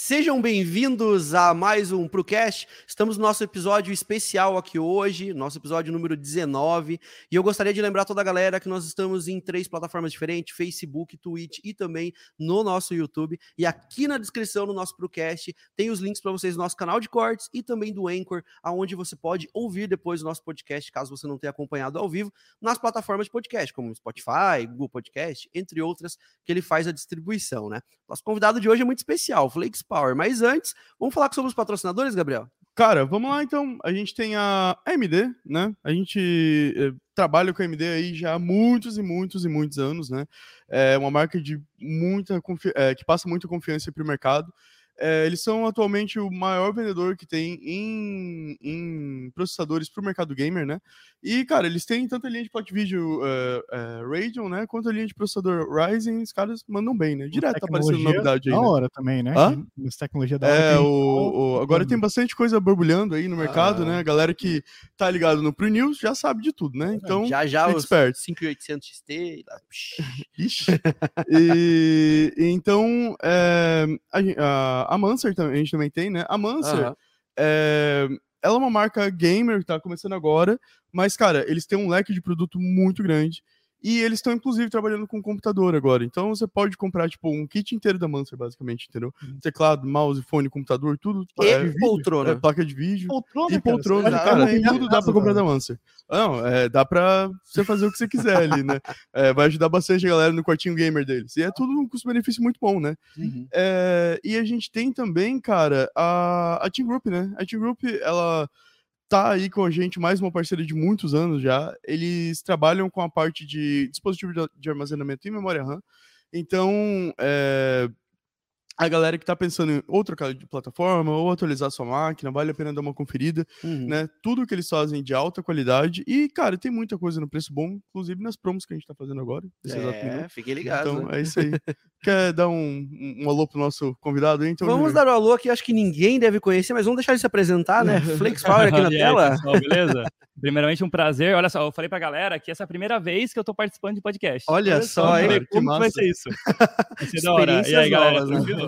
Sejam bem-vindos a mais um ProCast. Estamos no nosso episódio especial aqui hoje, nosso episódio número 19. E eu gostaria de lembrar toda a galera que nós estamos em três plataformas diferentes: Facebook, Twitch e também no nosso YouTube. E aqui na descrição do nosso ProCast tem os links para vocês do nosso canal de cortes e também do Anchor, aonde você pode ouvir depois o nosso podcast, caso você não tenha acompanhado ao vivo, nas plataformas de podcast, como Spotify, Google Podcast, entre outras, que ele faz a distribuição, né? Nosso convidado de hoje é muito especial, Flakes Power. Mas antes, vamos falar sobre os patrocinadores, Gabriel? Cara, vamos lá então. A gente tem a AMD, né? A gente eh, trabalha com a AMD aí já há muitos e muitos e muitos anos, né? É uma marca de muita é, que passa muita confiança para o mercado. É, eles são atualmente o maior vendedor que tem em, em processadores para o mercado gamer, né? E, cara, eles têm tanto a linha de placa vídeo uh, uh, Radeon, né? Quanto a linha de processador Ryzen, os caras mandam bem, né? Direto tá aparecendo novidade aí. Da né? hora também, né? Hã? As tecnologia da hora. É, o, o, agora tem bastante coisa borbulhando aí no mercado, ah. né? A galera que tá ligado no Pro News já sabe de tudo, né? Então, já já os esperto. 5800 XT. Ixi. e, e, então, é, a, a, Mancer a gente também tem, né? A Mancer. Uh -huh. é, ela é uma marca gamer tá começando agora, mas, cara, eles têm um leque de produto muito grande. E eles estão, inclusive, trabalhando com computador agora. Então você pode comprar, tipo, um kit inteiro da Mancer, basicamente, entendeu? Uhum. Teclado, mouse, fone, computador, tudo. E é, poltrona. É, placa de vídeo. Poltrona, e poltrona, cara. cara tem tudo dá pra comprar da Mancer. Não, é, dá pra você fazer o que você quiser ali, né? É, vai ajudar bastante a galera no quartinho gamer deles. E é tudo um custo-benefício muito bom, né? Uhum. É, e a gente tem também, cara, a, a Team Group, né? A Team Group, ela tá aí com a gente, mais uma parceria de muitos anos já. Eles trabalham com a parte de dispositivo de armazenamento e memória RAM. Então, é, a galera que está pensando em ou trocar de plataforma ou atualizar sua máquina, vale a pena dar uma conferida, uhum. né? Tudo que eles fazem de alta qualidade e, cara, tem muita coisa no preço bom, inclusive nas promos que a gente está fazendo agora. É, fiquem ligados. Então, né? é isso aí. Quer dar um, um alô pro nosso convidado aí? Então, vamos dar um alô que acho que ninguém deve conhecer, mas vamos deixar ele se apresentar, né? Flex Power aqui na tela. Pessoal, beleza? Primeiramente, um prazer. Olha só, eu falei pra galera que essa é a primeira vez que eu tô participando de podcast. Olha, Olha só, hein? Como vai ser isso? Vai ser da hora. E aí, galera, novas, né?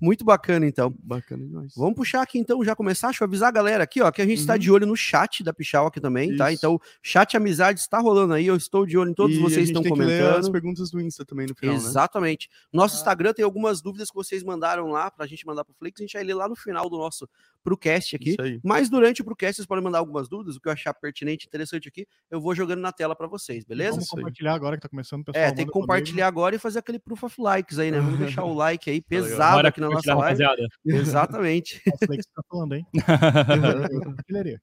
Muito bacana, então. Bacana demais. Vamos puxar aqui, então, já começar. Deixa eu avisar a galera aqui, ó, que a gente está uhum. de olho no chat da Pichal aqui também, tá? Isso. tá? Então, chat amizade está rolando aí. Eu estou de olho em todos e vocês estão comentando. as perguntas do Insta também no final. Né? Exatamente. Né? Nosso ah. Instagram tem algumas dúvidas que vocês mandaram lá pra gente mandar pro Flix. A gente vai ler lá no final do nosso pro cast aqui. Mas durante o ProCast vocês podem mandar algumas dúvidas, o que eu achar pertinente, interessante aqui, eu vou jogando na tela para vocês, beleza? Vamos compartilhar agora que tá começando, pessoal. É, tem que compartilhar agora e fazer aquele proof of likes aí, né? Vamos deixar o like aí pesado aqui na nossa live. Rapaziada. Exatamente. tá falando, hein?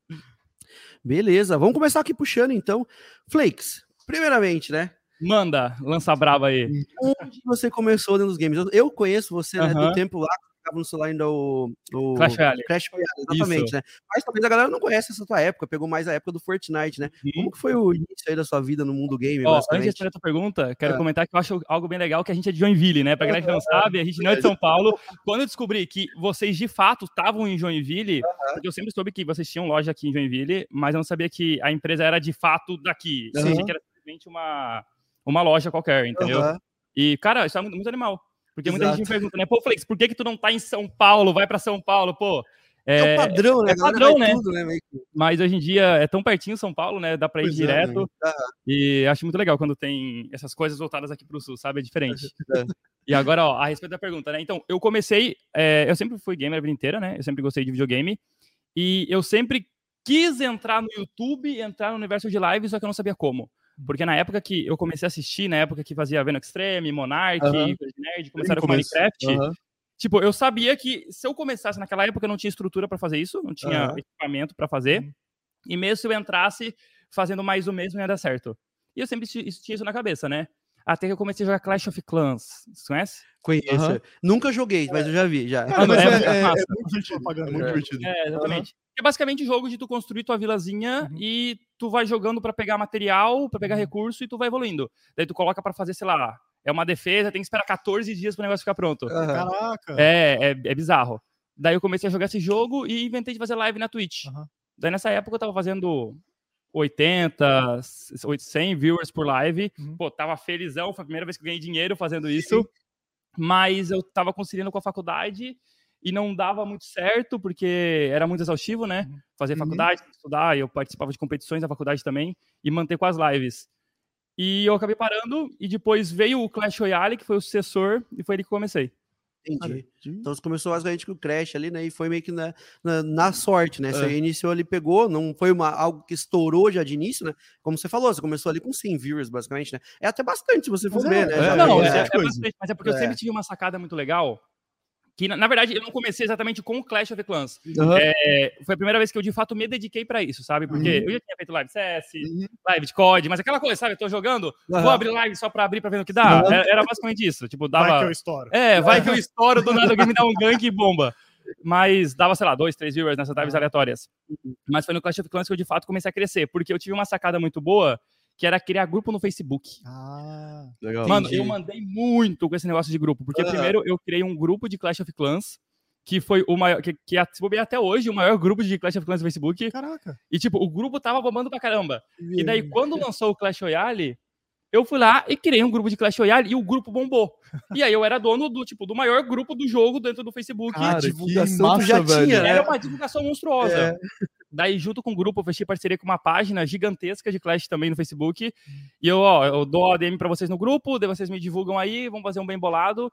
Beleza, vamos começar aqui puxando então. Flakes, primeiramente, né? Manda, lança brava aí. Onde você começou dentro dos games? Eu conheço você né, do tempo lá ficava no celular ainda o, o Crash Royale. Crash Royale, exatamente, Isso. né? Mas talvez a galera não conhece essa tua época, pegou mais a época do Fortnite, né? Sim. Como que foi o início aí da sua vida no mundo game, oh, Antes de responder a tua pergunta, quero é. comentar que eu acho algo bem legal que a gente é de Joinville, né? Pra galera que não sabe, a gente não é de São Paulo. Quando eu descobri que vocês de fato estavam em Joinville, porque eu sempre soube que vocês tinham loja aqui em Joinville, mas eu não sabia que a empresa era de fato daqui. Uhum. Eu achei que era simplesmente uma, uma loja qualquer, entendeu? E, cara, isso é muito, muito animal. Porque Exato. muita gente pergunta, né? Pô, Flex, por que, que tu não tá em São Paulo? Vai para São Paulo, pô. É, é padrão, né? É padrão, né? Tudo, né? Mas hoje em dia é tão pertinho São Paulo, né? Dá para ir pois é, direto. É? E acho muito legal quando tem essas coisas voltadas aqui para o sul, sabe? É diferente. É. E agora, ó, a respeito da pergunta, né? Então, eu comecei. É, eu sempre fui gamer a vida inteira, né? Eu sempre gostei de videogame. E eu sempre quis entrar no YouTube, entrar no universo de live, só que eu não sabia como. Porque na época que eu comecei a assistir, na época que fazia Venom Extreme, Monarch, uhum. Nerd, começaram com Minecraft, uhum. tipo, eu sabia que se eu começasse naquela época, eu não tinha estrutura para fazer isso, não tinha uhum. equipamento para fazer. E mesmo se eu entrasse fazendo mais o mesmo, ia dar certo. E eu sempre tinha isso na cabeça, né? Até que eu comecei a jogar Clash of Clans. Você conhece? Conheço. Uhum. Nunca joguei, mas eu já vi. Já. Cara, mas é, é, é, é, muito divertido. É muito divertido. É, exatamente. Uhum. É basicamente jogo de tu construir tua vilazinha uhum. e tu vai jogando para pegar material, para pegar uhum. recurso e tu vai evoluindo. Daí tu coloca para fazer, sei lá, é uma defesa, tem que esperar 14 dias pro negócio ficar pronto. Caraca! É, é, é, bizarro. Daí eu comecei a jogar esse jogo e inventei de fazer live na Twitch. Uhum. Daí nessa época eu tava fazendo 80, 100 viewers por live. Uhum. Pô, tava felizão, foi a primeira vez que eu ganhei dinheiro fazendo isso. mas eu tava conciliando com a faculdade e não dava muito certo, porque era muito exaustivo, né? Fazer Uhum. faculdade, estudar, eu participava de competições da faculdade também, e manter com as lives. E eu acabei parando, e depois veio o Clash Royale, que foi o sucessor, e foi ele que comecei. Entendi. Então você começou basicamente com o Crash ali, né? E foi meio que na, na, na sorte, né? Você É. iniciou ali, pegou, não foi uma, algo que estourou já de início, né? Como você falou, você começou ali com 100 viewers, basicamente, né? É até bastante, se você for ver, é, né? é, Não, é, é, é bastante, mas é porque eu É. sempre tive uma sacada muito legal. Que, na, na verdade, eu não comecei exatamente com o Clash of Clans. Aham. É, foi a primeira vez que eu, de fato, me dediquei pra isso, sabe? Porque Uhum. eu já tinha feito live CS, Uhum. live de COD, mas aquela coisa, sabe? Eu tô jogando, vou abrir live só pra abrir pra ver no que dá. Aham. É- Era basicamente isso. Tipo, Vai que dava. eu estouro. É, vai que eu estouro do nada, alguém me dá um gank e bomba. Mas dava, sei lá, dois, três viewers nessas lives aleatórias. Mas foi no Clash of Clans que eu, de fato, comecei a crescer. Porque eu tive uma sacada muito boa, que era criar grupo no Facebook. Ah, Legal. Mano, Entendi. eu mandei muito com esse negócio de grupo, porque Aham. primeiro eu criei um grupo de Clash of Clans, que foi o maior, que, que se bobear até hoje, o maior grupo de Clash of Clans no Facebook. caraca. E, tipo, o grupo tava bombando pra caramba. E daí, quando lançou o Clash Royale, eu fui lá e criei um grupo de Clash Royale e o grupo bombou. E aí eu era dono do, tipo, do maior grupo do jogo dentro do Facebook. Cara, divulgação tu massa, já velho. tinha, né? Era uma divulgação monstruosa. É. Daí, junto com o grupo, eu fechei parceria com uma página gigantesca de Clash também no Facebook. E eu, ó, eu dou a DM pra vocês no grupo, daí vocês me divulgam aí, vamos fazer um bem bolado.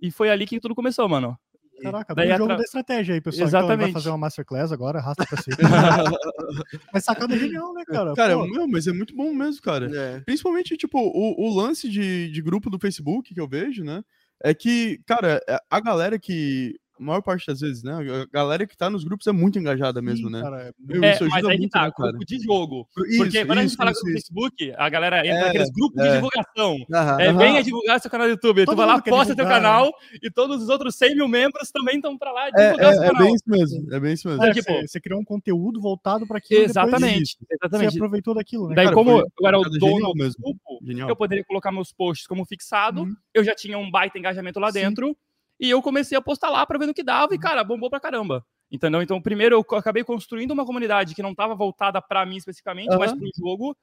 E foi ali que tudo começou, mano. Caraca, Daí daí jogo atra- da estratégia aí, pessoal. Então, ele vai Exatamente. fazer uma masterclass agora, arrasta pra cima. Mas sacada genial, né, cara? Cara, Pô, não, mas é muito bom mesmo, cara. É. Principalmente, tipo, o, o lance de, de grupo do Facebook que eu vejo, né? É que, cara, é- a galera que. A maior parte das vezes, né? A galera que tá nos grupos é muito engajada mesmo, sim, né? cara, é Meu, É, isso mas aí que muito, tá, né, grupo de jogo. Isso, Porque quando a gente isso, fala isso, no isso. Facebook, a galera entra É, naqueles grupos de é. divulgação. Aham. É, Aham. venha divulgar seu canal do YouTube. Aí tu Todo vai lá, posta teu divulgar, né? canal e todos os outros 100 mil membros também estão pra lá É, divulgar seu é, é canal. bem isso mesmo. É bem isso mesmo. É, tipo- você, você criou um conteúdo voltado pra aquilo. e depois Exatamente, Você exatamente. aproveitou daquilo, né? Daí, Cara, como eu era o dono do mesmo. grupo, eu poderia colocar meus posts como fixado, Uhum. eu já tinha um baita engajamento lá dentro, e eu comecei a postar lá pra ver no que dava, e, Uhum. cara, bombou pra caramba. Entendeu? Então, primeiro, eu acabei construindo uma comunidade que não estava voltada pra mim especificamente, mas Aham. pro jogo,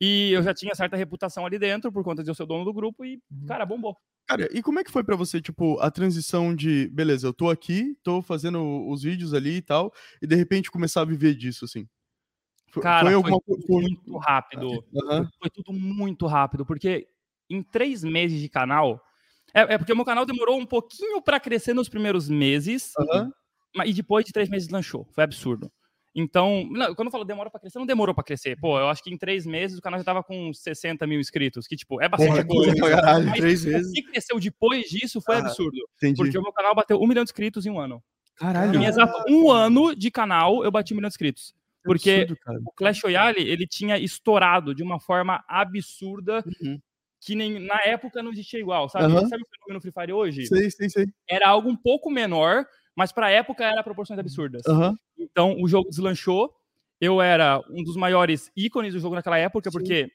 e eu já tinha certa reputação ali dentro, por conta de eu ser o dono do grupo, e, Uhum. cara, bombou. Cara, e como é que foi pra você, tipo, a transição de, beleza, eu tô aqui, tô fazendo os vídeos ali e tal, e de repente começar a viver disso, assim? Foi, Cara, foi alguma foi- Muito rápido. Aham, Foi tudo muito rápido, porque em três meses de canal. É, é porque o meu canal demorou um pouquinho pra crescer nos primeiros meses, mas, e depois de três meses lanchou. Foi absurdo. Então, não, quando eu falo demora pra crescer, não demorou pra crescer. Pô, eu acho que em três meses o canal já tava com 60 mil inscritos, que, tipo, é bastante Porra, coisa. caralho. Mas Três o que cresceu depois disso foi Ah, absurdo. Entendi. Porque o meu canal bateu um milhão de inscritos em um ano. Caralho. Em exato um ano de canal, eu bati um milhão de inscritos. Porque absurdo, o Clash Royale, ele tinha estourado de uma forma absurda Uhum. Que nem, na época não existia igual, sabe? Aham. Sabe o fenômeno Free Fire hoje? Sei, sei, sei. Era algo um pouco menor, mas pra época era proporções absurdas. Aham. Então, o jogo deslanchou. Eu era um dos maiores ícones do jogo naquela época, Sim. porque,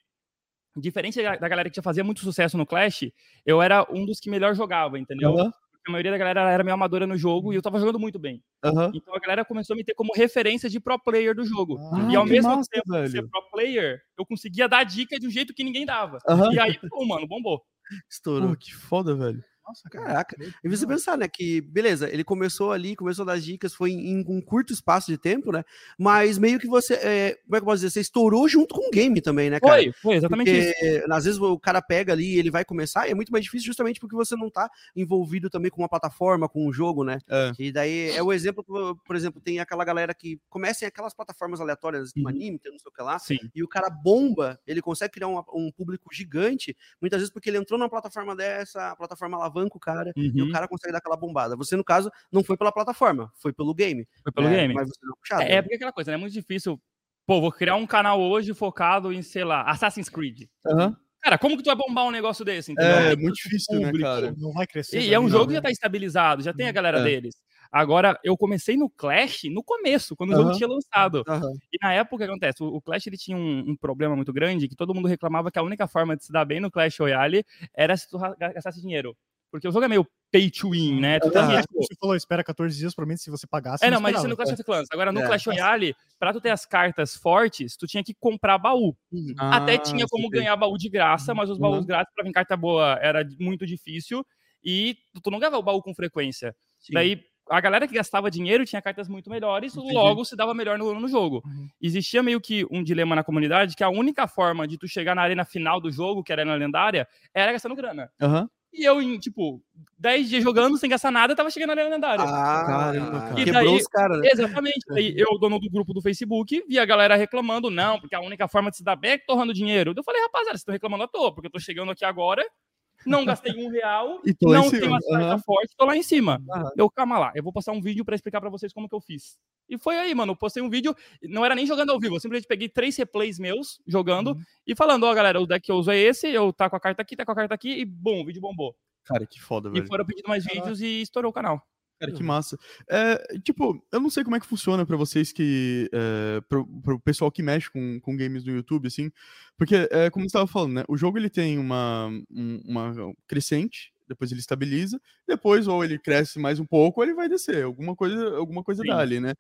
diferente da galera que já fazia muito sucesso no Clash, eu era um dos que melhor jogava, entendeu? Aham. A maioria da galera era meio amadora no jogo e eu tava jogando muito bem. Aham. Então a galera começou a me ter como referência de pro player do jogo. Ah, e ao mesmo massa, tempo de ser velho. pro player, eu conseguia dar dica de um jeito que ninguém dava. Aham. E aí, pô, mano, bombou. Estourou. Pô, que foda, velho. Nossa, cara. Caraca. E você pensar, né, que beleza, ele começou ali, começou a dar dicas, foi em, em um curto espaço de tempo, né? Mas meio que você, é, como é que eu posso dizer, você estourou junto com o game também, né, cara? Foi, foi exatamente isso. Porque, às vezes o cara pega ali e ele vai começar, e é muito mais difícil justamente porque você não tá envolvido também com uma plataforma, com um jogo, né? É. E daí é o exemplo, por por exemplo, tem aquela galera que começa em aquelas plataformas aleatórias, tipo Uhum. anime, tem não sei o que lá, Sim. e o cara bomba, ele consegue criar um, um público gigante, muitas vezes porque ele entrou numa plataforma dessa, a plataforma alavanca o cara, e o Uhum. cara consegue dar aquela bombada. Você, no caso, não foi pela plataforma, foi pelo game. Foi pelo né? game. Mas você não é puxado. É, é porque aquela coisa, né? É muito difícil. Pô, vou criar um canal hoje focado em, sei lá, Assassin's Creed. Aham. Cara, como que tu vai bombar um negócio desse? Entendeu? É, Tem muito difícil, né, público. cara? Não vai crescer. E é um jogo que já né? tá estabilizado, já tem a galera É. deles. Agora, eu comecei no Clash no começo, quando o jogo tinha lançado. E na época, o que acontece? O Clash ele tinha um, um problema muito grande, que todo mundo reclamava que a única forma de se dar bem no Clash Royale era se tu gastasse dinheiro. Porque o jogo é meio pay to win, né? Tu tipo, Você falou, espera 14 dias, provavelmente, se você pagasse. é, não, mas isso no Clash of Clans. Agora, no É. Clash Royale, pra tu ter as cartas fortes, tu tinha que comprar baú. Até Ah, tinha como ganhar baú de graça, mas os baús Uhum. grátis pra vir carta boa era muito difícil. e tu não ganhava o baú com frequência. Sim. Daí a galera que gastava dinheiro tinha cartas muito melhores, Entendi. logo se dava melhor no, no jogo. Uhum. Existia meio que um dilema na comunidade que a única forma de tu chegar na arena final do jogo, que era na lendária, era gastando grana. Uhum. E eu, em, tipo, 10 dias jogando sem gastar nada, tava chegando na arena lendária. Ah, caramba, cara. E Quebrou os caras, né? Exatamente. Aí eu, dono do grupo do Facebook, vi a galera reclamando, não, porque a única forma de se dar bem é torrando dinheiro. Eu falei, rapaziada, vocês estão reclamando à toa, porque eu tô chegando aqui agora não gastei um real, não tenho uma carta uhum. forte, tô lá em cima. Uhum. Eu, calma lá, eu vou passar um vídeo para explicar para vocês como que eu fiz. E foi aí, mano, eu postei um vídeo, não era nem jogando ao vivo, eu simplesmente peguei três replays meus, jogando, uhum. e falando, ó, oh, galera, o deck que eu uso é esse, eu tá com a carta aqui, tá com a carta aqui, e bom, o vídeo bombou. Cara, que foda, velho. E foram pedindo mais vídeos e estourou o canal. Cara, que massa. É, tipo, eu não sei como é que funciona para vocês que. É, pro, pro pessoal que mexe com, com games no YouTube, assim. Porque, é, como você estava falando, né? O jogo ele tem uma, uma crescente, depois ele estabiliza, depois ou ele cresce mais um pouco, ou ele vai descer. Alguma coisa, alguma coisa Sim. dali, né?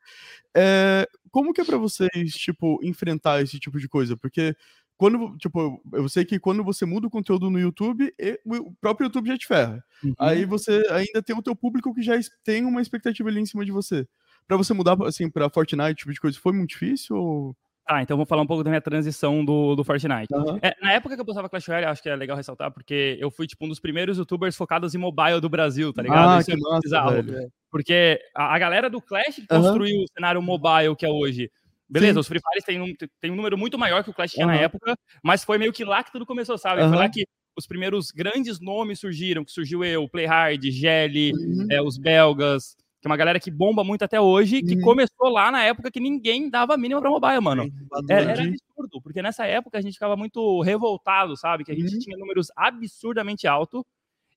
É, como que é para vocês, tipo, enfrentar esse tipo de coisa? Porque quando, tipo, eu sei que quando você muda o conteúdo no YouTube, o próprio YouTube já te ferra. Uhum. Aí você ainda tem o teu público que já tem uma expectativa ali em cima de você. Para você mudar, assim, pra Fortnite, tipo de coisa, foi muito difícil ou... Ah, então vou falar um pouco da minha transição do, do Fortnite. Uhum. É, na época que eu postava Clash Royale, acho que é legal ressaltar, porque eu fui, tipo, um dos primeiros youtubers focados em mobile do Brasil, tá ligado? Ah, Isso que é massa, bizarro. Velho. Porque a, a, galera do Clash uhum. construiu o cenário mobile que é hoje. Beleza, Sim. os Free Fires têm um, tem um número muito maior que o Clash tinha uhum. na época, mas foi meio que lá que tudo começou, sabe? Foi lá que os primeiros grandes nomes surgiram, que surgiu eu, Playhard, Gelli, uhum. é, os belgas, que é uma galera que bomba muito até hoje, que uhum. começou lá na época que ninguém dava mínima pra mobile, mano. Era, era, absurdo, porque nessa época a gente ficava muito revoltado, sabe? Que a gente uhum. tinha números absurdamente altos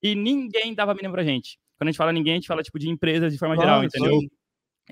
e ninguém dava mínima pra gente. Quando a gente fala ninguém, a gente fala tipo de empresas de forma geral, entendeu? Sim.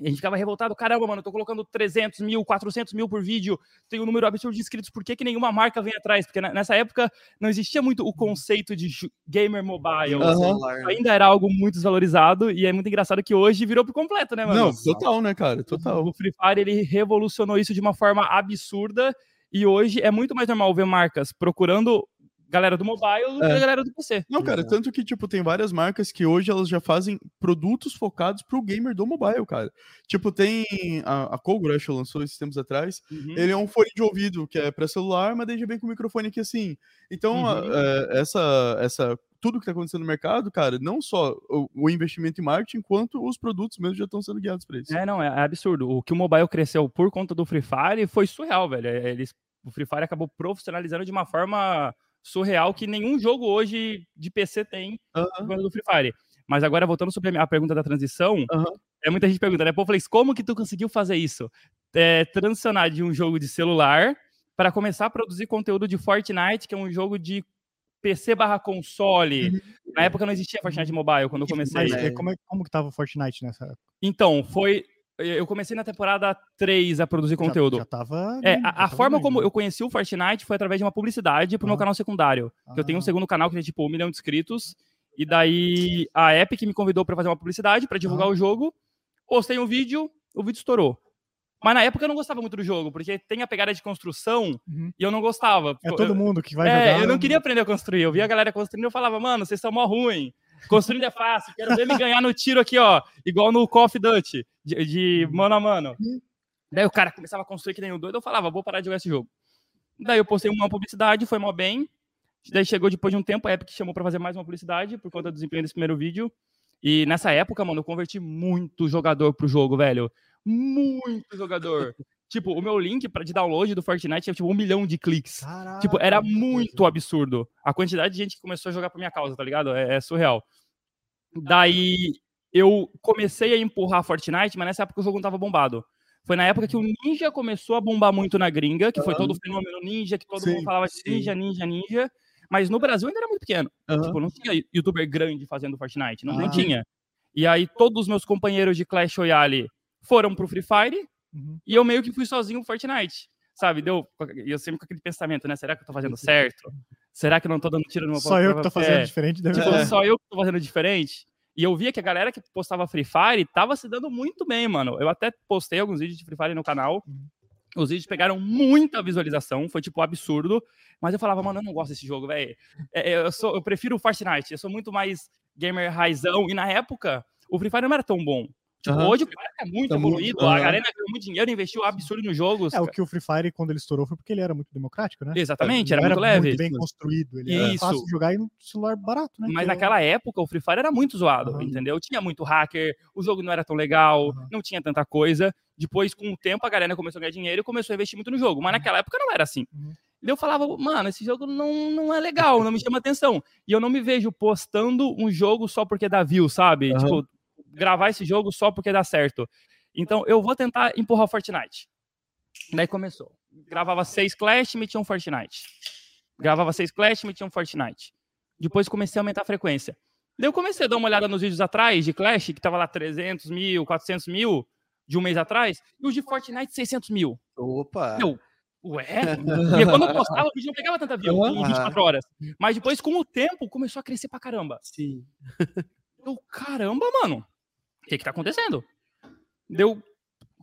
A gente ficava revoltado, caramba, mano, eu tô colocando 300 mil, 400 mil por vídeo, tem um número absurdo de inscritos, por que, que nenhuma marca vem atrás? Porque nessa época não existia muito o conceito de gamer mobile, uhum. ainda era algo muito desvalorizado, e é muito engraçado que hoje virou por completo, né, mano? Não, total, né, cara, total. O Free Fire, ele revolucionou isso de uma forma absurda, e hoje é muito mais normal ver marcas procurando galera do mobile do é. que a galera do PC. Não, cara, tanto que, tipo, tem várias marcas que hoje elas já fazem produtos focados pro gamer do mobile, cara. Tipo, tem a, a lançou esses tempos atrás, uhum. ele é um fone de ouvido que é para celular, mas daí já vem com o microfone aqui assim. Então, uhum. a, é, essa, essa tudo que está acontecendo no mercado, cara, não só o, o, investimento em marketing, quanto os produtos mesmo já estão sendo guiados para isso. É, não, é, é, absurdo. O que o mobile cresceu por conta do Free Fire foi surreal, velho. É, eles, o Free Fire acabou profissionalizando de uma forma surreal que nenhum jogo hoje de PC tem uhum. do Free Fire. Mas agora, voltando sobre a pergunta da transição, uhum. é muita gente pergunta, né? Pô, Flex, como que tu conseguiu fazer isso? É, transicionar de um jogo de celular para começar a produzir conteúdo de Fortnite, que é um jogo de PC barra console. Uhum. Na época não existia Fortnite Mobile, quando eu comecei. Mas, é, como, é, como que tava o Fortnite nessa época? Então, foi eu comecei na temporada 3 a produzir conteúdo. Já, já tava. É, a, a tava forma bem, como né? eu conheci o Fortnite foi através de uma publicidade pro ah. meu canal secundário. Ah. Eu tenho um ah. segundo canal que tem tipo um milhão de inscritos. E daí a Epic me convidou para fazer uma publicidade para divulgar ah. o jogo. Postei um vídeo, o vídeo estourou. Mas na época eu não gostava muito do jogo, porque tem a pegada de construção uhum. e eu não gostava. É todo eu, mundo que vai é, jogar. Eu não queria aprender a construir. Eu via a galera construindo e eu falava, mano, vocês são mó ruim. Construindo é fácil. Quero ver me ganhar no tiro aqui, ó. Igual no Call of Duty, de, de mano a mano. Daí o cara começava a construir que nem o doido, eu falava, vou parar de jogar esse jogo. Daí eu postei uma publicidade, foi mó bem. Daí chegou depois de um tempo, a Epic chamou para fazer mais uma publicidade por conta do desempenho desse primeiro vídeo. E nessa época, mano, eu converti muito jogador pro jogo, velho. Muito jogador. Tipo, o meu link para de download do Fortnite tinha tipo um milhão de cliques. Caraca, tipo, era muito absurdo. A quantidade de gente que começou a jogar por minha causa, tá ligado? É, é surreal. Daí eu comecei a empurrar Fortnite, mas nessa época o jogo não tava bombado. Foi na época que o Ninja começou a bombar muito na gringa, que foi todo o fenômeno Ninja, que todo sim, mundo falava de Ninja, Ninja, Ninja. Mas no Brasil ainda era muito pequeno. Uhum. Tipo, não tinha youtuber grande fazendo Fortnite, não, ah. não tinha. E aí todos os meus companheiros de Clash Royale foram pro Free Fire, Uhum. E eu meio que fui sozinho no Fortnite, sabe? Deu, eu sempre com aquele pensamento, né? Será que eu tô fazendo certo? Será que eu não tô dando tiro no meu Só eu que tô fazendo diferente. Deve tipo, é. Só eu que tô fazendo diferente. E eu via que a galera que postava Free Fire tava se dando muito bem, mano. Eu até postei alguns vídeos de Free Fire no canal. Uhum. Os vídeos pegaram muita visualização, foi tipo absurdo. Mas eu falava, mano, eu não gosto desse jogo, velho. É, é, eu, sou, eu prefiro o Fortnite, eu sou muito mais gamer raizão. E na época, o Free Fire não era tão bom. Tipo, uhum. hoje o Fire é muito tá evoluído, muito, a uhum. galera ganhou muito dinheiro, investiu absurdo nos jogos. É, o que o Free Fire, quando ele estourou, foi porque ele era muito democrático, né? Exatamente, era, era muito leve. Muito bem construído, ele Isso. era fácil de jogar em um celular barato, né? Mas naquela época, o Free Fire era muito zoado, uhum. entendeu? Tinha muito hacker, o jogo não era tão legal, não tinha tanta coisa. Depois, com o tempo, a galera começou a ganhar dinheiro e começou a investir muito no jogo. Mas naquela época não era assim. Uhum. E eu falava, mano, esse jogo não, não é legal, não me chama atenção. E eu não me vejo postando um jogo só porque dá view, sabe? Uhum. Tipo, gravar esse jogo só porque dá certo. Então, eu vou tentar empurrar o Fortnite. Daí começou. Gravava seis Clash, metia um Fortnite. Gravava seis Clash, metia um Fortnite. Depois comecei a aumentar a frequência. Daí eu comecei a dar uma olhada nos vídeos atrás de Clash, que tava lá 300 mil, 400 mil de um mês atrás, e os de Fortnite 600 mil. Opa! Eu, Ué? E quando eu postava, o vídeo não pegava tanta view em 24 horas. Mas depois, com o tempo, começou a crescer pra caramba. Sim. Eu, caramba, mano. O que que tá acontecendo? Deu.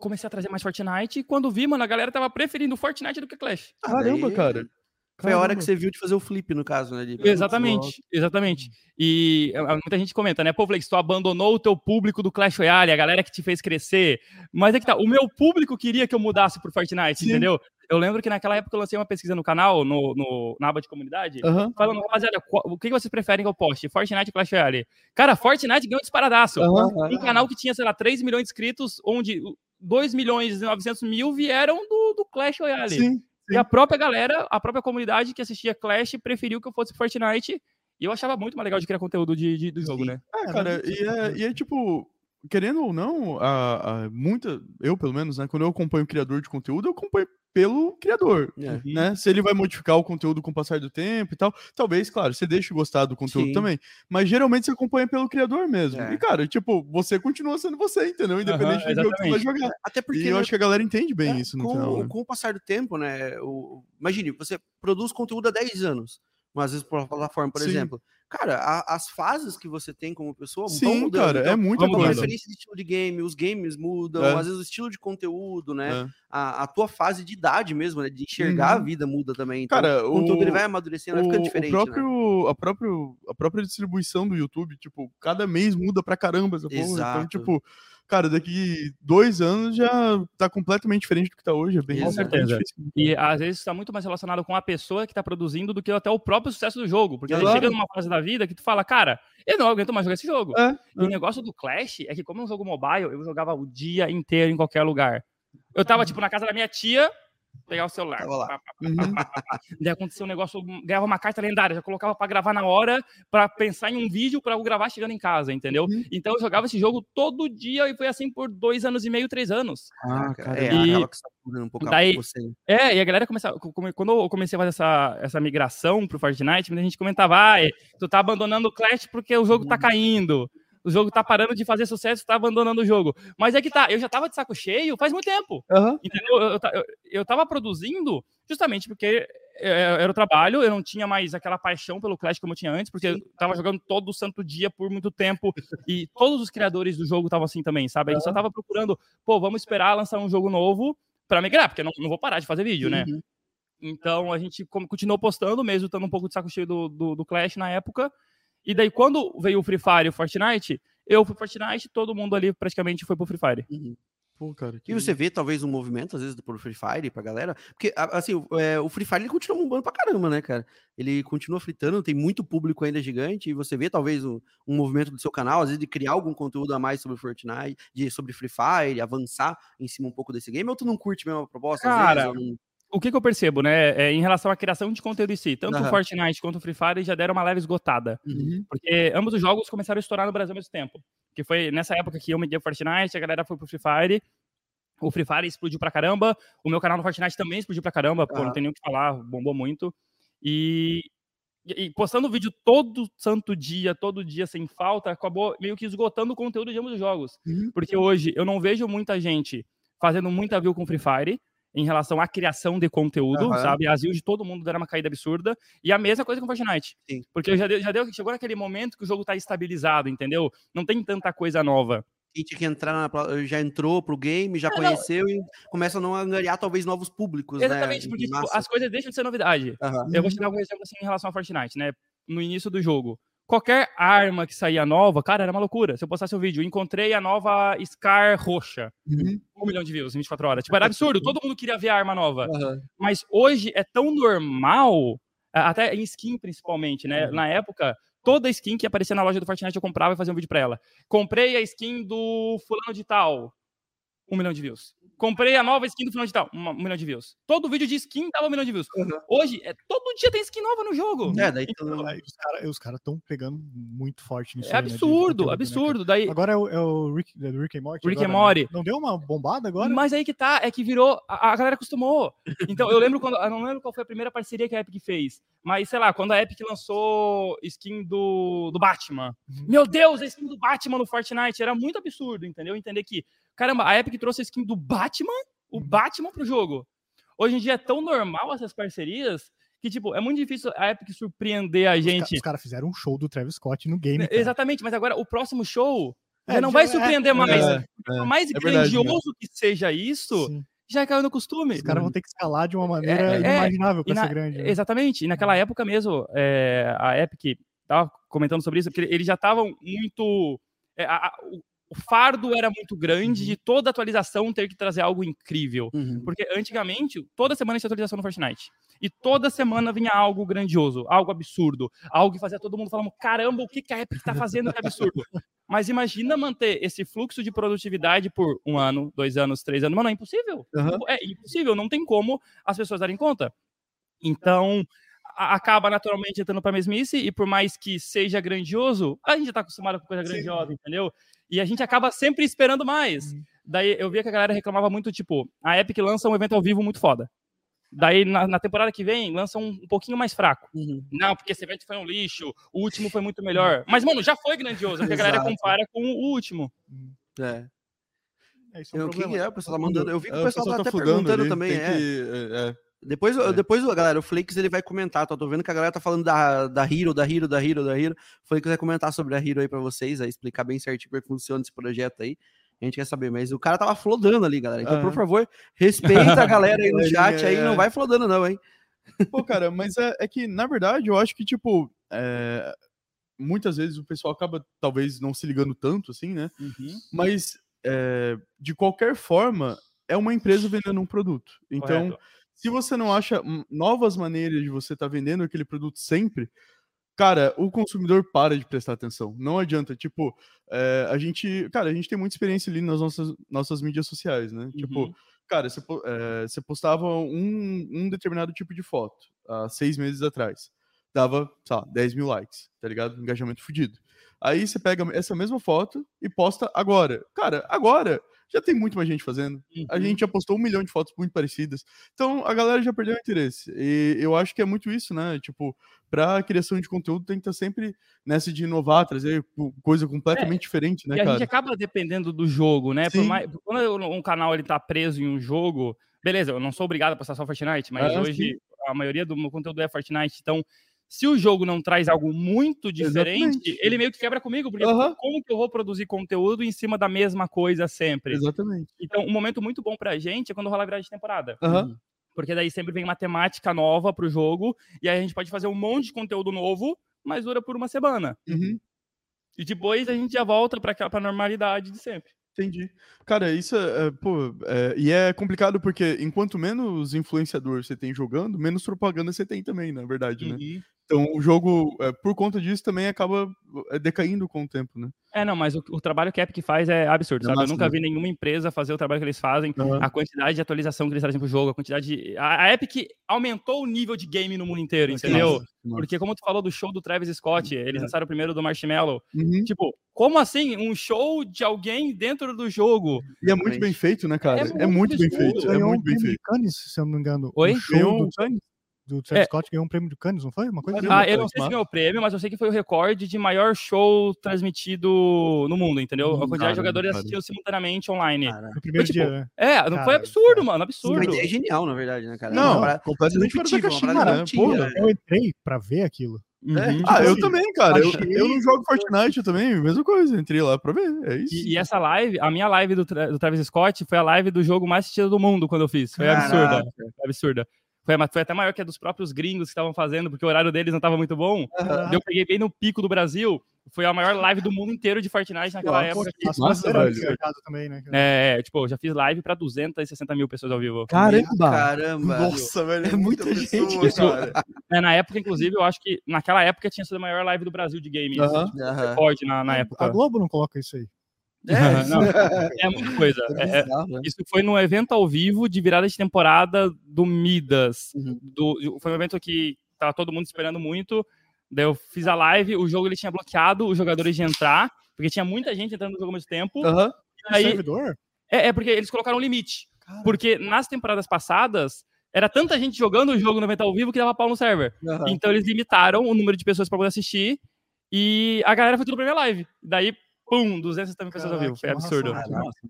Comecei a trazer mais Fortnite e quando vi, mano, a galera tava preferindo Fortnite do que Clash. Caramba, cara. Foi a hora que você viu de fazer o flip, no caso, né? De... Exatamente, exatamente. E muita gente comenta, né? Pô, Flex, tu abandonou o teu público do Clash Royale, a galera que te fez crescer. Mas é que tá, o meu público queria que eu mudasse pro Fortnite, Sim. entendeu? Eu lembro que naquela época eu lancei uma pesquisa no canal, no, no na aba de comunidade, uhum. falando, rapaziada, o que vocês preferem que eu poste? Fortnite ou Clash Royale? Cara, Fortnite ganhou disparadaço. Uhum. Um canal que tinha, sei lá, 3 milhões de inscritos, onde 2 milhões e 900 mil vieram do, do Clash Royale. Sim. Sim. E a própria galera, a própria comunidade que assistia Clash preferiu que eu fosse Fortnite. E eu achava muito mais legal de criar conteúdo de, de do jogo, Sim. né? É, cara, e é, e é tipo, querendo ou não, a, a, muita, eu pelo menos, né, quando eu acompanho o criador de conteúdo, eu acompanho pelo criador, é. né? Se ele vai modificar o conteúdo com o passar do tempo e tal, talvez, claro, você deixe gostar do conteúdo Sim. também, mas geralmente você acompanha pelo criador mesmo. É. E cara, tipo, você continua sendo você, entendeu? Independente uhum, do jogo que você vai jogar. Até porque e eu né, acho que a galera entende bem é, isso no com, final. Né? Com o passar do tempo, né? O, imagine, você produz conteúdo há 10 anos, às vezes por plataforma, por Sim. exemplo. Cara, a, as fases que você tem como pessoa Sim, vão mudando. cara, então, é muito. A referência de estilo de game, os games mudam, é. às vezes o estilo de conteúdo, né? É. A, a, tua fase de idade mesmo, né? De enxergar uhum. a vida muda também. Então, cara, o conteúdo ele vai amadurecendo, o, vai ficando diferente. O próprio, né? a, próprio, a própria distribuição do YouTube, tipo, cada mês muda pra caramba essa porra. Então, tipo cara, daqui dois anos já tá completamente diferente do que tá hoje. É bem Com certeza. Difícil. E às vezes está muito mais relacionado com a pessoa que tá produzindo do que até o próprio sucesso do jogo. Porque claro. chega numa fase da vida que tu fala, cara, eu não aguento mais jogar esse jogo. É, e é. o negócio do Clash é que, como é um jogo mobile, eu jogava o dia inteiro em qualquer lugar. Eu tava, tipo, na casa da minha tia, pegar o celular. Pá, uhum. Daí aconteceu um negócio, ganhava uma carta lendária, já colocava para gravar na hora, para pensar em um vídeo para eu gravar chegando em casa, entendeu? Uhum. Então eu jogava esse jogo todo dia e foi assim por dois anos e meio, três anos. Ah, cara, é, e... que está um pouco daí, você. É, e a galera começava, quando eu comecei a fazer essa, essa migração pro Fortnite, a gente comentava, ah, tu tá abandonando o Clash porque o jogo tá uhum. caindo o jogo tá parando de fazer sucesso, tá abandonando o jogo. Mas é que tá, eu já tava de saco cheio faz muito tempo. Uhum. Entendeu? Eu, eu, eu tava produzindo justamente porque é, é, era o trabalho, eu não tinha mais aquela paixão pelo Clash como eu tinha antes, porque eu tava jogando todo santo dia por muito tempo, e todos os criadores do jogo estavam assim também, sabe? A gente só tava procurando, pô, vamos esperar lançar um jogo novo para migrar, porque eu não, não vou parar de fazer vídeo, né? uhum. Então a gente continuou postando, mesmo estando um pouco de saco cheio do, do, do Clash na época, e daí, quando veio o Free Fire e o Fortnite, eu fui pro Fortnite, todo mundo ali praticamente foi pro Free Fire. Uhum. Pô, cara, que... E você vê talvez um movimento, às vezes, pro Free Fire pra galera, porque, assim, é, o Free Fire ele continua bombando pra caramba, né, cara? Ele continua fritando, tem muito público ainda gigante, e você vê talvez um, um movimento do seu canal, às vezes, de criar algum conteúdo a mais sobre Fortnite, de, sobre Free Fire, avançar em cima um pouco desse game, ou tu não curte mesmo a proposta? Cara, vezes, o que, que, eu percebo, né, é, em relação à criação de conteúdo em si, tanto uhum. o Fortnite quanto o Free Fire já deram uma leve esgotada, uhum. porque ambos os jogos começaram a estourar no Brasil ao mesmo tempo, que foi nessa época que eu me dei o Fortnite, a galera foi pro Free Fire, o Free Fire explodiu pra caramba, o meu canal no Fortnite também explodiu pra caramba, uhum. pô, não tem nem o que falar, bombou muito, e, e postando vídeo todo santo dia, todo dia sem falta, acabou meio que esgotando o conteúdo de ambos os jogos, uhum. porque hoje eu não vejo muita gente fazendo muita view com Free Fire, em relação à criação de conteúdo, uhum. sabe? As views de todo mundo deram uma caída absurda. E a mesma coisa com Fortnite. Sim. Porque já deu, já deu, chegou naquele momento que o jogo tá estabilizado, entendeu? Não tem tanta coisa nova gente que entrar na, já entrou pro game, já conheceu não. e começa a não angariar talvez novos públicos, né, Exatamente, né? porque tipo, as coisas deixam de ser novidade. Uhum. Eu vou te dar um exemplo assim em relação ao Fortnite, né? No início do jogo, qualquer arma que saía nova, cara, era uma loucura. Se eu postasse um vídeo, encontrei a nova Scar roxa. Uhum. Um milhão de views em 24 horas. Tipo, era absurdo. Todo mundo queria ver a arma nova. Uhum. Mas hoje é tão normal, até em skin principalmente, né? Uhum. Na época, toda skin que aparecia na loja do Fortnite eu comprava e fazia um vídeo pra ela. Comprei a skin do fulano de tal. Um milhão de views. Comprei a nova skin do final digital, um, um milhão de views. Todo vídeo de skin dava um milhão de views. Uhum. Hoje, é, todo dia tem skin nova no jogo. É, daí então, os caras estão pegando muito forte nisso. É absurdo, aí, né, absurdo. Né, daí... Agora é o, é o Rick, é Rick and Morty. Rick agora, and Morty. Não deu uma bombada agora? Mas aí que tá, é que virou. A, a, galera acostumou. Então, eu lembro quando. Eu não lembro qual foi a primeira parceria que a Epic fez. Mas, sei lá, quando a Epic lançou skin do, do Batman. Uhum. Meu Deus, a skin do Batman no Fortnite era muito absurdo, entendeu? Entender que, caramba, a Epic trouxe a skin do Batman o Batman pro jogo. Hoje em dia é tão normal essas parcerias que, tipo, é muito difícil a Epic surpreender a gente. Os, caras fizeram um show do Travis Scott no game. Cara. Exatamente, mas agora o próximo show é, já não vai surpreender é, mais. É, Por mais é grandioso verdade, que seja isso, Sim. já caiu no costume. Os caras vão ter que escalar de uma maneira é, é, inimaginável pra na, ser grande. Né? Exatamente. E naquela época mesmo, a Epic tava comentando sobre isso, que eles já estavam muito. A, a, o fardo era muito grande uhum. de toda atualização ter que trazer algo incrível. Uhum. Porque antigamente, toda semana tinha atualização no Fortnite. E toda semana vinha algo grandioso, algo absurdo, algo que fazia todo mundo falando: caramba, o que, que a Epic está fazendo que é absurdo? Mas imagina manter esse fluxo de produtividade por um ano, dois anos, três anos. Mano, é impossível. Uhum. É impossível, não tem como as pessoas darem conta. Então, acaba naturalmente entrando para mesmice, e por mais que seja grandioso, a gente está acostumado com coisa grandiosa, Sim. entendeu? E a gente acaba sempre esperando mais. Uhum. Daí eu via que a galera reclamava muito, tipo, a Epic lança um evento ao vivo muito foda. Daí, na, na temporada que vem, lança um, um pouquinho mais fraco. Uhum. Não, porque esse evento foi um lixo, o último foi muito melhor. Mas, mano, já foi grandioso, porque a galera compara com o último. É. É, é um eu, que é? O pessoal tá mandando. Eu vi que o pessoal, é, o pessoal tá, tá até perguntando ali, também. É. Que, é. É. Depois, é. depois, galera, o Flakes ele vai comentar. Tô, tô vendo que a galera tá falando da, da Hero, da Hero, da Hero, da Hero. O Flakes vai comentar sobre a Hero aí pra vocês, aí explicar bem certinho como é que funciona esse projeto aí. A gente quer saber, mas o cara tava flodando ali, galera. Então, por favor, respeita a galera aí no chat aí, não vai flodando, não, hein? Pô, cara, mas é, é que, na verdade, eu acho que, tipo, é... muitas vezes o pessoal acaba, talvez, não se ligando tanto, assim, né? Uhum. Mas, é... de qualquer forma, é uma empresa vendendo um produto. Então. Correto se você não acha novas maneiras de você estar tá vendendo aquele produto sempre, cara, o consumidor para de prestar atenção. Não adianta, tipo, é, a gente, cara, a gente tem muita experiência ali nas nossas, nossas mídias sociais, né? Tipo, uhum. Tipo, cara, você, é, você postava um, um determinado tipo de foto há seis meses atrás. Dava, sei lá, 10 mil likes, tá ligado? Engajamento fudido. Aí você pega essa mesma foto e posta agora. Cara, agora já tem muito mais gente fazendo. Uhum. A gente já postou um milhão de fotos muito parecidas. Então a galera já perdeu o interesse. E eu acho que é muito isso, né? Tipo, pra criação de conteúdo tem que estar sempre nessa de inovar, trazer coisa completamente é, diferente, né, e cara? a gente acaba dependendo do jogo, né? Mais, quando um canal ele tá preso em um jogo, beleza, eu não sou obrigado a postar só Fortnite, mas ah, hoje sim. a maioria do meu conteúdo é Fortnite, então se o jogo não traz algo muito diferente, Exatamente. ele meio que quebra comigo, porque uhum. como que eu vou produzir conteúdo em cima da mesma coisa sempre? Exatamente. Então, um momento muito bom pra gente é quando rola a virada de temporada. Uhum. Porque daí sempre vem uma temática nova pro jogo, e aí a gente pode fazer um monte de conteúdo novo, mas dura por uma semana. Uhum. E depois a gente já volta pra, pra normalidade de sempre. Entendi. Cara, isso é, é pô, é, e é complicado porque enquanto menos influenciador você tem jogando, menos propaganda você tem também, na verdade, né? uhum. né? Então o jogo, é, por conta disso, também acaba é, decaindo com o tempo, né? É, não, mas o, o trabalho que a Epic faz é absurdo, é sabe? Massa, Eu nunca né? vi nenhuma empresa fazer o trabalho que eles fazem, uhum. a quantidade de atualização que eles trazem pro jogo, a quantidade de... a, a, Epic aumentou o nível de game no mundo inteiro, entendeu? Nossa. Porque como tu falou do show do Travis Scott, eles é. lançaram o primeiro do Marshmallow, uhum. tipo, como assim? Um show de alguém dentro do jogo? E é muito bem feito, né, cara? É muito, é muito bem feito. É muito bem feito. Cannes, se eu não me engano. Oi? Um show do Cannes? Do Travis é. Scott ganhou um prêmio do Cannes, não foi? Uma coisa ah, eu não sei se ganhou o prêmio, mas eu sei que foi o recorde de maior show transmitido no mundo, entendeu? Hum, a quantidade de jogadores assistindo simultaneamente online. No primeiro foi, tipo, dia, né? É, não foi absurdo, mano, absurdo. Sim, é genial, na verdade, né, cara? Não, não completamente fora da caixinha, né? Porra, eu entrei pra ver aquilo. Uhum. É, ah, eu também, cara. Eu, eu não jogo Fortnite também, mesma coisa. Entrei lá pra ver. É isso. E, e essa live, a minha live do, do, Travis Scott foi a live do jogo mais assistido do mundo quando eu fiz. Foi Caraca. absurda. Foi absurda. Foi, foi até maior que a dos próprios gringos que estavam fazendo, porque o horário deles não estava muito bom. Uhum. Eu peguei bem no pico do Brasil. Foi a maior live do mundo inteiro de Fortnite naquela Pô, época. Nossa, nossa velho. Também, né? É, tipo, já fiz live pra 260 mil pessoas ao vivo. Caramba! Caramba! Nossa, velho, é, é muita, muita gente. Pessoa, Isso, é, na época, inclusive, eu acho que naquela época tinha sido a maior live do Brasil de games. Uhum. -huh. Recorde na, na época. A Globo não coloca isso aí. É, não, é muita coisa. É, é, né? isso foi num evento ao vivo de virada de temporada do Midas. Uhum. Do, foi um evento que tava todo mundo esperando muito. Daí eu fiz a live, o jogo ele tinha bloqueado os jogadores de entrar, porque tinha muita gente entrando no jogo ao mesmo tempo. Uhum. Aí, servidor? É, é, porque eles colocaram um limite. Caramba. Porque nas temporadas passadas, era tanta gente jogando o jogo no evento ao vivo que dava pau no server. Uhum. Então eles limitaram o número de pessoas para poder assistir. E a galera foi tudo pra minha live. Daí, pum, 270 mil pessoas ao vivo. Foi absurdo. Nossa,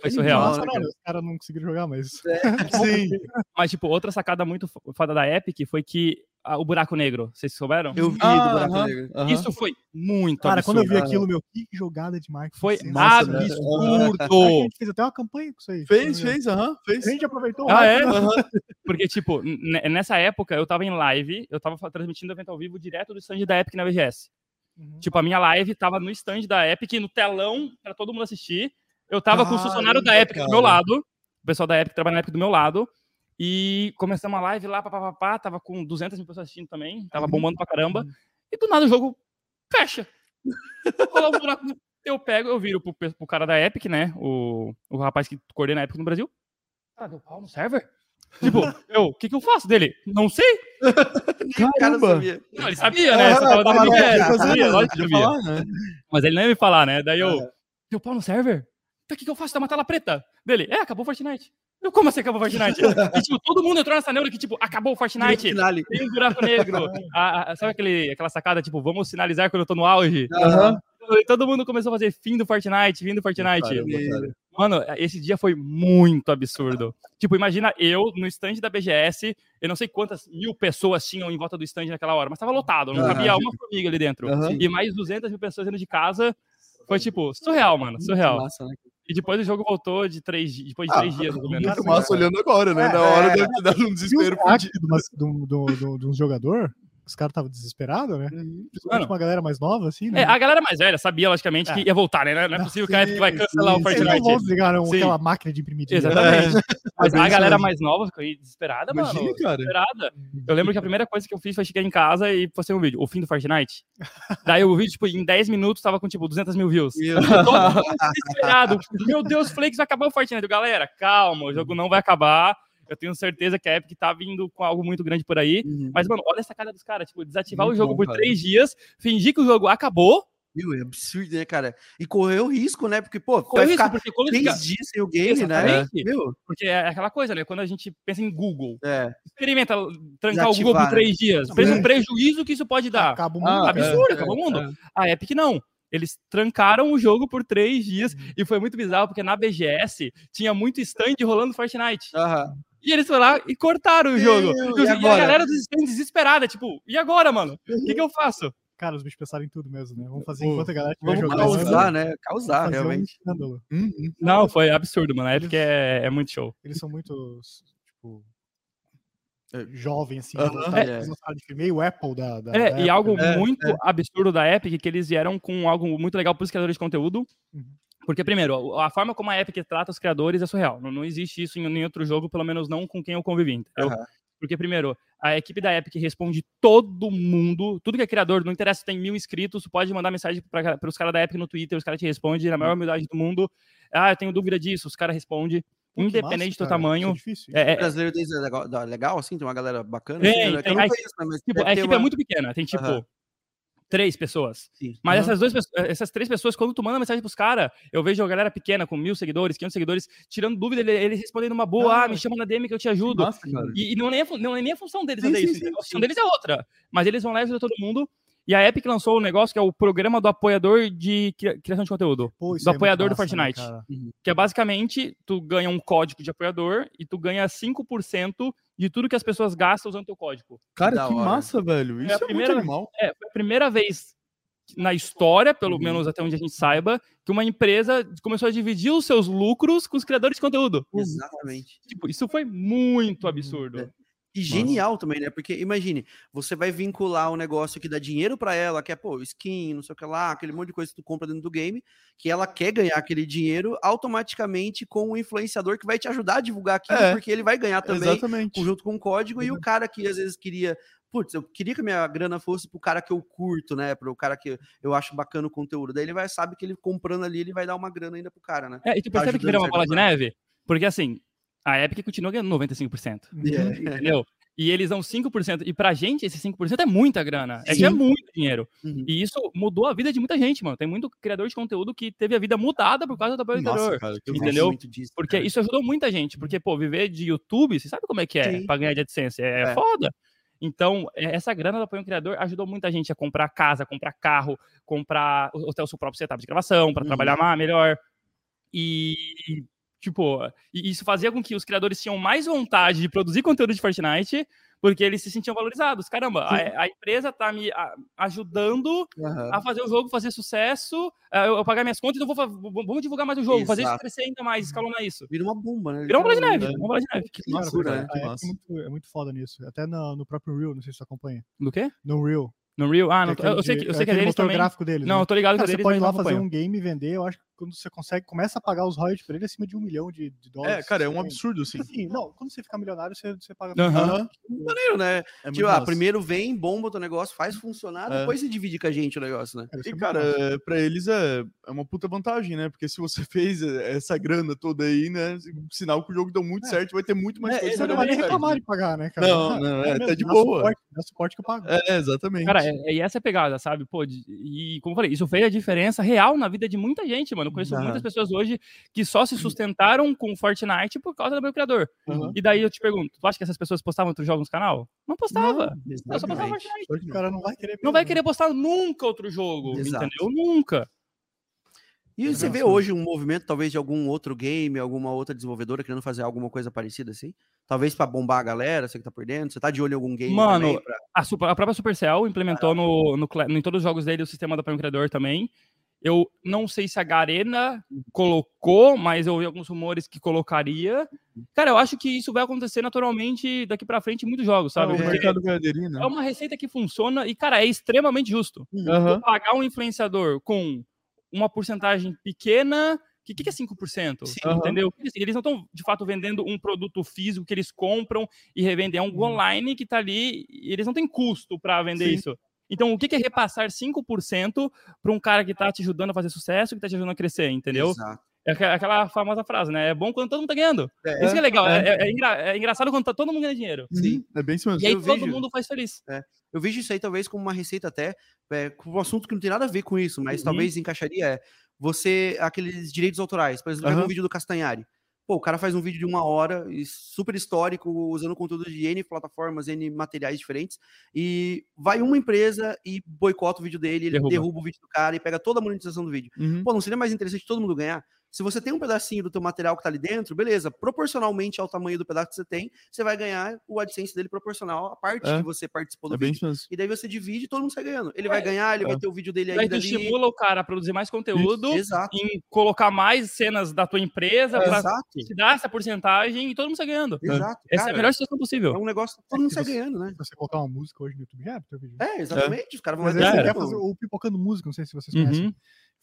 foi surreal. Nossa, não, os caras não conseguiram jogar, mas. É. Sim. mas, tipo, outra sacada muito foda da Epic foi que o buraco negro. Vocês souberam? Eu vi ah, do buraco uh -huh, negro. Uh -huh. Isso foi muito Cara, absurdo. quando eu vi aquilo, meu, que jogada de marketing. Foi Nossa, absurdo. A gente fez até uma campanha com isso aí. Fez, fez, aham. Uh -huh, fez. A gente aproveitou. Ah, é? Porque, tipo, nessa época, eu tava em live, eu tava transmitindo o evento ao vivo direto do stand da Epic na VGS. Uhum. Tipo, a minha live tava no stand da Epic, no telão, para todo mundo assistir. Eu tava com o funcionário da Epic cara. do meu lado, o pessoal da Epic trabalhando na Epic do meu lado, e começamos a live lá, papapá, tava com 200 mil pessoas assistindo também, tava uhum. bombando pra caramba, uhum. e do nada o jogo fecha. eu pego, eu viro pro, pro cara da Epic, né, o, o rapaz que coordena a Epic no Brasil, ah, deu pau no server? Tipo, eu, o que que eu faço dele? Não sei. Caramba. Sabia. Não, ele sabia, né? Ah, Você tava dando ah, sabia, lógico que sabia. Né? Mas ele não ia me falar, né? Daí eu, deu pau no server? Então o que, que eu faço? Tá uma tela preta. Dele, é, acabou o Fortnite. Eu, como assim acabou o Fortnite? e, tipo, todo mundo entrou nessa neura que, tipo, acabou o Fortnite. Tem um buraco negro. a, a, sabe aquele, aquela sacada, tipo, vamos sinalizar quando eu tô no auge? Uhum. E todo mundo começou a fazer fim do Fortnite, fim do Fortnite. Caramba, Mano, esse dia foi muito absurdo. Tipo, imagina eu no stand da BGS, eu não sei quantas mil pessoas tinham em volta do stand naquela hora, mas tava lotado, não uhum. cabia uma formiga ali dentro. Uhum. E mais 200 mil pessoas dentro de casa. Foi, tipo, surreal, mano, surreal. Massa, né? E depois o jogo voltou de três, depois de ah, três dias, mais ou menos. Muito massa olhando agora, né? É, Na hora é, deve ter dado um desespero. Do, do, do, do, um jogador os caras estavam desesperados, né? Uhum. Principalmente uma galera mais nova, assim, né? É, a galera mais velha sabia, logicamente, é. que ia voltar, né? Não é possível sim, que a Epic vai cancelar sim, o Fortnite. Eles não vão desligar aquela máquina de imprimir dinheiro. Exatamente. É. Mas a galera mais nova ficou desesperada, Imagina, mano. Cara. Desesperada. Eu lembro que a primeira coisa que eu fiz foi chegar em casa e postei um vídeo, o fim do Fortnite. Daí o vídeo, tipo, em 10 minutos tava com, tipo, 200 mil views. Meu, desesperado. Meu Deus, Flakes vai acabar o Fortnite. Galera, calma, o jogo não vai acabar eu tenho certeza que a Epic tá vindo com algo muito grande por aí. Uhum. Mas, mano, olha essa cara dos caras. Tipo, desativar muito o jogo bom, por cara. três dias, fingir que o jogo acabou. Meu, é absurdo, né, cara? E correu risco, né? Porque, pô, correu vai ficar porque quando três fica... dias sem o game, né? Meu. Porque é aquela coisa, né? Quando a gente pensa em Google, é. experimenta trancar Desativar, o Google por três né? dias. Pensa no prejuízo que isso pode dar. Acaba o mundo. Ah, absurdo, é, acaba o mundo. É. A Epic não. Eles trancaram o jogo por três dias uhum. e foi muito bizarro, porque na BGS tinha muito stand rolando Fortnite. Uhum. E eles foram lá e cortaram o jogo. e, e, a galera dos stands desesperada, tipo, e agora, mano? O que, que eu faço? Cara, os bichos pensaram em tudo mesmo, né? Vamos fazer enquanto a galera estiver jogando. Causar, né? Causar, realmente. Um uhum. Não, foi absurdo, mano. A época é, é muito show. Eles são muito, tipo, é, jovem, assim, uhum. é. de meio Apple da, da É, da e algo é, muito é. absurdo da Epic, que eles vieram com algo muito legal para os criadores de conteúdo. Uhum. Porque, primeiro, a forma como a Epic trata os criadores é surreal. Não, não existe isso em nenhum outro jogo, pelo menos não com quem eu convivi. Entendeu? Uhum. Porque, primeiro, a equipe da Epic responde todo mundo, tudo que é criador, não interessa se tem mil inscritos, pode mandar mensagem para os caras da Epic no Twitter, os caras te respondem na maior uhum. humildade do mundo. Ah, eu tenho dúvida disso, os caras respondem. independente massa, do tamanho. É, é, é, o brasileiro é legal, legal, assim, tem uma galera bacana. Tem, assim, né? tem, a, conheço, né, tipo, a equipe é uma... é muito pequena, tem tipo. Uhum três pessoas. Sim. Mas uhum. essas duas essas três pessoas, quando tu manda mensagem pros caras, eu vejo a galera pequena com mil seguidores, 500 seguidores, tirando dúvida, ele, ele respondendo uma boa, ah, ah me chama na DM que eu te ajudo. Nossa, e, e, não, é, não é nem a função deles sim, fazer sim, isso. A função deles é outra. Mas eles vão lá e ajudam todo mundo. E a Epic lançou um negócio que é o programa do apoiador de criação de conteúdo. Pô, do é apoiador massa, do né, Fortnite. Né, que é basicamente, tu ganha um código de apoiador e tu ganha 5% de tudo que as pessoas gastam usando teu código. Cara, que, que massa, velho. Isso é, a primeira, é muito animal. É, foi a primeira vez na história, pelo uhum. menos até onde a gente saiba, que uma empresa começou a dividir os seus lucros com os criadores de conteúdo. Exatamente. Tipo, isso foi muito absurdo. E genial Nossa. também, né? Porque imagine, você vai vincular um negócio que dá dinheiro para ela, que é, pô, skin, não sei o que lá, aquele monte de coisa que tu compra dentro do game, que ela quer ganhar aquele dinheiro automaticamente com o influenciador que vai te ajudar a divulgar aquilo, é, porque ele vai ganhar também exatamente. junto com o código, uhum. e o cara que às vezes queria putz, eu queria que a minha grana fosse pro cara que eu curto, né? Pro cara que eu acho bacana o conteúdo. Daí ele vai sabe que ele comprando ali, ele vai dar uma grana ainda pro cara, né? É, e tu tá percebe tá que vira uma bola de neve? Porque assim, a Epic continua ganhando 95%. Yeah. Entendeu? E eles dão 5%. E pra gente, esse 5% é muita grana. É que é muito dinheiro. Uhum. E isso mudou a vida de muita gente, mano. Tem muito criador de conteúdo que teve a vida mudada por causa do apoio anterior. Entendeu? Disso, porque isso ajudou muita gente. Porque, pô, viver de YouTube, você sabe como é que é Sim. pra ganhar de AdSense? É, é. foda. Então, é, essa grana do apoio ao criador ajudou muita gente a comprar casa, comprar carro, comprar até o seu próprio setup de gravação, para uhum. trabalhar melhor. E Tipo, e isso fazia com que os criadores tinham mais vontade de produzir conteúdo de Fortnite, porque eles se sentiam valorizados. Caramba, a, a, empresa tá me ajudando uhum. a fazer o jogo fazer sucesso, eu, eu pagar minhas contas, então vou, vamos divulgar mais o jogo, Exato. fazer isso crescer ainda mais, escalonar isso. Vira uma bomba, né? Vira uma bola de neve. Uma bola de neve. Que loucura, né? É, é, muito, é muito foda nisso. Até no, no próprio Real, não sei se você acompanha. No quê? No Real. No Real? Ah, não, é eu, sei que, eu sei que é deles também. gráfico deles. Não, né? eu tô ligado Cara, que Você pode ir lá fazer um game e vender, eu acho que quando você consegue, começa a pagar os royalties pra ele acima de um milhão de, de dólares. É, cara, é um absurdo, assim. assim. Não, quando você ficar milionário, você, você paga. Uhum. Maneiro, né? É tipo, ah, primeiro vem, bomba o teu negócio, faz funcionar, é. depois você divide com a gente o negócio, né? E, cara, é, pra eles é, é uma puta vantagem, né? Porque se você fez essa grana toda aí, né? Sinal que o jogo deu muito é. certo, vai ter muito mais é, coisa. Você não vai nem reclamar de pagar, né, cara? Não, não, é, tá de boa. Suporte, é suporte que eu pago. É, exatamente. Cara, e essa é a pegada, sabe? Pô, e como eu falei, isso fez a diferença real na vida de muita gente, mano. Eu conheço muitas pessoas hoje que só se sustentaram com Fortnite por causa do meu criador. Uhum. E daí eu te pergunto, tu acha que essas pessoas postavam outros jogos no canal? Não postava. Não, só postava Fortnite. O cara não vai querer. Não vai querer postar nunca outro jogo, Exato. entendeu? Nunca. E você vê hoje um movimento, talvez, de algum outro game, alguma outra desenvolvedora querendo fazer alguma coisa parecida assim? Talvez para bombar a galera, você que tá por dentro? Você tá de olho em algum game Mano, pra... a, super, a, própria Supercell implementou ah, no, no, no, em todos os jogos dele o sistema do Prime Criador também. Eu não sei se a Garena colocou, mas eu ouvi alguns rumores que colocaria. Cara, eu acho que isso vai acontecer naturalmente daqui para frente em muitos jogos, sabe? É, né? É uma receita que funciona e, cara, é extremamente justo. Uhum. Pagar um influenciador com uma porcentagem pequena o que, que, é 5%? Sim, entendeu? Uhum. Eles não estão, de fato, vendendo um produto físico que eles compram e revendem. É um uhum. online que está ali e eles não têm custo para vender Sim. isso. Então, o que é repassar 5% para um cara que está te ajudando a fazer sucesso, que está te ajudando a crescer, entendeu? Exato. É aquela famosa frase, né? É bom quando todo mundo tá ganhando. É, isso que é legal. É, é, é, engra, é engraçado quando tá todo mundo ganhando dinheiro. Sim, é bem isso mesmo. E aí eu todo vejo, mundo faz feliz. É. Eu vejo isso aí talvez como uma receita até, é, com um assunto que não tem nada a ver com isso, mas uhum. talvez encaixaria é você, aqueles direitos autorais. Por exemplo, uhum. um vídeo do Castanhari. Pô, o cara faz um vídeo de uma hora, super histórico, usando conteúdo de N plataformas, N materiais diferentes, e vai uma empresa e boicota o vídeo dele, ele derruba, derruba o vídeo do cara e pega toda a monetização do vídeo. Uhum. Pô, não seria mais interessante todo mundo ganhar? Se você tem um pedacinho do teu material que tá ali dentro, beleza, proporcionalmente ao tamanho do pedaço que você tem, você vai ganhar o AdSense dele proporcional à parte é. que você participou do é vídeo. E daí você divide e todo mundo sai ganhando. Ele é. vai ganhar, ele é. vai ter o vídeo dele aí. Aí estimula o cara a produzir mais conteúdo, em colocar mais cenas da tua empresa, pra te dar essa porcentagem e todo mundo sai ganhando. Exato. Essa cara, é a melhor situação possível. É um negócio que todo mundo sai você, ganhando, né? Se você colocar uma música hoje no YouTube, já é teu vídeo. É, exatamente. Os caras vão quer fazer o Pipocando Música, não sei se vocês conhecem.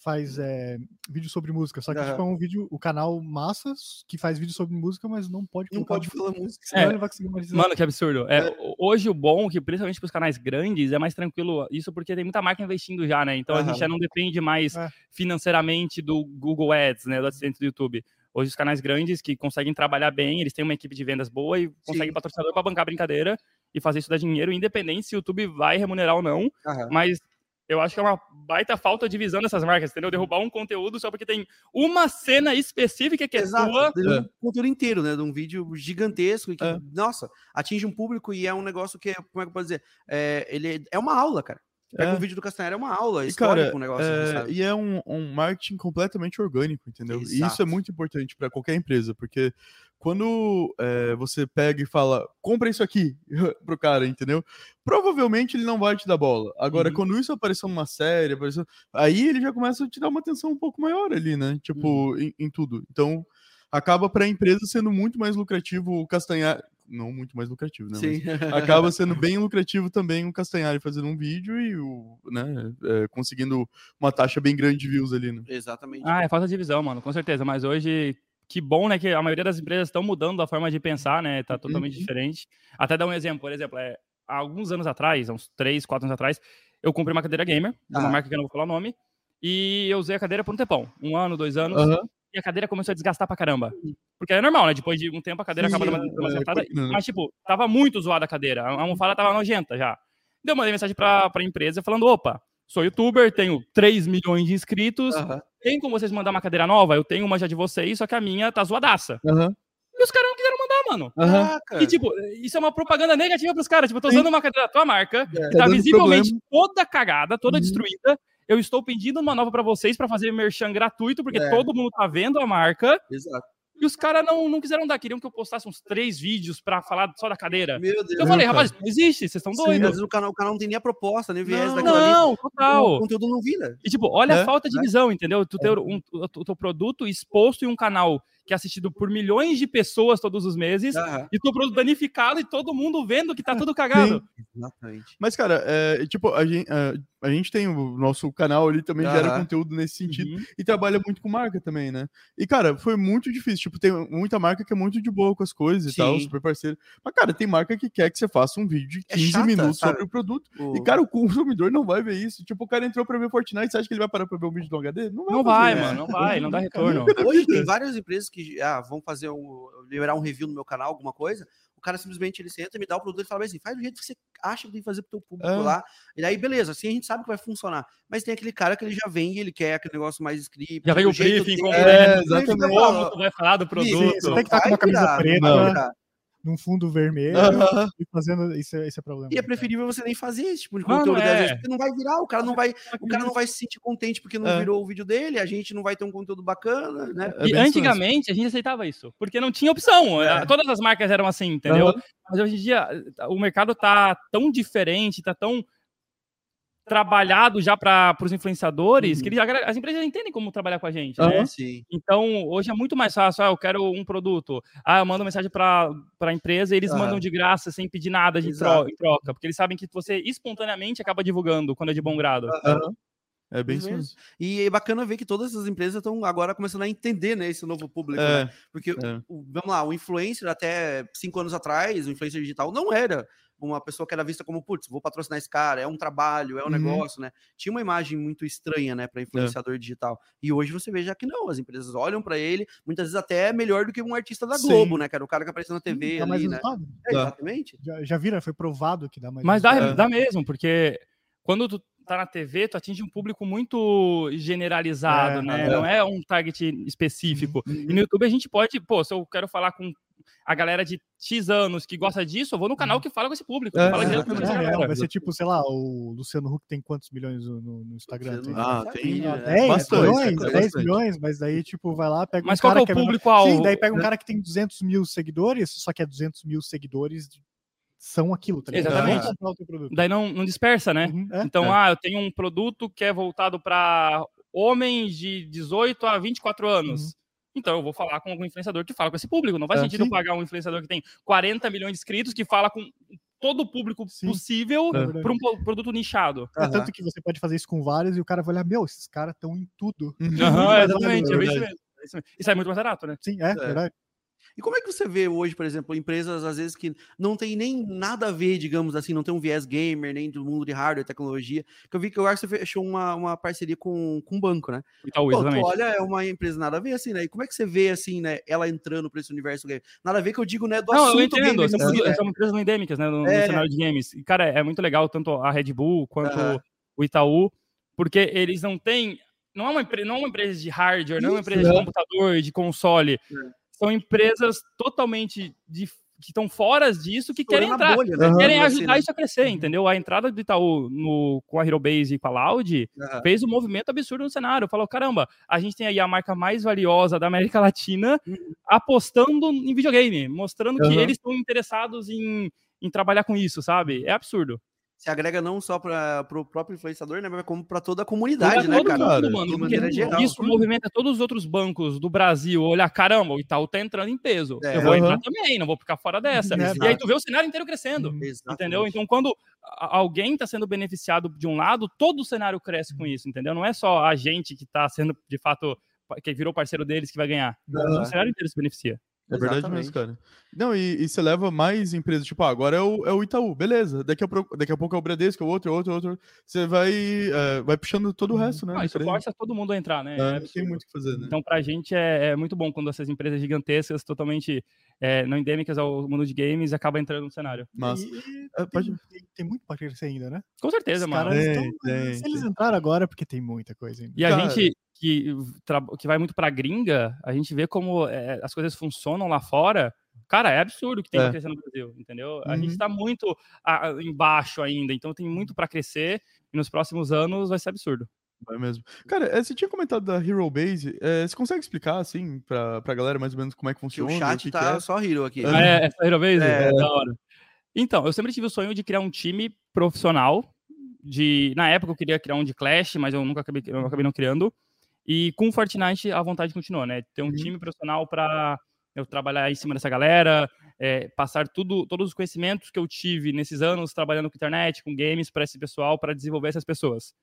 Faz é, vídeo sobre música. Só que uhum. tipo, é um vídeo, o canal Massas, que faz vídeo sobre música, mas não pode Não pode falar música, senão é. ele vai conseguir monetizar. Mano, que absurdo. É, é. Hoje o bom, que principalmente para os canais grandes, é mais tranquilo isso, porque tem muita marca investindo já, né? Então uhum. a gente já não depende mais é. financeiramente do Google Ads, né? Do assistente do YouTube. Hoje os canais grandes que conseguem trabalhar bem, eles têm uma equipe de vendas boa e conseguem Sim. patrocinador para bancar brincadeira e fazer isso dar dinheiro, independente se o YouTube vai remunerar ou não. Uhum. Mas eu acho que é uma baita falta de visão dessas marcas, entendeu? Derrubar um conteúdo só porque tem uma cena específica que é Exato, sua. Um é. conteúdo inteiro, né? De um vídeo gigantesco que, é. nossa, atinge um público e é um negócio que, como é que eu posso dizer? É, ele é uma aula, cara. Pega é. um vídeo do Castanheira, é uma aula, e, cara, um negócio. É, e é um, um marketing completamente orgânico, entendeu? Exato. E isso é muito importante para qualquer empresa, porque quando é, você pega e fala, compra isso aqui pro cara, entendeu? Provavelmente ele não vai te dar bola. Agora, uhum. quando isso apareceu numa série, apareceu... aí ele já começa a te dar uma atenção um pouco maior ali, né? Tipo, uhum. em, em, tudo. Então, acaba para a empresa sendo muito mais lucrativo castanhar, não muito mais lucrativo, né? Sim. acaba sendo bem lucrativo também o Castanhari fazendo um vídeo e o, né, é, conseguindo uma taxa bem grande de views ali, né? Exatamente. Ah, é falta de visão, mano, com certeza. Mas hoje que bom, né, que a maioria das empresas estão mudando a forma de pensar, né, tá totalmente uhum. diferente. Até dar um exemplo, por exemplo, é, há alguns anos atrás, uns 3, 4 anos atrás, eu comprei uma cadeira gamer, ah. uma marca que eu não vou falar o nome, e eu usei a cadeira por um tempão, um ano, dois anos, uhum. E a cadeira começou a desgastar pra caramba. Porque é normal, né, depois de um tempo a cadeira Sim, acaba dando uma sentada, é, mas tipo, tava muito zoada a cadeira, a almofada tava nojenta já. Deu uma mensagem pra, pra empresa falando, opa, sou youtuber, tenho 3 milhões de inscritos, uhum. tem como vocês mandar uma cadeira nova? Eu tenho uma já de vocês, só que a minha tá zoadaça. Uhum. E os caras não quiseram mandar, mano. Uhum. E, tipo, isso é uma propaganda negativa pros caras. Tipo, eu tô usando uma cadeira da tua marca, é, que tá, tá visivelmente problema. toda cagada, toda uhum. destruída. Eu estou pedindo uma nova para vocês para fazer merchan gratuito, porque é. todo mundo tá vendo a marca. Exato. E os caras não, não quiseram dar, queriam que eu postasse uns três vídeos pra falar só da cadeira. Meu Deus. Eu falei, rapaz, não existe, vocês estão doidos. Às vezes o canal, o canal não tem nem a proposta, nem viés não, daquilo Não, ali. total. O conteúdo não vira. E tipo, olha é, a falta de é. visão, entendeu? Tu ter é. um, o, teu produto exposto em um canal que é assistido por milhões de pessoas todos os meses, uhum. e teu produto danificado e todo mundo vendo que tá tudo cagado. Sim. Exatamente. Mas, cara, é, tipo, a gente, a, a, gente tem o nosso canal ali também uhum. gera conteúdo nesse sentido uhum. e trabalha muito com marca também, né? E, cara, foi muito difícil. Tipo, tem muita marca que é muito de boa com as coisas e Sim. tal, super parceiro. Mas, cara, tem marca que quer que você faça um vídeo de 15 é chata, minutos sabe? sobre o produto. E, cara, o consumidor não vai ver isso. Tipo, o cara entrou pra ver Fortnite, você acha que ele vai parar pra ver um vídeo do HD? Não vai, não vai mano, não vai, não dá retorno. Hoje tem várias empresas que ah, vão fazer um, liberar um review no meu canal, alguma coisa cara simplesmente ele entra, me dá o produto e fala assim, faz do jeito que você acha que tem que fazer pro teu público é. lá. E aí, beleza, assim a gente sabe que vai funcionar. Mas tem aquele cara que ele já vem e ele quer aquele negócio mais script. Já vem o briefing, como é, exatamente. Como tu vai falar do produto. Sim, você tem que estar com uma camisa preta num fundo vermelho uhum. e fazendo isso, esse é problema. E é preferível você nem fazer esse tipo de conteúdo, é. vezes, porque não vai virar, o cara não vai, o cara não vai se sentir contente porque não é. virou o vídeo dele, a gente não vai ter um conteúdo bacana, né? É e antigamente a gente aceitava isso, porque não tinha opção. É. Todas as marcas eram assim, entendeu? Uhum. Mas hoje em dia o mercado tá tão diferente, tá tão trabalhado já para os influenciadores, uhum. que as empresas já entendem como trabalhar com a gente, uhum. né? Sim. Então, hoje é muito mais fácil, ah, eu quero um produto, ah, eu mando mensagem para a empresa e eles uhum. mandam de graça, sem pedir nada de em troca, porque eles sabem que você espontaneamente acaba divulgando quando é de bom grado. É bem isso. E é bacana ver que todas essas empresas estão agora começando a entender né, esse novo público. É, né? Porque, é. o, vamos lá, o influencer até cinco anos atrás, o influencer digital, não era uma pessoa que era vista como, putz, vou patrocinar esse cara, é um trabalho, é um uhum. negócio, né? Tinha uma imagem muito estranha, né, para é. influenciador é. digital. E hoje você vê já que não, as empresas olham para ele, muitas vezes até é melhor do que um artista da Globo, Sim. né, que era o cara que apareceu na TV dá ali, né? É, exatamente. Já, já viram, foi provado que dá mais Mas dá, dá mesmo, porque quando tu tá na TV, tu atinge um público muito generalizado, é, né? É. Não é um target específico. Uhum. E no YouTube a gente pode, pô, se eu quero falar com a galera de X anos que gosta disso, eu vou no canal que fala com esse público. É, fala é, é, vai ser tipo, sei lá, o Luciano Huck tem quantos milhões no, no Instagram? Tem, ah, tem 10, bastante, milhões, 10 milhões, mas daí, tipo, vai lá, pega mas um cara é o que público é... Sim, daí pega um cara que tem 200 mil seguidores, só que é 200 mil seguidores são aquilo, tá Exatamente. Daí não, não dispersa, né? Uhum, é. Então, é. ah, eu tenho um produto que é voltado para homens de 18 a 24 anos. Uhum. Então eu vou falar com algum influenciador que fala com esse público. Não faz é, sentido sim. pagar um influenciador que tem 40 milhões de inscritos, que fala com todo o público sim. possível é para um produto nichado. É, tanto que você pode fazer isso com vários e o cara vai olhar, meu, esses caras estão em tudo. Uhum, exatamente, é, é isso mesmo. Isso é muito mais barato, né? Sim, é, é. verdade. E como é que você vê hoje, por exemplo, empresas às vezes que não tem nem nada a ver, digamos assim, não tem um viés gamer, nem do mundo de hardware, tecnologia, que eu vi que o Arce fechou uma, uma parceria com, com um banco, né? Itaú, Pô, exatamente. olha, é uma empresa nada a ver, assim, né? E como é que você vê, assim, né, ela entrando para esse universo gamer? Nada a ver que eu digo, né, do não, assunto eu entendo, gamer. São, né? são empresas endêmicas, né, no, é. no, cenário de games. E, cara, é muito legal, tanto a Red Bull quanto o Itaú, porque eles não têm não é uma, não é uma empresa de hardware, não é uma empresa de computador, de console. É são empresas totalmente de, que estão fora disso, que querem entrar, bolha, né? querem uhum, ajudar isso a crescer, uhum. entendeu? A entrada do Itaú no, com a Hero Base e com a Loud uhum. fez um movimento absurdo no cenário. Falou, caramba, a gente tem aí a marca mais valiosa da América Latina uhum. apostando em videogame, mostrando que eles estão interessados em, em trabalhar com isso, sabe? É absurdo. Se agrega não só para o próprio influenciador, né, mas como para toda a comunidade, né, cara? Mundo, mano, de maneira geral. Isso movimenta todos os outros bancos do Brasil. Olha, caramba, o Itaú tá entrando em peso. É, eu vou uhum. entrar também, não vou ficar fora dessa. É, e aí tu vê o cenário inteiro crescendo. Uhum. Entendeu? Então, quando alguém está sendo beneficiado de um lado, todo o cenário cresce com isso, entendeu? Não é só a gente que está sendo, de fato, que virou parceiro deles que vai ganhar. Uhum. O cenário inteiro se beneficia. É verdade Exatamente. mesmo, cara. Não, e, e, você leva mais empresas, tipo, ah, agora é o, é o Itaú, beleza. Daqui a, daqui a pouco é o Bradesco, é o outro, é outro, outro. Você vai, é, vai puxando todo o uhum. resto, né? Ah, isso força todo mundo a entrar, né? É, é tem muito o que fazer, né? Então, pra gente é, é, muito bom quando essas empresas gigantescas, totalmente é, não endêmicas ao mundo de games, acabam entrando no cenário. Mas e, é, pode... tem, tem, muito pra crescer ainda, né? Com certeza, Os mano. Tem, tem, se eles entraram agora, porque tem muita coisa ainda. E a cara... gente, que, que vai muito pra gringa, a gente vê como é, as coisas funcionam lá fora. Cara, é absurdo o que tem é. pra crescer no Brasil, entendeu? Uhum. A gente uhum. tá muito a, embaixo ainda, então tem muito para crescer e nos próximos anos vai ser absurdo. Vai mesmo. Cara, é, você tinha comentado da Hero Base. É, você consegue explicar, assim, pra, pra galera mais ou menos como é que funciona? o chat o tá é? só Hero aqui. Ah, é, essa Hero Base? É. é, da hora. Então, eu sempre tive o sonho de criar um time profissional. De, na época eu queria criar um de Clash, mas eu nunca acabei, eu acabei não criando. E com o Fortnite a vontade continua, né? Ter um uhum. time profissional para eu trabalhar em cima dessa galera, é, passar tudo, todos os conhecimentos que eu tive nesses anos trabalhando com internet, com games para esse pessoal, para desenvolver essas pessoas.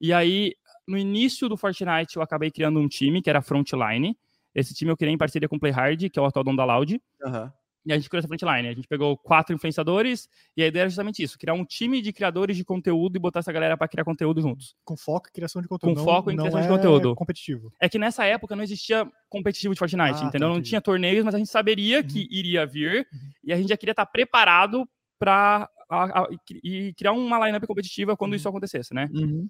E aí, no início do Fortnite, eu acabei criando um time que era Frontline. Esse time eu criei em parceria com o Playhard, que é o atual dono da Loud. Uhum. E a gente criou essa frontline. A gente pegou quatro influenciadores e a ideia era justamente isso: criar um time de criadores de conteúdo e botar essa galera para criar conteúdo juntos. Com foco em criação de conteúdo. Com foco em criação é de conteúdo. competitivo. É que nessa época não existia competitivo de Fortnite, ah, entendeu? Tá, não tinha torneios, mas a gente saberia uhum. que iria vir uhum. e a gente já queria estar preparado para e criar uma lineup competitiva quando uhum. isso acontecesse, né? Uhum.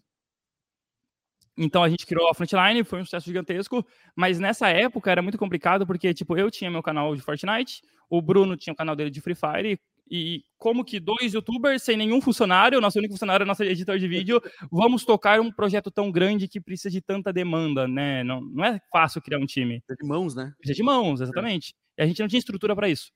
Então a gente criou a Frontline, foi um sucesso gigantesco, mas nessa época era muito complicado porque, tipo, eu tinha meu canal de Fortnite, o Bruno tinha o canal dele de Free Fire, e como que dois youtubers sem nenhum funcionário, nosso único funcionário é nosso editor de vídeo, vamos tocar um projeto tão grande que precisa de tanta demanda, né? Não, não é fácil criar um time. Precisa de mãos, né? Precisa de mãos, exatamente. E a gente não tinha estrutura para isso.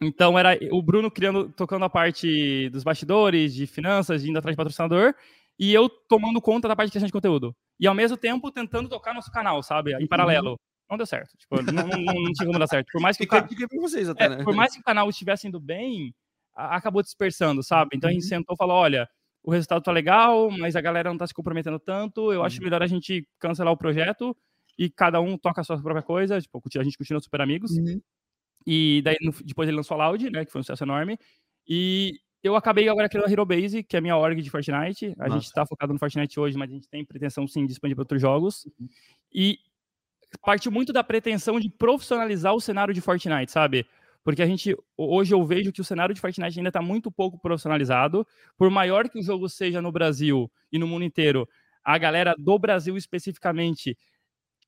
Então era o Bruno criando, tocando a parte dos bastidores, de finanças, indo atrás de patrocinador, e eu tomando conta da parte de criação de conteúdo. E ao mesmo tempo tentando tocar nosso canal, sabe? Em uhum. paralelo. Não deu certo. Tipo, não, não, não, tinha como dar certo. Por mais que, Fica, o, vocês até, é, né? por mais que o canal estivesse indo bem, acabou dispersando, sabe? Então a gente uhum. sentou e falou: olha, o resultado tá legal, mas a galera não tá se comprometendo tanto. Eu acho uhum. melhor a gente cancelar o projeto e cada um toca a sua própria coisa. Tipo, a gente continua super amigos. Uhum. E daí depois ele lançou a Loud, né? Que foi um sucesso enorme. E eu acabei agora criando a Hero Base, que é a minha org de Fortnite. A Nossa. gente está focado no Fortnite hoje, mas a gente tem pretensão sim de expandir para outros jogos. Uhum. E partiu muito da pretensão de profissionalizar o cenário de Fortnite, sabe? Porque a gente hoje eu vejo que o cenário de Fortnite ainda está muito pouco profissionalizado. Por maior que o jogo seja no Brasil e no mundo inteiro, a galera do Brasil especificamente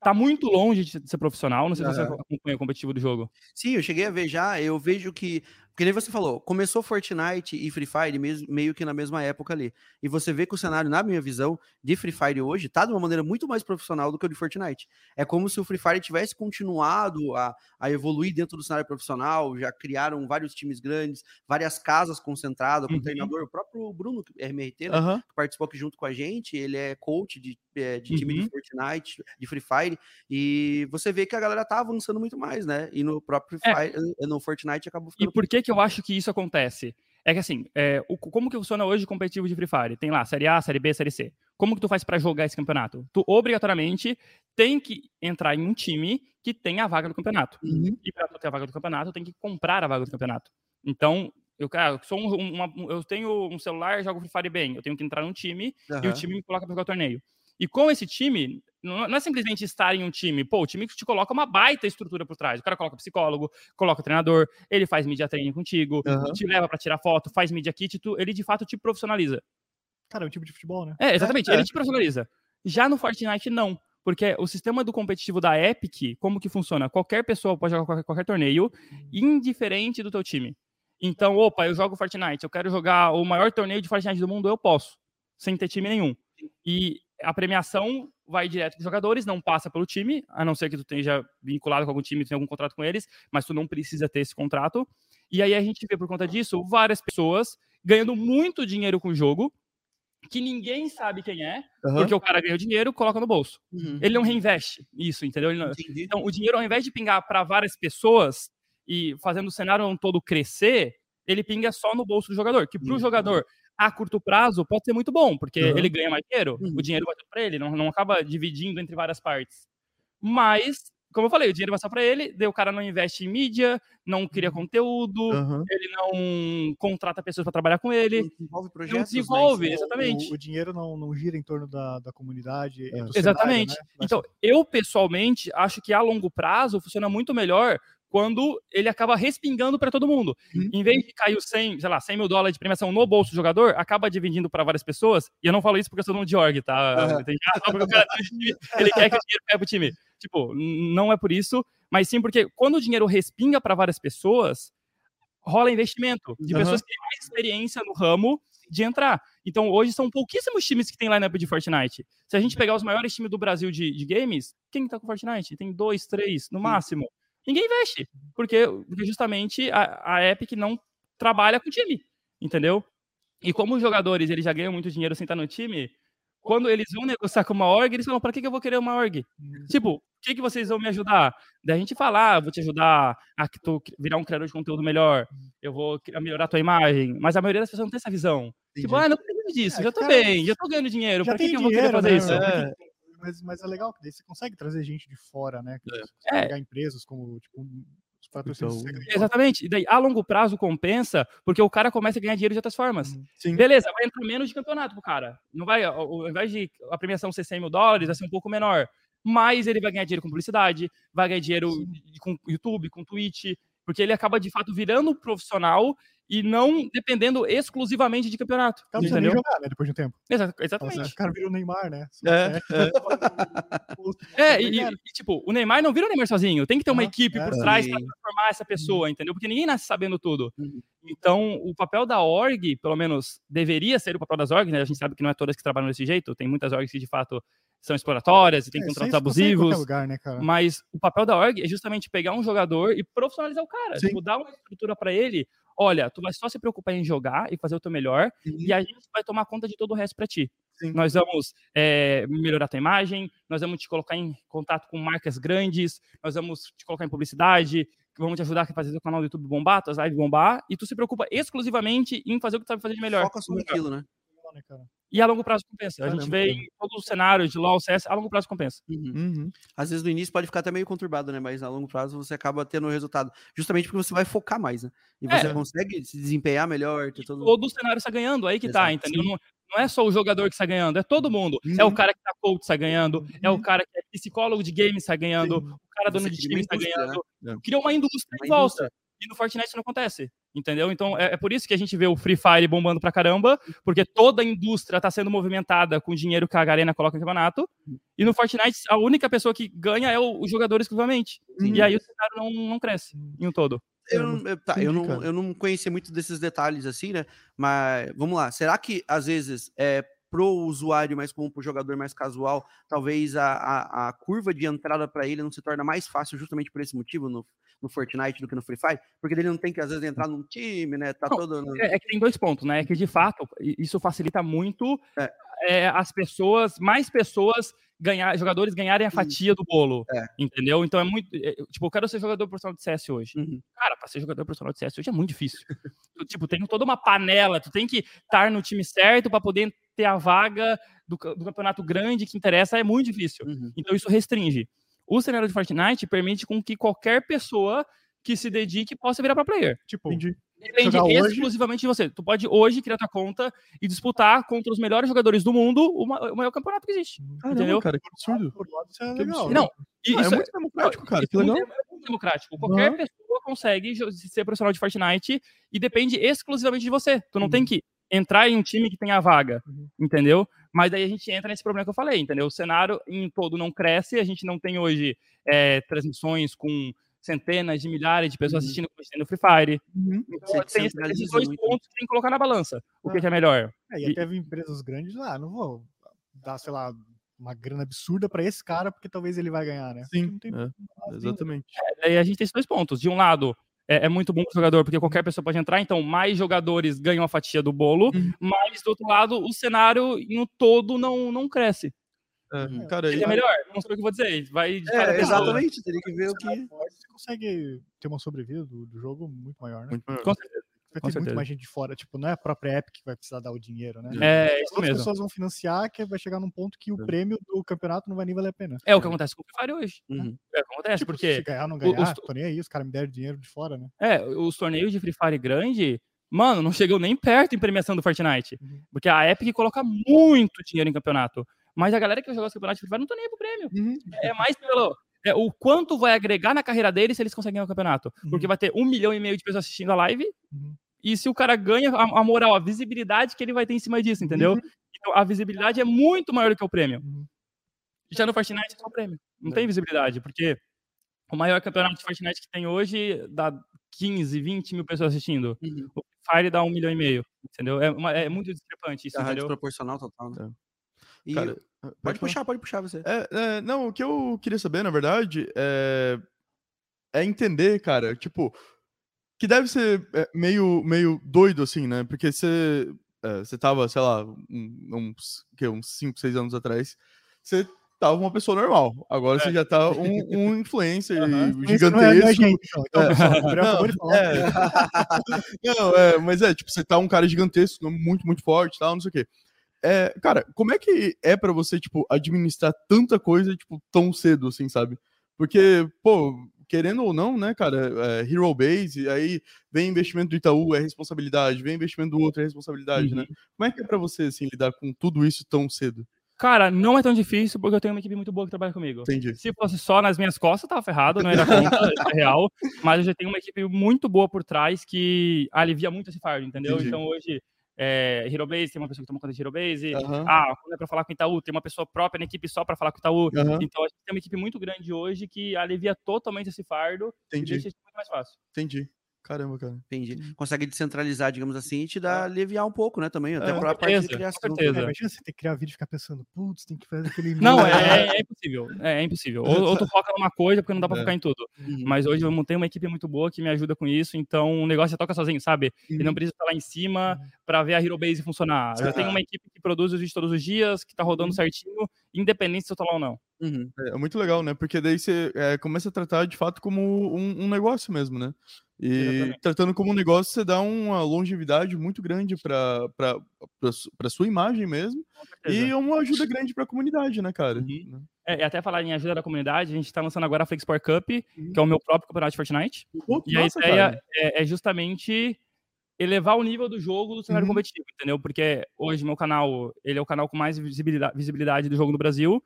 tá muito longe de ser profissional. Não sei se você acompanha o competitivo do jogo. Sim, eu cheguei a ver já. Eu vejo que porque nem você falou, começou Fortnite e Free Fire meio que na mesma época ali. E você vê que o cenário, na minha visão, de Free Fire hoje tá de uma maneira muito mais profissional do que o de Fortnite. É como se o Free Fire tivesse continuado a, a evoluir dentro do cenário profissional, já criaram vários times grandes, várias casas concentradas, com uhum. treinador, o próprio Bruno RMRT, né, uhum. que participou aqui junto com a gente, ele é coach de, eh, de time uhum. de Fortnite, de Free Fire, e você vê que a galera tá avançando muito mais, né? E no próprio Free é. Fire, no Fortnite acabou ficando... E por que que eu acho que isso acontece? É que assim, é, o, como que funciona hoje o competitivo de Free Fire? Tem lá Série A, Série B, Série C. Como que tu faz para jogar esse campeonato? Tu obrigatoriamente tem que entrar em um time que tem a vaga do campeonato. Uhum. E para ter a vaga do campeonato, tem que comprar a vaga do campeonato. Então, eu, cara, eu, sou um, uma, eu tenho um celular, jogo Free Fire bem. Eu tenho que entrar num time uhum. e o time me coloca para jogar o torneio. E com esse time, não é simplesmente estar em um time. Pô, o time que te coloca uma baita estrutura por trás. O cara coloca psicólogo, coloca treinador, ele faz media training contigo, uhum. te leva para tirar foto, faz media kit, tu, ele de fato te profissionaliza. Cara, é um tipo de futebol, né? É, exatamente, é, ele é. te profissionaliza. Já no Fortnite, não. Porque o sistema do competitivo da Epic, como que funciona? Qualquer pessoa pode jogar qualquer, qualquer torneio, indiferente do teu time. Então, opa, eu jogo Fortnite, eu quero jogar o maior torneio de Fortnite do mundo, eu posso, sem ter time nenhum. E a premiação vai direto para os jogadores, não passa pelo time, a não ser que tu esteja vinculado com algum time, tenha algum contrato com eles, mas tu não precisa ter esse contrato. E aí a gente vê por conta disso várias pessoas ganhando muito dinheiro com o jogo, que ninguém sabe quem é, uhum. porque o cara ganha o dinheiro, coloca no bolso. Uhum. Ele não reinveste isso, entendeu? Não... Então, o dinheiro, ao invés de pingar para várias pessoas e fazendo o cenário todo crescer, ele pinga só no bolso do jogador. Que para o uhum. jogador, a curto prazo, pode ser muito bom, porque ele ganha mais dinheiro, o uhum. dinheiro vai para ele, não, não acaba dividindo entre várias partes. Mas como eu falei, o dinheiro vai só para ele, daí o cara não investe em mídia, não cria uhum. conteúdo, uhum. ele não contrata pessoas para trabalhar com ele. Não desenvolve projetos. Não desenvolve, né? exatamente. O, o, dinheiro não, não gira em torno da, da comunidade. É. exatamente. Cenário, né? Então, eu pessoalmente acho que a longo prazo funciona muito melhor quando ele acaba respingando para todo mundo. Uhum. Em vez de cair 100, sei lá, 100 mil dólares de premiação no bolso do jogador, acaba dividindo para várias pessoas. E eu não falo isso porque eu sou dono de org, tá? Uhum. ele quer que o dinheiro caia pro time. Tipo, não é por isso, mas sim porque quando o dinheiro respinga para várias pessoas, rola investimento de uhum. pessoas que têm mais experiência no ramo de entrar. Então, hoje são pouquíssimos times que têm lineup de Fortnite. Se a gente pegar os maiores times do Brasil de, de games, quem tá com Fortnite? Tem dois, três, no máximo. Ninguém investe, porque, porque justamente a, a Epic não trabalha com time, entendeu? E como os jogadores eles já ganham muito dinheiro sem estar no time, quando eles vão negociar com uma org, eles falam, para que, que eu vou querer uma org? Uhum. Tipo, o que, que vocês vão me ajudar? Daí a gente fala, ah, vou te ajudar a tu virar um criador de conteúdo melhor, eu vou melhorar a tua imagem. Mas a maioria das pessoas não tem essa visão. Entendi. Tipo, ah, não preciso disso, é, já tô cara, bem, já tô ganhando dinheiro, para que, que eu vou querer fazer né? isso? É. Mas, mas é legal que daí você consegue trazer gente de fora, né? É. Pegar empresas como, tipo, então... Exatamente. E daí, a longo prazo, compensa, porque o cara começa a ganhar dinheiro de outras formas. Uhum. Sim. Beleza, vai entrar menos de campeonato pro cara. Não vai, ao invés de a premiação ser 100 mil dólares, vai ser um pouco menor. Mas ele vai ganhar dinheiro com publicidade, vai ganhar dinheiro Sim. com YouTube, com Twitch, porque ele acaba de fato virando profissional e não dependendo exclusivamente de campeonato. O cara não entendeu? jogar, né, depois de um tempo. Exa exatamente. O cara virou o Neymar, né? É, é. é e, e, tipo, o Neymar não vira o Neymar sozinho. Tem que ter uma equipe por é. trás para transformar essa pessoa, entendeu? Porque ninguém nasce sabendo tudo. Uhum. Então, o papel da org, pelo menos deveria ser o papel das orgs, né? A gente sabe que não é todas que trabalham desse jeito. Tem muitas orgs que, de fato, são exploratórias e tem é, contratos abusivos. Lugar, né, mas o papel da org é justamente pegar um jogador e profissionalizar o cara. Tipo, dar uma estrutura para ele olha, tu vai só se preocupar em jogar e fazer o teu melhor, uhum. e a gente vai tomar conta de todo o resto para ti. Sim. Nós vamos é, melhorar tua imagem, nós vamos te colocar em contato com marcas grandes, nós vamos te colocar em publicidade, vamos te ajudar a fazer o canal do YouTube bombar, tuas lives bombar, e tu se preocupa exclusivamente em fazer o que tu sabe fazer de melhor. Foca só naquilo, né? E a longo prazo compensa. A gente vê em todos os cenários de LoL, CS, a longo prazo compensa. Uhum. Uhum. Às vezes no início pode ficar até meio conturbado, né? Mas a longo prazo você acaba tendo o resultado. Justamente porque você vai focar mais, né? E você é. consegue se desempenhar melhor. Todo... todo o cenário está ganhando, aí que tá, Exato. tá, entendeu? Não, não, é só o jogador que está ganhando, é todo mundo. Uhum. É o uhum. cara que tá coach está ganhando, uhum. é o cara que é psicólogo de games está ganhando, Sim. o cara dono de time está ganhando. Né? É. Criou uma indústria uma em volta. Indústria. E no Fortnite isso não acontece, entendeu? Então é, é, por isso que a gente vê o Free Fire bombando pra caramba, porque toda a indústria tá sendo movimentada com o dinheiro que a Garena coloca no campeonato. E no Fortnite, a única pessoa que ganha é o, o jogador exclusivamente. E aí o cenário não, não cresce em um todo. Eu, eu, tá, eu, não, eu não conhecia muito desses detalhes assim, né? Mas vamos lá. Será que às vezes é pro usuário mais comum, pro jogador mais casual, talvez a, a, a curva de entrada para ele não se torna mais fácil justamente por esse motivo no, no Fortnite do que no Free Fire, porque ele não tem que, às vezes, entrar num time, né? Tá não, todo. É, é, que tem dois pontos, né? É que de fato isso facilita muito é. É, as pessoas, mais pessoas ganhar, jogadores ganharem a fatia do bolo. É. Entendeu? Então é muito. É, tipo, eu quero ser jogador profissional de CS hoje. Uhum. Cara, pra ser jogador profissional de CS hoje é muito difícil. tipo, tem toda uma panela, tu tem que estar no time certo para poder ter a vaga do, do, campeonato grande que interessa, é muito difícil. Uhum. Então isso restringe. O cenário de Fortnite permite com que qualquer pessoa que se dedique possa virar para player. Tipo, Entendi. depende exclusivamente de você. Tu pode hoje criar tua conta e disputar contra os melhores jogadores do mundo o, maior campeonato que existe. Caramba, entendeu? cara, que absurdo. Isso é legal. Não, isso é muito democrático, cara. Que legal. É muito democrático. Qualquer uhum. pessoa consegue ser profissional de Fortnite e depende exclusivamente de você. Tu não uhum. tem que entrar em um time que tem a vaga, uhum. entendeu? Mas daí a gente entra nesse problema que eu falei, entendeu? O cenário em todo não cresce, a gente não tem hoje é, transmissões com centenas de milhares de pessoas uhum. assistindo no Free Fire. Uhum. Então, tem esses dois pontos que tem que colocar na balança. O que, ah. que é melhor? É, e até empresas grandes lá, não vou dar, sei lá, uma grana absurda para esse cara, porque talvez ele vai ganhar, né? Sim, tem... é, exatamente. É, aí a gente tem esses dois pontos. De um lado, é, é, muito bom pro jogador, porque qualquer pessoa pode entrar, então mais jogadores ganham a fatia do bolo, uhum. mas do outro lado, o cenário no todo não, não cresce. É, uhum. cara, Ele é melhor, não sei o que eu vou dizer. Vai é, exatamente, teria que ver o que. Você consegue ter uma sobrevida do, do jogo muito maior, né? Muito maior. Com certeza vai ter muito mais gente de fora. Tipo, não é a própria Epic que vai precisar dar o dinheiro, né? É, isso As mesmo. pessoas vão financiar que vai chegar num ponto que o é. prêmio do campeonato não vai nem valer a pena. É o que acontece com o Free Fire hoje. Né? Uhum. É o que acontece, tipo, porque... Se ganhar não ganhar, os... tô nem aí, os caras me deram dinheiro de fora, né? É, os torneios de Free Fire grande... Mano, não chegou nem perto em premiação do Fortnite. Uhum. Porque a Epic coloca muito dinheiro em campeonato. Mas a galera que joga os campeonatos de Free Fire não tá nem aí pro prêmio. Uhum. É mais pelo é, o quanto vai agregar na carreira deles se eles conseguirem o campeonato. Uhum. Porque vai ter um milhão e meio de pessoas assistindo a live, uhum. E se o cara ganha, a, a, moral, a visibilidade que ele vai ter em cima disso, entendeu? Uhum. Então, a visibilidade é muito maior do que o prêmio. Uhum. Já no Fortnite é só o prêmio. Não tem visibilidade, porque o maior campeonato de Fortnite que tem hoje dá 15, 20 mil pessoas assistindo. Uhum. O Fire dá um milhão e meio, entendeu? É, uma, é muito discrepante isso, é entendeu? proporcional total, né? É. E Cara, pode, pode puxar, pode puxar você. É, é, não, o que eu queria saber, na verdade, é, é entender, cara, tipo, que deve ser é, meio, meio doido, assim, né? Porque você, é, você tava, sei lá, uns, que, uns 5, 6 anos atrás, você tava uma pessoa normal. Agora é. você já tá um, um influencer uhum. gigantesco. É, é então, então é, não, é, mas é, tipo, você tá um cara gigantesco, muito, muito forte tal, não sei o quê. É, cara, como é que é para você, tipo, administrar tanta coisa, tipo, tão cedo, assim, sabe? Porque, pô, querendo ou não, né, cara, é, Hero Base, aí vem investimento do Itaú, é responsabilidade, vem investimento do outro, é responsabilidade, né? uhum. né? Como é que é para você, assim, lidar com tudo isso tão cedo? Cara, não é tão difícil porque eu tenho uma equipe muito boa que trabalha comigo. Entendi. Se fosse só nas minhas costas, eu tava ferrado, não era conta, é real. Mas eu já tenho uma equipe muito boa por trás que alivia muito esse fardo, entendeu? Entendi. Então hoje é, Hero Base, tem uma pessoa que toma conta de Hero Base. Uhum. Ah, quando é para falar com o Itaú, tem uma pessoa própria na equipe só para falar com o Itaú. Uhum. Então a gente tem uma equipe muito grande hoje que alivia totalmente esse fardo Entendi. e deixa isso muito mais fácil. Entendi. Caramba, cara. Entendi. Uhum. Consegue descentralizar, digamos assim, e te dá é. aliviar um pouco, né, também. Até é, pra parte de criação. Com certeza. É, imagina você ter que criar vídeo e ficar pensando, putz, tem que fazer aquele. Não, é, é, impossível. É, é impossível. Ou, ou, tu foca numa coisa, porque não dá pra é. focar em tudo. Uhum. Mas hoje eu montei uma equipe muito boa que me ajuda com isso, então o negócio é toca sozinho, sabe? Uhum. E não precisa estar lá em cima uhum. pra ver a Hero Base funcionar. Eu tenho uma equipe que produz os vídeos todos os dias, que tá rodando uhum. certinho, independente se eu tô lá ou não. Uhum. É, é, muito legal, né? Porque daí você é, começa a tratar de fato como um, um negócio mesmo, né? E Exatamente. tratando como um negócio, você dá uma longevidade muito grande para a sua imagem mesmo. E uma ajuda grande para a comunidade, né, cara? Uhum. Né? É, até falar em ajuda da comunidade, a gente está lançando agora a Flexport Cup, uhum. que é o meu próprio campeonato de Fortnite. Pô, e nossa, a ideia é, é, justamente elevar o nível do jogo do cenário uhum. competitivo, entendeu? Porque hoje meu canal, ele é o canal com mais visibilidade, visibilidade do jogo no Brasil.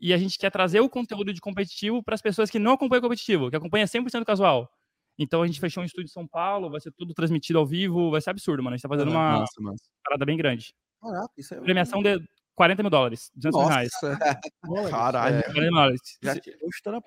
E a gente quer trazer o conteúdo de competitivo para as pessoas que não acompanham competitivo, que acompanham 100% casual. Então a gente fechou um estúdio em São Paulo, vai ser tudo transmitido ao vivo, vai ser absurdo, mano. A gente tá fazendo uma nossa, nossa. parada bem grande. Caraca, isso é. Premiação de 40 mil dólares, 200 mil reais. Caralho. É, 40 dólares. Já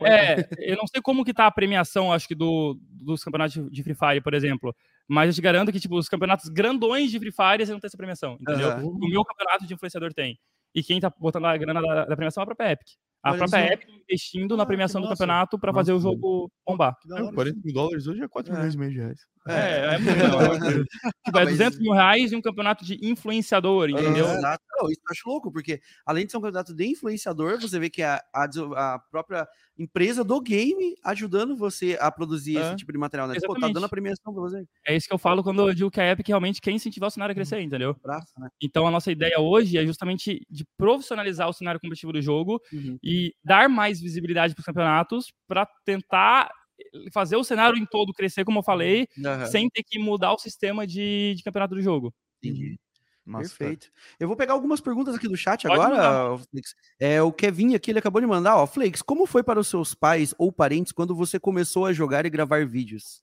é, eu não sei como que tá a premiação, acho que, do, dos campeonatos de Free Fire, por exemplo. Mas eu te garanto que, tipo, os campeonatos grandões de Free Fire, você não tem essa premiação, entendeu? Uhum. O meu campeonato de influenciador tem. E quem tá botando a grana da, da premiação é a própria Epic. A própria Epic investindo ah, na premiação do campeonato para fazer o jogo bombar. 40 mil dólares hoje é 4 é. milhões e meio de reais. É, é, é muito tipo, é 200 mil reais e um campeonato de influenciador, entendeu? É, exato. isso eu acho louco, porque além de ser um campeonato de influenciador, você vê que a, a, a própria empresa do game ajudando você a produzir é. esse tipo de material, né? Pô, tá dando a premiação pra você. É isso que eu falo quando eu digo que a Epic realmente quer incentivar o cenário a crescer, entendeu? Braço, né? Então a nossa ideia hoje é justamente de profissionalizar o cenário competitivo do jogo uhum. e dar mais visibilidade para os campeonatos para tentar fazer o cenário em todo crescer, como eu falei, uhum. sem ter que mudar o sistema de, de campeonato do jogo. Entendi. Nossa, Perfeito. Cara. Eu vou pegar algumas perguntas aqui do chat Pode agora, Flix. É, o Kevin aqui, ele acabou de mandar, ó, Flix, como foi para os seus pais ou parentes quando você começou a jogar e gravar vídeos?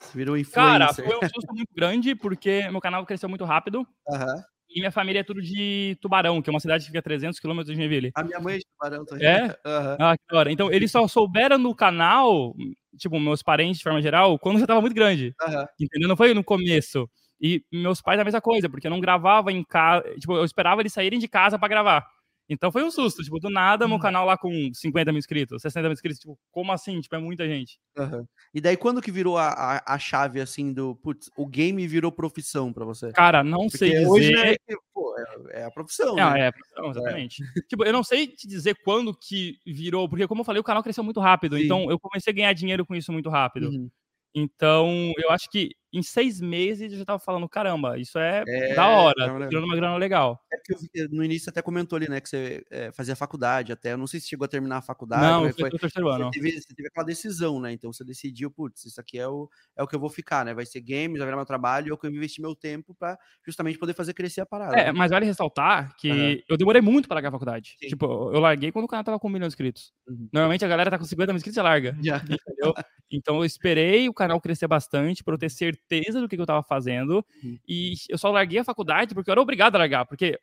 Você virou influencer. Cara, foi um susto muito grande, porque meu canal cresceu muito rápido. Uhum. E minha família é tudo de Tubarão, que é uma cidade que fica a 300 quilômetros de Joinville. A minha mãe é de Tubarão também. É? Uhum. Ah, que hora. Então, eles só souberam no canal, tipo, meus parentes, de forma geral, quando já tava muito grande. Uhum. Entendeu? Não foi no começo. E meus pais a mesma coisa, porque eu não gravava em casa. Tipo, eu esperava eles saírem de casa para gravar. Então foi um susto, tipo, do nada, meu uhum. canal lá com 50 mil inscritos, 60 mil inscritos, tipo, como assim? Tipo, é muita gente. Uhum. E daí, quando que virou a, a, a, chave, assim, do, putz, o game virou profissão pra você? Cara, não Porque sei dizer. Hoje é, pô, é, é, a profissão, é, né? É, a profissão, exatamente. É. tipo, eu não sei te dizer quando que virou, porque como eu falei, o canal cresceu muito rápido, Sim. então eu comecei a ganhar dinheiro com isso muito rápido. Uhum. Então, eu acho que em seis meses eu já tava falando, caramba, isso é, é da hora, tirando uma grana legal. É porque no início até comentou ali, né, que você é, fazia faculdade até, eu não sei se chegou a terminar a faculdade. Não, foi o terceiro ano. Você teve, você teve, aquela decisão, né, então você decidiu, putz, isso aqui é o, é o que eu vou ficar, né, vai ser games, vai virar meu trabalho, eu que investi meu tempo para justamente poder fazer crescer a parada. É, mas vale ressaltar que uhum. eu demorei muito para largar a faculdade. Sim. Tipo, eu larguei quando o canal tava com um milhão de inscritos. Uhum. Normalmente a galera tá com 50 mil inscritos e larga, yeah. entendeu? Então eu esperei o canal crescer bastante para eu ter certeza do que, que eu tava fazendo. Uhum. E eu só larguei a faculdade porque eu era obrigado a largar. Porque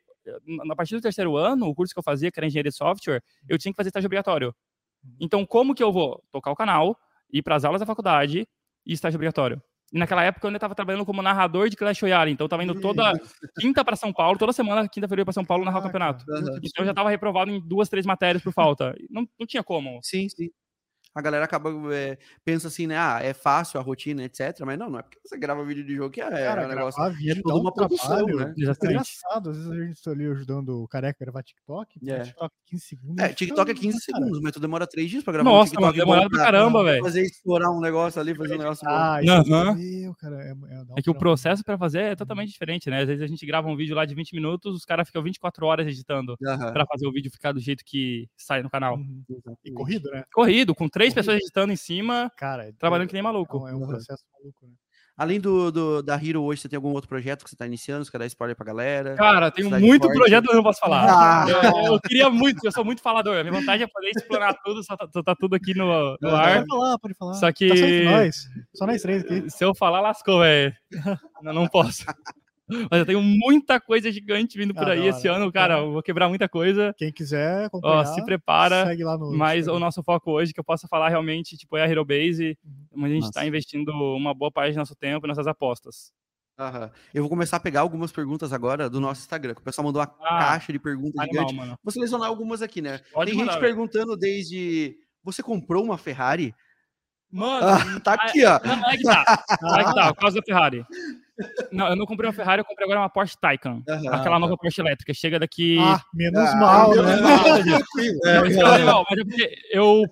na partir do terceiro ano, o curso que eu fazia, que era engenharia de software, eu tinha que fazer estágio obrigatório. Uhum. Então, como que eu vou tocar o canal, ir para as aulas da faculdade e estágio obrigatório? E naquela época eu ainda estava trabalhando como narrador de Clash Royale, então eu estava indo toda quinta para São Paulo, toda semana, quinta-feira para São Paulo narrar o campeonato. Então eu já estava reprovado em duas, três matérias por falta. Não, não tinha como. Sim, sim a galera acaba é, pensa assim, né? Ah, é fácil a rotina, etc. Mas não, não é porque você grava vídeo de jogo que é, Cara, é um negócio. Vídeo, é toda uma produção, né? É engraçado, às vezes a gente está ali ajudando o careca a gravar TikTok. É. TikTok 15 segundos. É, TikTok é 15 segundos, mas tu demora 3 dias pra gravar Nossa, um TikTok. Nossa, demora pra caramba, velho. Fazer explorar um negócio ali, fazer um negócio ah, bom. Meu, cara, é, é, é que o processo pra fazer é totalmente diferente, né? Às vezes a gente grava um vídeo lá de 20 minutos, os caras ficam 24 horas editando uhum. pra fazer o vídeo ficar do jeito que sai no canal. Uhum. E corrido, né? Corrido, com três pessoas editando em cima, cara, é trabalhando que nem maluco. É um processo maluco, né? Além do, do, da Hero hoje, você tem algum outro projeto que você está iniciando? Você quer dar spoiler pra galera? Cara, tenho muito projeto, mas não posso falar. Ah. Eu, eu, queria muito, eu sou muito falador. A minha vontade é poder explorar tudo, só tá, tá tudo aqui no, no ar. Pode falar, pode falar. Só que. Tá só nós. Só nós três aqui. Se eu falar, lascou, velho. não, não posso. Mas eu tenho muita coisa gigante vindo por ah, aí esse ano, cara. Eu vou quebrar muita coisa. Quem quiser Ó, se prepara. Segue lá no mas o nosso foco hoje, que eu possa falar realmente, tipo, é a Hero Base, uhum. onde a gente está investindo uma boa parte do nosso tempo e nossas apostas. Uhum. Eu vou começar a pegar algumas perguntas agora do nosso Instagram. O pessoal mandou uma ah, caixa de perguntas animal, gigante. Mano. Vou selecionar algumas aqui, né? Pode Tem mandar, gente véio. perguntando desde. Você comprou uma Ferrari? Mano, ah, tá aqui, ó. Não, é que tá. É que tá, por causa da Ferrari. Não, eu não comprei uma Ferrari, eu comprei agora uma Porsche Taycan. Uhum, aquela nova Porsche elétrica. Chega daqui. Ah, menos ah, mal, menos né? Mal, é, é, é, legal, mas é porque eu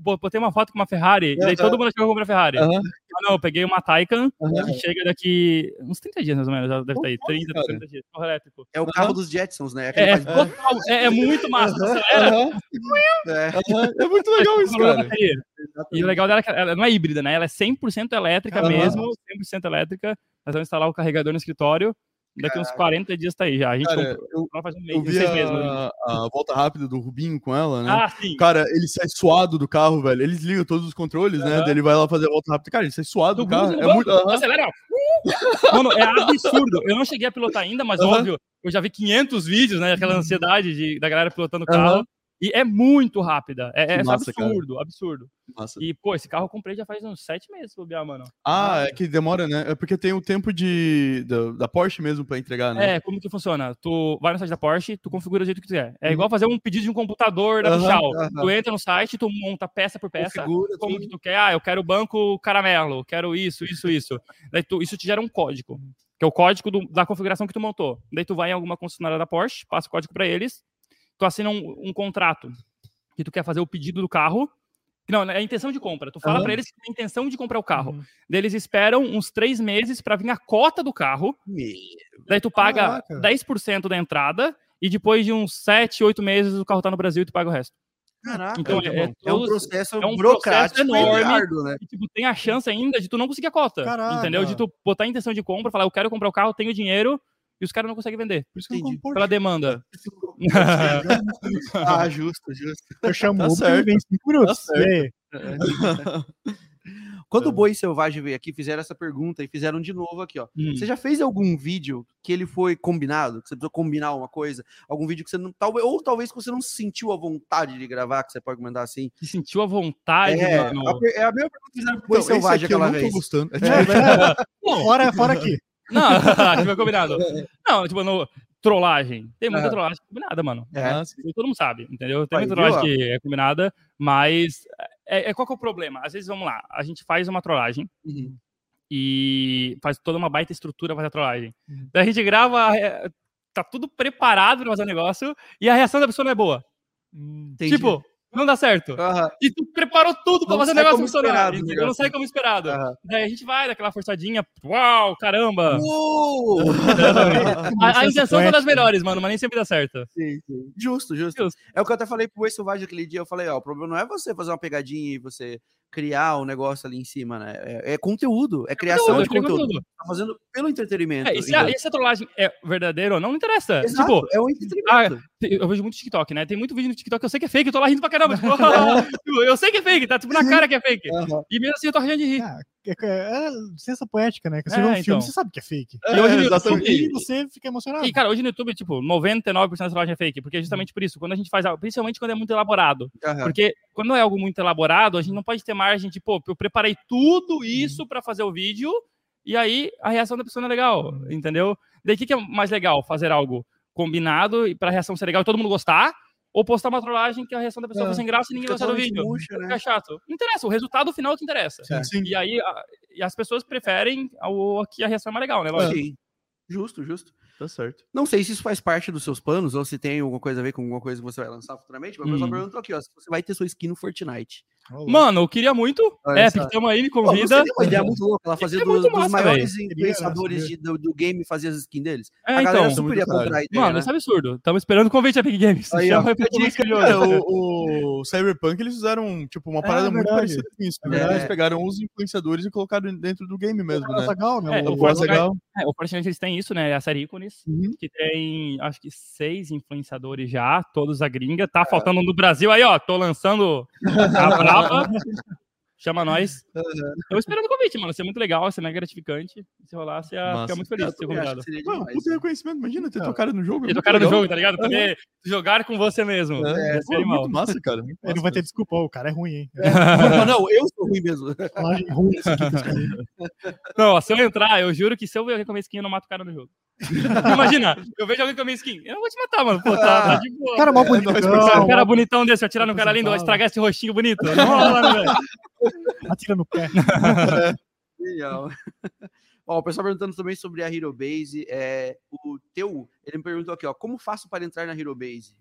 botei uma foto com uma Ferrari, uhum. e daí todo mundo achou que eu comprei a Ferrari. Uhum. Não, eu peguei uma Taycan, uhum. que chega daqui uns 30 dias mais ou menos, já deve estar aí, 30, 30 dias, carro elétrico. É o carro dos Jetsons, né? É, é, total, é, é, muito massa, é. é. muito legal isso, cara. E o legal dela é que ela não é híbrida, né? Ela é 100% elétrica mesmo, 100% elétrica. Nós vamos instalar o carregador no escritório, Daqui uns 40 dias tá aí já. A gente cara, comprou, eu, faz um mês, eu vi a, meses, né? a, volta rápida do Rubinho com ela, né? Ah, sim. Cara, ele sai suado do carro, velho. Eles ligam todos os controles, uhum. né? Ele vai lá fazer a volta rápida. Cara, ele sai suado do, do carro. É muito. Uhum. Acelera! Mano, é absurdo. Eu não cheguei a pilotar ainda, mas uhum. óbvio, eu já vi 500 vídeos, né? Aquela ansiedade de, da galera pilotando o carro. E é muito rápida. É, é massa, absurdo, cara. absurdo. Massa. E, pô, esse carro eu comprei já faz uns sete meses, bobear, mano. Ah, é que demora, né? É porque tem o tempo de da, da, Porsche mesmo pra entregar, né? É, como que funciona? Tu vai no site da Porsche, tu configura do jeito que tu quiser. É uhum. igual fazer um pedido de um computador da Pichal. Uhum, Tu entra no site, tu monta peça por peça, configura, como que tu quer. Ah, eu quero banco caramelo, quero isso, isso, isso. Daí tu, isso te gera um código, que é o código do, da configuração que tu montou. Daí tu vai em alguma concessionária da Porsche, passa o código pra eles, tu assina um, um contrato que tu quer fazer o pedido do carro. Não, é a intenção de compra. Tu fala uhum. para eles que tem intenção de comprar o carro. Uhum. Daí eles esperam uns três meses para vir a cota do carro. Meu. Daí tu paga Caraca. 10% da entrada e depois de uns 7, 8 meses o carro tá no Brasil e tu paga o resto. Caraca, então, é, é, é, um processo é um burocrático enorme. Né? E, tipo, tem a chance ainda de tu não conseguir a cota. Caraca. Entendeu? De tu botar a intenção de compra, falar, eu quero comprar o carro, tenho dinheiro, e os caras não conseguem vender. Por isso que Entendi. Pela demanda. ah, justo, justo. Eu chamo tá certo. em 5 minutos. Tá é. Quando o é. Boi Selvagem veio aqui, fizeram essa pergunta e fizeram de novo aqui, ó. Hum. Você já fez algum vídeo que ele foi combinado? Que você precisou combinar uma coisa? Algum vídeo que você não. Talvez, ou talvez que você não sentiu a vontade de gravar, que você pode comentar assim. Que sentiu a vontade, é, mano. A, é a mesma pergunta que fizeram pro Boi então, Selvagem aquela vez. Eu não tô gostando. É, tipo, fora, fora aqui. Não, tipo, combinado. Não, tipo, no, trollagem. Tem muita uhum. trollagem combinada, mano. É. Todo mundo sabe, entendeu? Tem muita trollagem que é combinada, mas é, é, qual que é o problema? Às vezes, vamos lá, a gente faz uma trollagem uhum. e faz toda uma baita estrutura para fazer a trollagem. Uhum. Daí a gente grava, é, tá tudo preparado para fazer o negócio e a reação da pessoa não é boa. Hum, tipo, não dá certo. Uhum. E tu preparou tudo pra não fazer o negócio funcionar. Esperado, não sai como esperado. Uhum. Daí a gente vai daquela forçadinha. Uau, caramba! Uh! a, a intenção é das melhores, mano, mas nem sempre dá certo. Sim, sim. Justo, justo, justo. É o que eu até falei pro Oi Selvagem aquele dia. Eu falei, ó, o problema não é você fazer uma pegadinha e você criar o um negócio ali em cima, né? É, é conteúdo, é, é criação de conteúdo. conteúdo. Tá fazendo pelo entretenimento. É, e, se a, e se a trollagem é verdadeira ou não, não interessa. Exato, tipo, é o entretenimento. Ah, eu vejo muito TikTok, né? Tem muito vídeo no TikTok que eu sei que é fake, eu tô lá rindo pra caramba. Tipo, eu sei que é fake, tá tipo na cara que é fake. Uhum. E mesmo assim eu tô rindo de rir. Ah, é, é, é ciência poética, né? Que você é, vê um então. filme, você sabe que é fake. E hoje no YouTube, você fica emocionado. E, cara, hoje no YouTube, tipo, 99% da trollagem é fake, porque é justamente por isso, quando a gente faz algo, principalmente quando é muito elaborado. Uhum. Porque quando é algo muito elaborado, a gente não pode ter margem de, pô, eu preparei tudo isso uhum. para fazer o vídeo, e aí a reação da pessoa não é legal, entendeu? Daí o que, que é mais legal? Fazer algo combinado e para a reação ser legal e todo mundo gostar, ou postar uma trollagem que a reação da pessoa é, foi sem graça e ninguém gostar do vídeo. Puxa, né? chato. Não interessa, o resultado final é que interessa. Sim, sim. E aí a, e as pessoas preferem o que a reação é mais legal, né? Sim. Justo, justo. Tá certo. Não sei se isso faz parte dos seus planos ou se tem alguma coisa a ver com alguma coisa que você vai lançar futuramente, mas hum. eu só pergunto aqui, ó, se você vai ter sua skin no Fortnite. Mano, eu queria muito. Olha Epic, tamo aí, me convida. Pô, uma ideia muito louca, ela fazia dos, dos maiores influenciadores de, do, do, game fazer as skins deles. É, a galera então, super ia comprar a ideia, Mano, né? isso é absurdo. Tamo esperando o convite Epic Games. Aí, ó, cara, o, o Cyberpunk, eles fizeram, tipo, uma parada é, muito parecida com isso. Na verdade, eles pegaram os influenciadores e colocaram dentro do game mesmo, né? Legal, né? O Forza Legal. É, o Fortnite, eles têm isso, né? A série Icones, uhum. que tem, acho que, seis influenciadores já, todos a gringa. Tá faltando no Brasil aí, ó. Tô lançando a Chama nós. Eu esperando o convite, mano. Isso é muito legal, isso é mega gratificante. Se rolar, você ia ficar muito feliz de ser convidado. Mano, puta reconhecimento. Imagina ter tocado no jogo. Ter tocado no jogo, tá ligado? Poder uhum. jogar com você mesmo. É, é, é muito massa, cara. Muito Ele não vai ter desculpa, o cara é ruim, hein? É. não, não, eu sou ruim mesmo. ruim esse aqui, não, se eu entrar, eu juro que se eu ver com a skin, eu não mato o cara no jogo. Imagina, eu vejo alguém com a minha skin. Eu não vou te matar, mano. Pô, tá, tá de boa. Cara, mal bonitão. Um cara bonitão desse, atirar no cara lindo, vai estragar esse rostinho bonito. Não rola, né, velho? Atira no pé. Legal. Ó, o pessoal perguntando também sobre a Hero Base. É, o teu, ele me perguntou aqui, ó, como faço para entrar na Hero Base?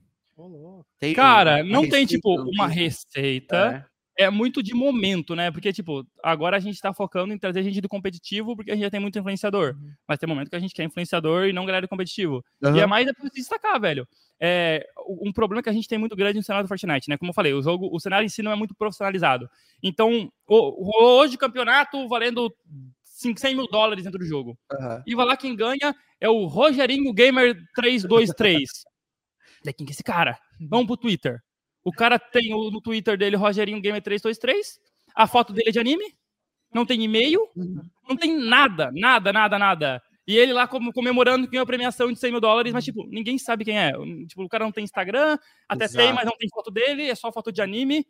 Tem Cara, não tem, tipo, uma receita. É é muito de momento, né? Porque, tipo, agora a gente tá focando em trazer gente do competitivo porque a gente já tem muito influenciador. Uhum. Mas tem momento que a gente quer influenciador e não galera do competitivo. Uhum. E é mais é pra se destacar, velho. É, um problema que a gente tem muito grande no cenário do Fortnite, né? Como eu falei, o jogo, o cenário em si não é muito profissionalizado. Então, hoje o campeonato valendo 100 mil dólares dentro do jogo. Uhum. E vai lá quem ganha é o Rogerinho Gamer 323. Daí quem que é esse cara? Vamos pro Twitter. O cara tem no Twitter dele Rogerinho Gamer 323, a foto dele é de anime, não tem e-mail, não tem nada, nada, nada, nada. E ele lá comemorando que ganhou a premiação de 100 mil dólares, mas, tipo, ninguém sabe quem é. Tipo, o cara não tem Instagram, até Exato. tem, mas não tem foto dele, é só foto de anime.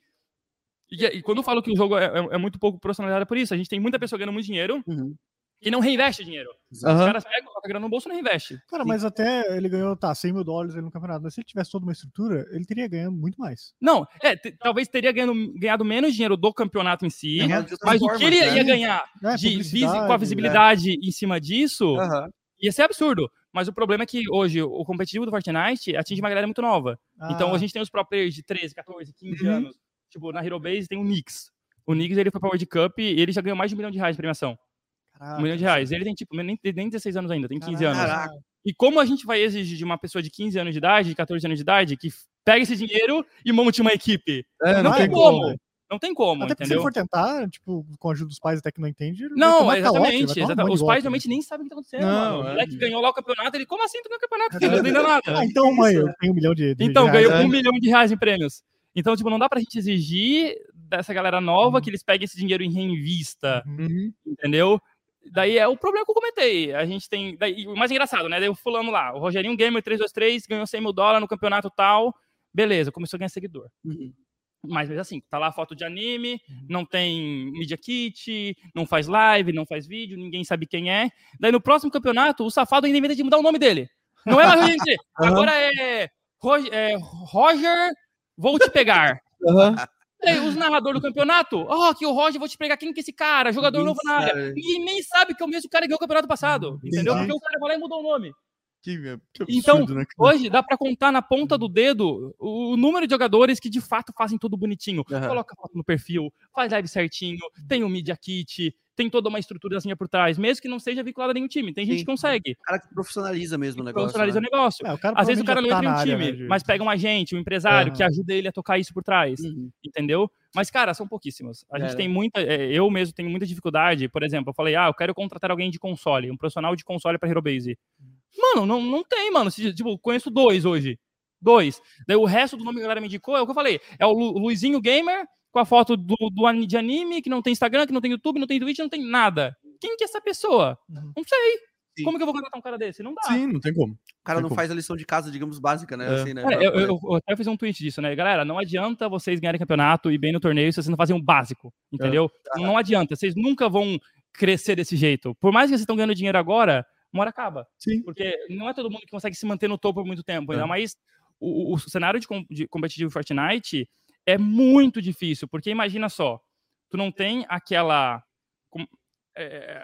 E, e quando eu falo que o jogo é, é, é muito pouco profissionalizado é por isso, a gente tem muita pessoa ganhando muito dinheiro, uhum e não reinveste dinheiro. Uhum. Os caras pegam, a grana no bolso e não reinveste. Cara, mas até ele ganhou, tá, 100 mil dólares no campeonato. Mas se ele tivesse toda uma estrutura, ele teria ganhado muito mais. Não, é, talvez teria ganhado, ganhado menos dinheiro do campeonato em si, uhum. mas o que ele né? ia ganhar é, de com a visibilidade é. em cima disso uhum. ia ser absurdo. Mas o problema é que hoje o competitivo do Fortnite atinge uma galera muito nova. Ah. Então a gente tem os pro players de 13, 14, 15 uhum. anos. Tipo, na Hero Base tem o Nix. O Nix ele foi pra World Cup e ele já ganhou mais de um milhão de reais de premiação. Caraca, um milhão de reais. Ele tem, tipo, nem, nem 16 anos ainda, tem 15 Caraca. anos. E como a gente vai exigir de uma pessoa de 15 anos de idade, de 14 anos de idade, que pega esse dinheiro e monte uma equipe? É, não, não tem como. como. Não tem como, até entendeu? se for tentar, tipo, com a ajuda dos pais até que não entende. Não, exatamente. Calote, exatamente. Um Os pais realmente nem sabem o que tá acontecendo. Não, mano. O moleque é... ganhou lá o campeonato, ele, como assim tu ganhou o campeonato? Filho? Não entendeu nada. Ah, então, mãe, eu tenho um milhão de, de Então, ganhou um milhão de reais em prêmios. Então, tipo, não dá pra gente exigir dessa galera nova uhum. que eles peguem esse dinheiro em reinvista, uhum. entendeu? Daí é o problema que eu comentei. A gente tem. Daí, o mais engraçado, né? Daí o fulano lá, o Rogerinho Gamer 323 ganhou 100 mil dólares no campeonato tal. Beleza, começou a ganhar seguidor. Uhum. Mas, mas assim, tá lá foto de anime, uhum. não tem media kit, não faz live, não faz vídeo, ninguém sabe quem é. Daí no próximo campeonato, o safado ainda inventa de mudar o nome dele. Não é mais Roger NT. Agora é Roger, é Roger, vou te pegar. Uhum. Os narradores do campeonato, ó, oh, que o Roger, vou te pegar quem que é esse cara, jogador novo na área. E nem sabe que é o mesmo cara que ganhou o campeonato passado, entendeu? Porque o cara vai lá e mudou o nome. Que, que então, absurdo, então, né, hoje dá para contar na ponta do dedo o, número de jogadores que de fato fazem tudo bonitinho. Uhum. Coloca foto no perfil, faz live certinho, tem o Media Kit, tem toda uma estrutura assim por trás, mesmo que não seja vinculado a nenhum time. Tem Sim. gente que consegue. O cara que profissionaliza mesmo o negócio. Profissionaliza né? o negócio. É, o Às vezes o cara não tá entra em um time, né, mas pega um agente, um empresário uhum. que ajuda ele a tocar isso por trás. Uhum. Entendeu? Mas, cara, são pouquíssimos. A gente é. tem muita. É, eu mesmo tenho muita dificuldade. Por exemplo, eu falei, ah, eu quero contratar alguém de console, um profissional de console para Hero Base. Mano, não, não tem, mano. Tipo, conheço dois hoje. Dois. Daí o resto do nome que a galera me indicou é o que eu falei. É o Lu, Luizinho Gamer com a foto do, do, de anime, que não tem Instagram, que não tem YouTube, não tem Twitch, não tem nada. Quem que é essa pessoa? Uhum. Não sei. Sim. Como que eu vou contratar um cara desse? Não dá. Sim, não tem como. O cara tem não como. faz a lição de casa, digamos, básica, né? É. Assim, né? É, eu, eu, eu, até fiz um tweet disso, né? Galera, não adianta vocês ganharem campeonato e bem no torneio se vocês não fazem um básico, entendeu? É. Não adianta. Vocês nunca vão crescer desse jeito. Por mais que vocês estão ganhando dinheiro agora, uma hora acaba. Sim. Porque não é todo mundo que consegue se manter no topo por muito tempo. Ainda é. mais o, o, cenário de, com, de competitivo Fortnite é muito difícil, porque imagina só, tu não tem aquela. É,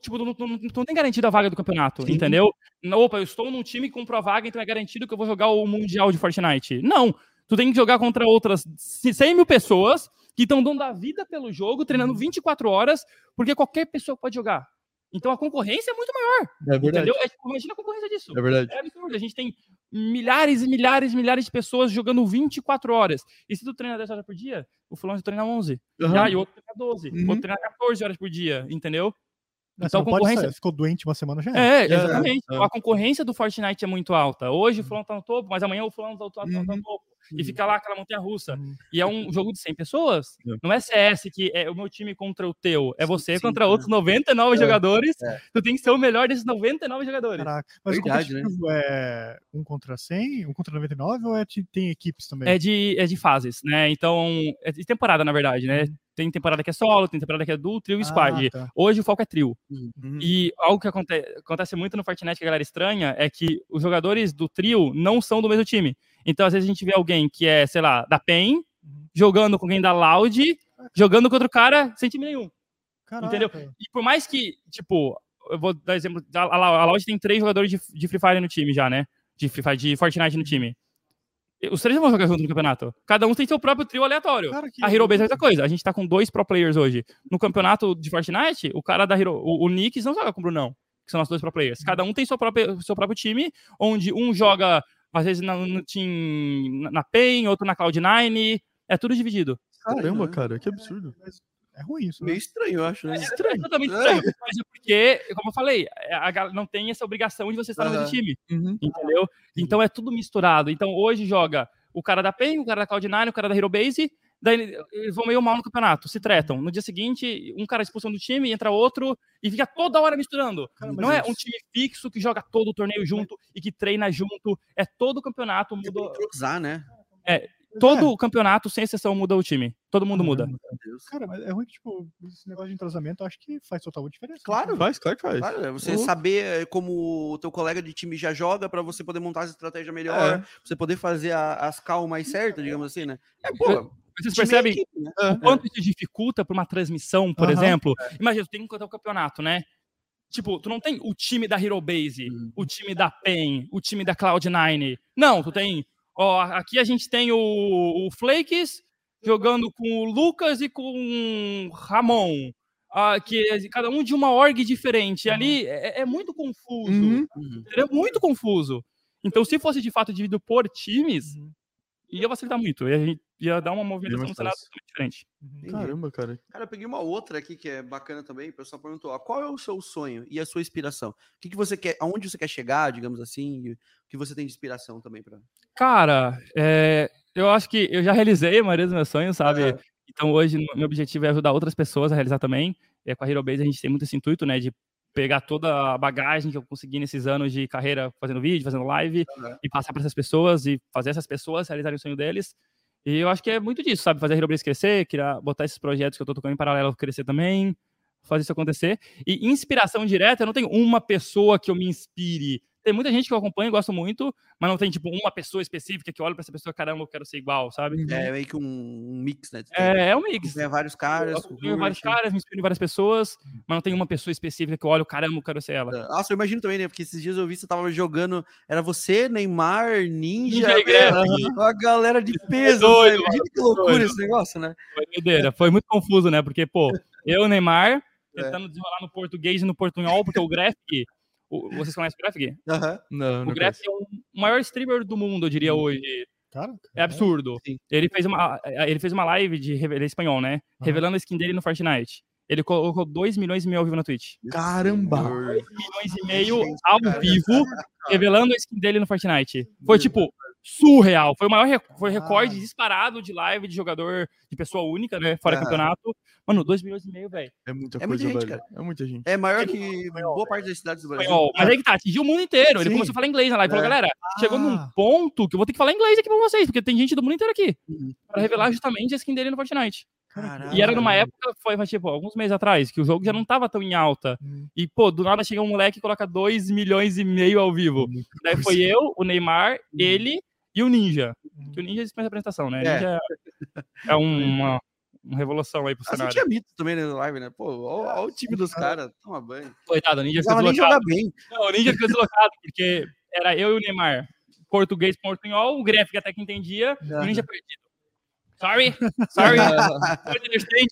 tipo, tu não, tu não tem garantido a vaga do campeonato, Sim. entendeu? Opa, eu estou num time que comprou a vaga, então é garantido que eu vou jogar o Mundial de Fortnite. Não! Tu tem que jogar contra outras 100 mil pessoas que estão dando a vida pelo jogo, treinando 24 uhum. horas, porque qualquer pessoa pode jogar. Então a concorrência é muito maior. É verdade. Entendeu? É, tipo, imagina a concorrência disso. É verdade. É absurdo. A gente tem milhares e milhares e milhares de pessoas jogando 24 horas. E se tu treina 10 horas por dia, o fulano treina 11. Uhum. Já, e outro treina 12. Uhum. Outro treina 14 horas por dia, entendeu? Então, a concorrência... ficou doente uma semana já. É, é exatamente. É, é. A concorrência do Fortnite é muito alta. Hoje o fulano tá no topo, mas amanhã o fulano tá no topo. Uhum e fica lá aquela montanha russa. E é um jogo de 100 pessoas. É. Não é CS que é o meu time contra o teu, é você sim, contra sim, outros 99 é. jogadores. É. Tu tem que ser o melhor desses 99 jogadores. Caraca, mas Verdade, o competitivo né? é um contra 100, um contra 99 ou é de, tem equipes também? É de, é de fases, né? Então, é de temporada, na verdade, né? Uhum. Tem temporada que é solo, tem temporada que é duo, trio e ah, squad. Tá. Hoje o foco é trio. Uhum. E algo que acontece, acontece muito no Fortnite que a galera estranha é que os jogadores do trio não são do mesmo time. Então, às vezes, a gente vê alguém que é, sei lá, da PEN, uhum. jogando com alguém da Loud, jogando contra o cara sem time nenhum. Caraca. Entendeu? E por mais que, tipo, eu vou dar exemplo, a, a Loud tem três jogadores de, de Free Fire no time já, né? De Free Fire, de Fortnite no time. Os três vão jogar junto no campeonato. Cada um tem seu próprio trio aleatório. Cara, a Hero Base é outra coisa. A gente tá com dois pro players hoje. No campeonato de Fortnite, o cara da Hero, o, o Nix não joga com o Brunão, que são os dois pro players. Cada um tem seu próprio, seu próprio time, onde um joga às vezes no, no team, na PEN, outro na Cloud9, é tudo dividido. Caramba, cara, que absurdo. É ruim isso. Né? Meio estranho, eu acho. Né? É, estranho. É totalmente estranho. Mas é porque, como eu falei, a, não tem essa obrigação de você estar no mesmo time. Uhum. Entendeu? Então é tudo misturado. Então hoje joga o cara da PEN, o cara da Cloud9, o cara da Hero Base, daí eles vão meio mal no campeonato, se tretam. No dia seguinte, um cara expulsão do time, entra outro e fica toda hora misturando. não é um time fixo que joga todo o torneio junto e que treina junto. É todo o campeonato muda. Usar, né? É, todo é. o campeonato, sem exceção, muda o time. Todo mundo muda. Cara, mas é ruim que, tipo, esse negócio de entrosamento, eu acho que faz total diferença. Claro, né? faz, claro que faz. Claro, é você uhum. saber eh, como o teu colega de time já joga para você poder montar a estratégia melhor, é. você poder fazer a, as calmas mais certas, digamos assim, né? É, pô, vocês percebem equipe, né? o quanto isso dificulta para uma transmissão, por uhum. exemplo? Imagina, tu tem que contar o campeonato, né? Tipo, tu não tem o time da Hero Base, uhum. o time da PEN, o time da Cloud9. Não, tu tem. Ó, aqui a gente tem o, o Flakes jogando com o Lucas e com o Ramon. Ah, que é cada um de uma org diferente. Ali é, é muito confuso. Uhum. É muito confuso. Então, se fosse de fato dividido por times, uhum ia facilitar muito. E a gente ia dar uma movimentação no cenário diferente. Caramba, cara. Cara, eu peguei uma outra aqui que é bacana também. O pessoal perguntou: ó, qual é o seu sonho e a sua inspiração? O que, que você quer, aonde você quer chegar, digamos assim? o que você tem de inspiração também para. Cara, é, eu acho que eu já realizei a maioria dos meus sonhos, sabe? É. Então hoje meu objetivo é ajudar outras pessoas a realizar também. É, com a Hero Base a gente tem muito esse intuito, né? De pegar toda a bagagem que eu consegui nesses anos de carreira fazendo vídeo, fazendo live uhum. e passar para essas pessoas e fazer essas pessoas realizarem o sonho deles. E eu acho que é muito disso, sabe? Fazer a Hero crescer, criar, botar esses projetos que eu estou tocando em paralelo crescer também, fazer isso acontecer. E inspiração direta, eu não tenho uma pessoa que eu me inspire. Tem muita gente que eu acompanho e gosto muito, mas não tem, tipo, uma pessoa específica que olha pra essa pessoa, caramba, eu quero ser igual, sabe? É meio que um, um mix, né? É, é um mix. Tem vários caras. Eu vários caras, me inspiro em várias pessoas, mas não tem uma pessoa específica que eu olho, caramba, eu quero ser ela. É, nossa, eu imagino também, né? Porque esses dias eu vi você tava jogando, era você, Neymar, Ninja, Ninja é, a galera de peso. doido, Imagina que loucura doido. esse negócio, né? Foi doideira, foi muito confuso, né? Porque, pô, eu, Neymar, tentando é. desenrolar no português e no portunhol, porque o Graphic o, vocês conhecem o Graphic? Uhum. Não, o Graphic é o maior streamer do mundo, eu diria hum. hoje. Cara, é absurdo. É, ele fez uma, ele fez uma live de ele é espanhol, né? Uhum. Revelando a skin dele no Fortnite. Ele colocou 2 milhões e meio ao vivo na Twitch. Caramba! 2 milhões e meio ao vivo, revelando a skin dele no Fortnite. Foi tipo, surreal. Foi o maior foi recorde ah. disparado de live de jogador de pessoa única, né? Fora ah. campeonato. Mano, 2 milhões e meio, velho. É muita é coisa, muita gente, velho. Cara. É muita gente. É maior que boa parte das cidades do Brasil. Mas aí que tá, atingiu o mundo inteiro. Ele Sim. começou a falar inglês na live. É. Falou, galera, ah. chegou num ponto que eu vou ter que falar inglês aqui pra vocês, porque tem gente do mundo inteiro aqui. Uhum. Pra revelar justamente a skin dele no Fortnite. Caramba. E era numa época, foi tipo, alguns meses atrás, que o jogo já não tava tão em alta. Hum. E, pô, do nada chega um moleque e coloca 2 milhões e meio ao vivo. Daí foi eu, o Neymar, hum. ele e o Ninja. Uhum. Que o Ninja dispensa apresentação, né? É. Ninja é uma, uma revolução aí pro ah, cenário. Você tinha mito também na live, né? Pô, olha o time dos caras, toma banho. Coitado, o Ninja ficou deslocado. bem. Não, o Ninja ficou deslocado, porque era eu e o Neymar. Português, portunhol, o Gref até que entendia, uhum. o Ninja perdido. Sorry, sorry, don't understand.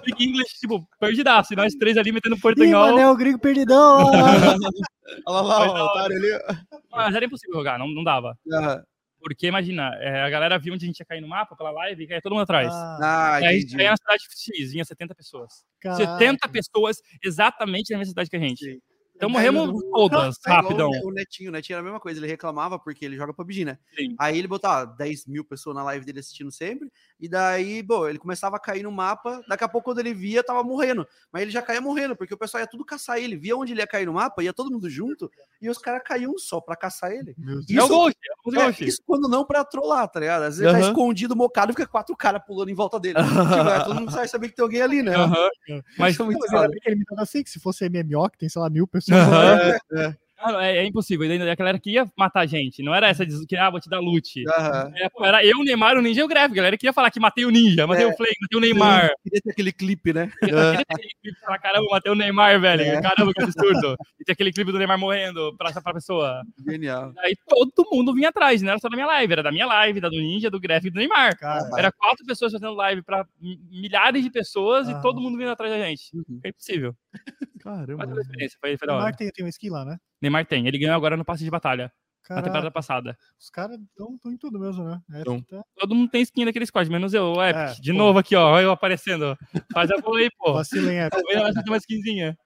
Speak English, tipo, perdidaço. E nós três ali metendo portunhol. Ih, o gringo perdidão. Olha lá, o otário ali. Mas era impossível jogar, não, não dava. Uhum. Porque, imagina, é, a galera viu onde a gente ia cair no mapa pela live e caía todo mundo atrás. Ah, e aí a gente caía na cidade X, vinha 70 pessoas. Caraca. 70 pessoas exatamente na mesma cidade que a gente. Sim. Então morremos todas, é rapidão. O Netinho, o Netinho era a mesma coisa, ele reclamava porque ele joga PUBG, né? Sim. Aí ele botava 10 mil pessoas na live dele assistindo sempre, e daí, bom, ele começava a cair no mapa, daqui a pouco quando ele via, tava morrendo. Mas ele já caía morrendo, porque o pessoal ia tudo caçar ele, via onde ele ia cair no mapa, ia todo mundo junto, e os caras caíam só pra caçar ele. Isso, é o Ghost, é o É, isso quando não pra trollar, tá ligado? Às vezes uhum. tá escondido, mocado, fica quatro caras pulando em volta dele. tipo, é, todo mundo sabe saber que tem alguém ali, né? Uhum. Mas, Mas ele me assim, que se fosse MMO, que tem, sei lá, mil pessoas. Uhum. É. é, é, impossível. E a galera que ia matar a gente. Não era essa de que, ah, vou te dar loot. Uhum. É, pô, era eu, o Neymar, o Ninja e o Greve. A galera queria falar que matei o Ninja, matei é. o Flame, matei o Neymar. Eu queria ter aquele clipe, né? Eu queria ter aquele clipe falar, caramba, matei o Neymar, velho. É. Caramba, que absurdo. E tem aquele clipe do Neymar morrendo pra essa pessoa. Genial. Aí todo mundo vinha atrás, não era só da minha live, era da minha live, da do Ninja, do Greve e do Neymar. Caramba. Era quatro pessoas fazendo live pra milhares de pessoas ah. e todo mundo vindo atrás da gente. Uhum. É impossível. Caramba. Mas experiência, foi, foi da hora. Neymar tem, tem um skin lá, né? Neymar tem. Ele ganhou agora no passe de batalha. Caraca. Na temporada passada. Os caras estão em tudo mesmo, né? É, tá... Todo mundo tem skin daquele squad, menos eu, o Epic. É, de pô. novo aqui, ó. Olha eu aparecendo. Faz a bola aí, pô. Vacilem, Epic. Talvez tem uma skinzinha.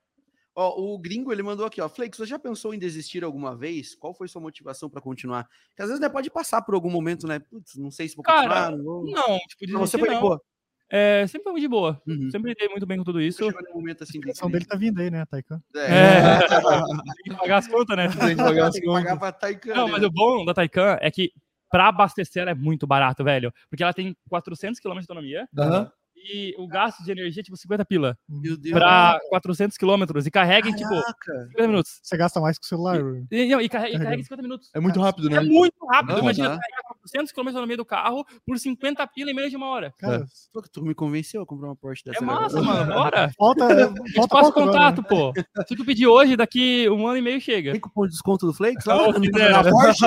Ó, o gringo ele mandou aqui, ó. Flake, você já pensou em desistir alguma vez? Qual foi sua motivação para continuar? Porque às vezes né, pode passar por algum momento, né? Putz, não sei se vou continuar. Cara, não, vou... não tipo, desistir, você foi não. boa. É, sempre foi de boa. Uhum. Sempre lidei muito bem com tudo isso. Chegou momento assim. A ação dele tá vindo aí, né, Taikan? É. é. Tem que pagar as contas, né? Tem que pagar as contas. Pagar pra Taikan, Não, né? mas o bom da Taikan é que pra abastecer ela é muito barato, velho. Porque ela tem 400 km de autonomia. Uhum e o gasto de energia é tipo 50 pila. Meu Deus. Pra 400 quilômetros e carrega em tipo 50 minutos. Você gasta mais que o celular. E, e, e, carrega, e carrega em 50 minutos. É muito rápido, né? É muito rápido. Não, Imagina tá. carregar 400 quilômetros no meio do carro por 50 pila em menos de uma hora. Cara, é. tu me convenceu a comprar uma Porsche dessa. É massa, mano. Bora. Falta, falta passa contato, né? pô. Se tu pedir hoje, daqui um ano e meio chega. Tem cupom de desconto do Flakes? Lá, oh, na Porsche?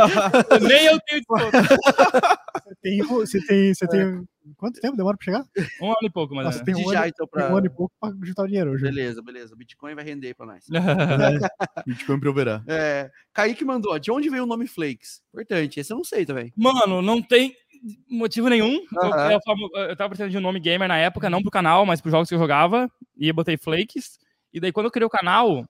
Nem eu tenho desconto. Você tem, você tem, você tem Quanto tempo demora para chegar? Um ano e pouco, mas Nossa, é. tem, um ano, então pra... tem um ano e pouco para juntar o dinheiro hoje. Beleza, beleza. O Bitcoin vai render para nós. Bitcoin proverá. É, Kaique mandou, de onde veio o nome Flakes? Importante, esse eu não sei também. Mano, não tem motivo nenhum. Uhum. Eu, eu, eu tava precisando de um nome gamer na época, não pro canal, mas pros jogos que eu jogava. E eu botei Flakes. E daí, quando eu criei o canal,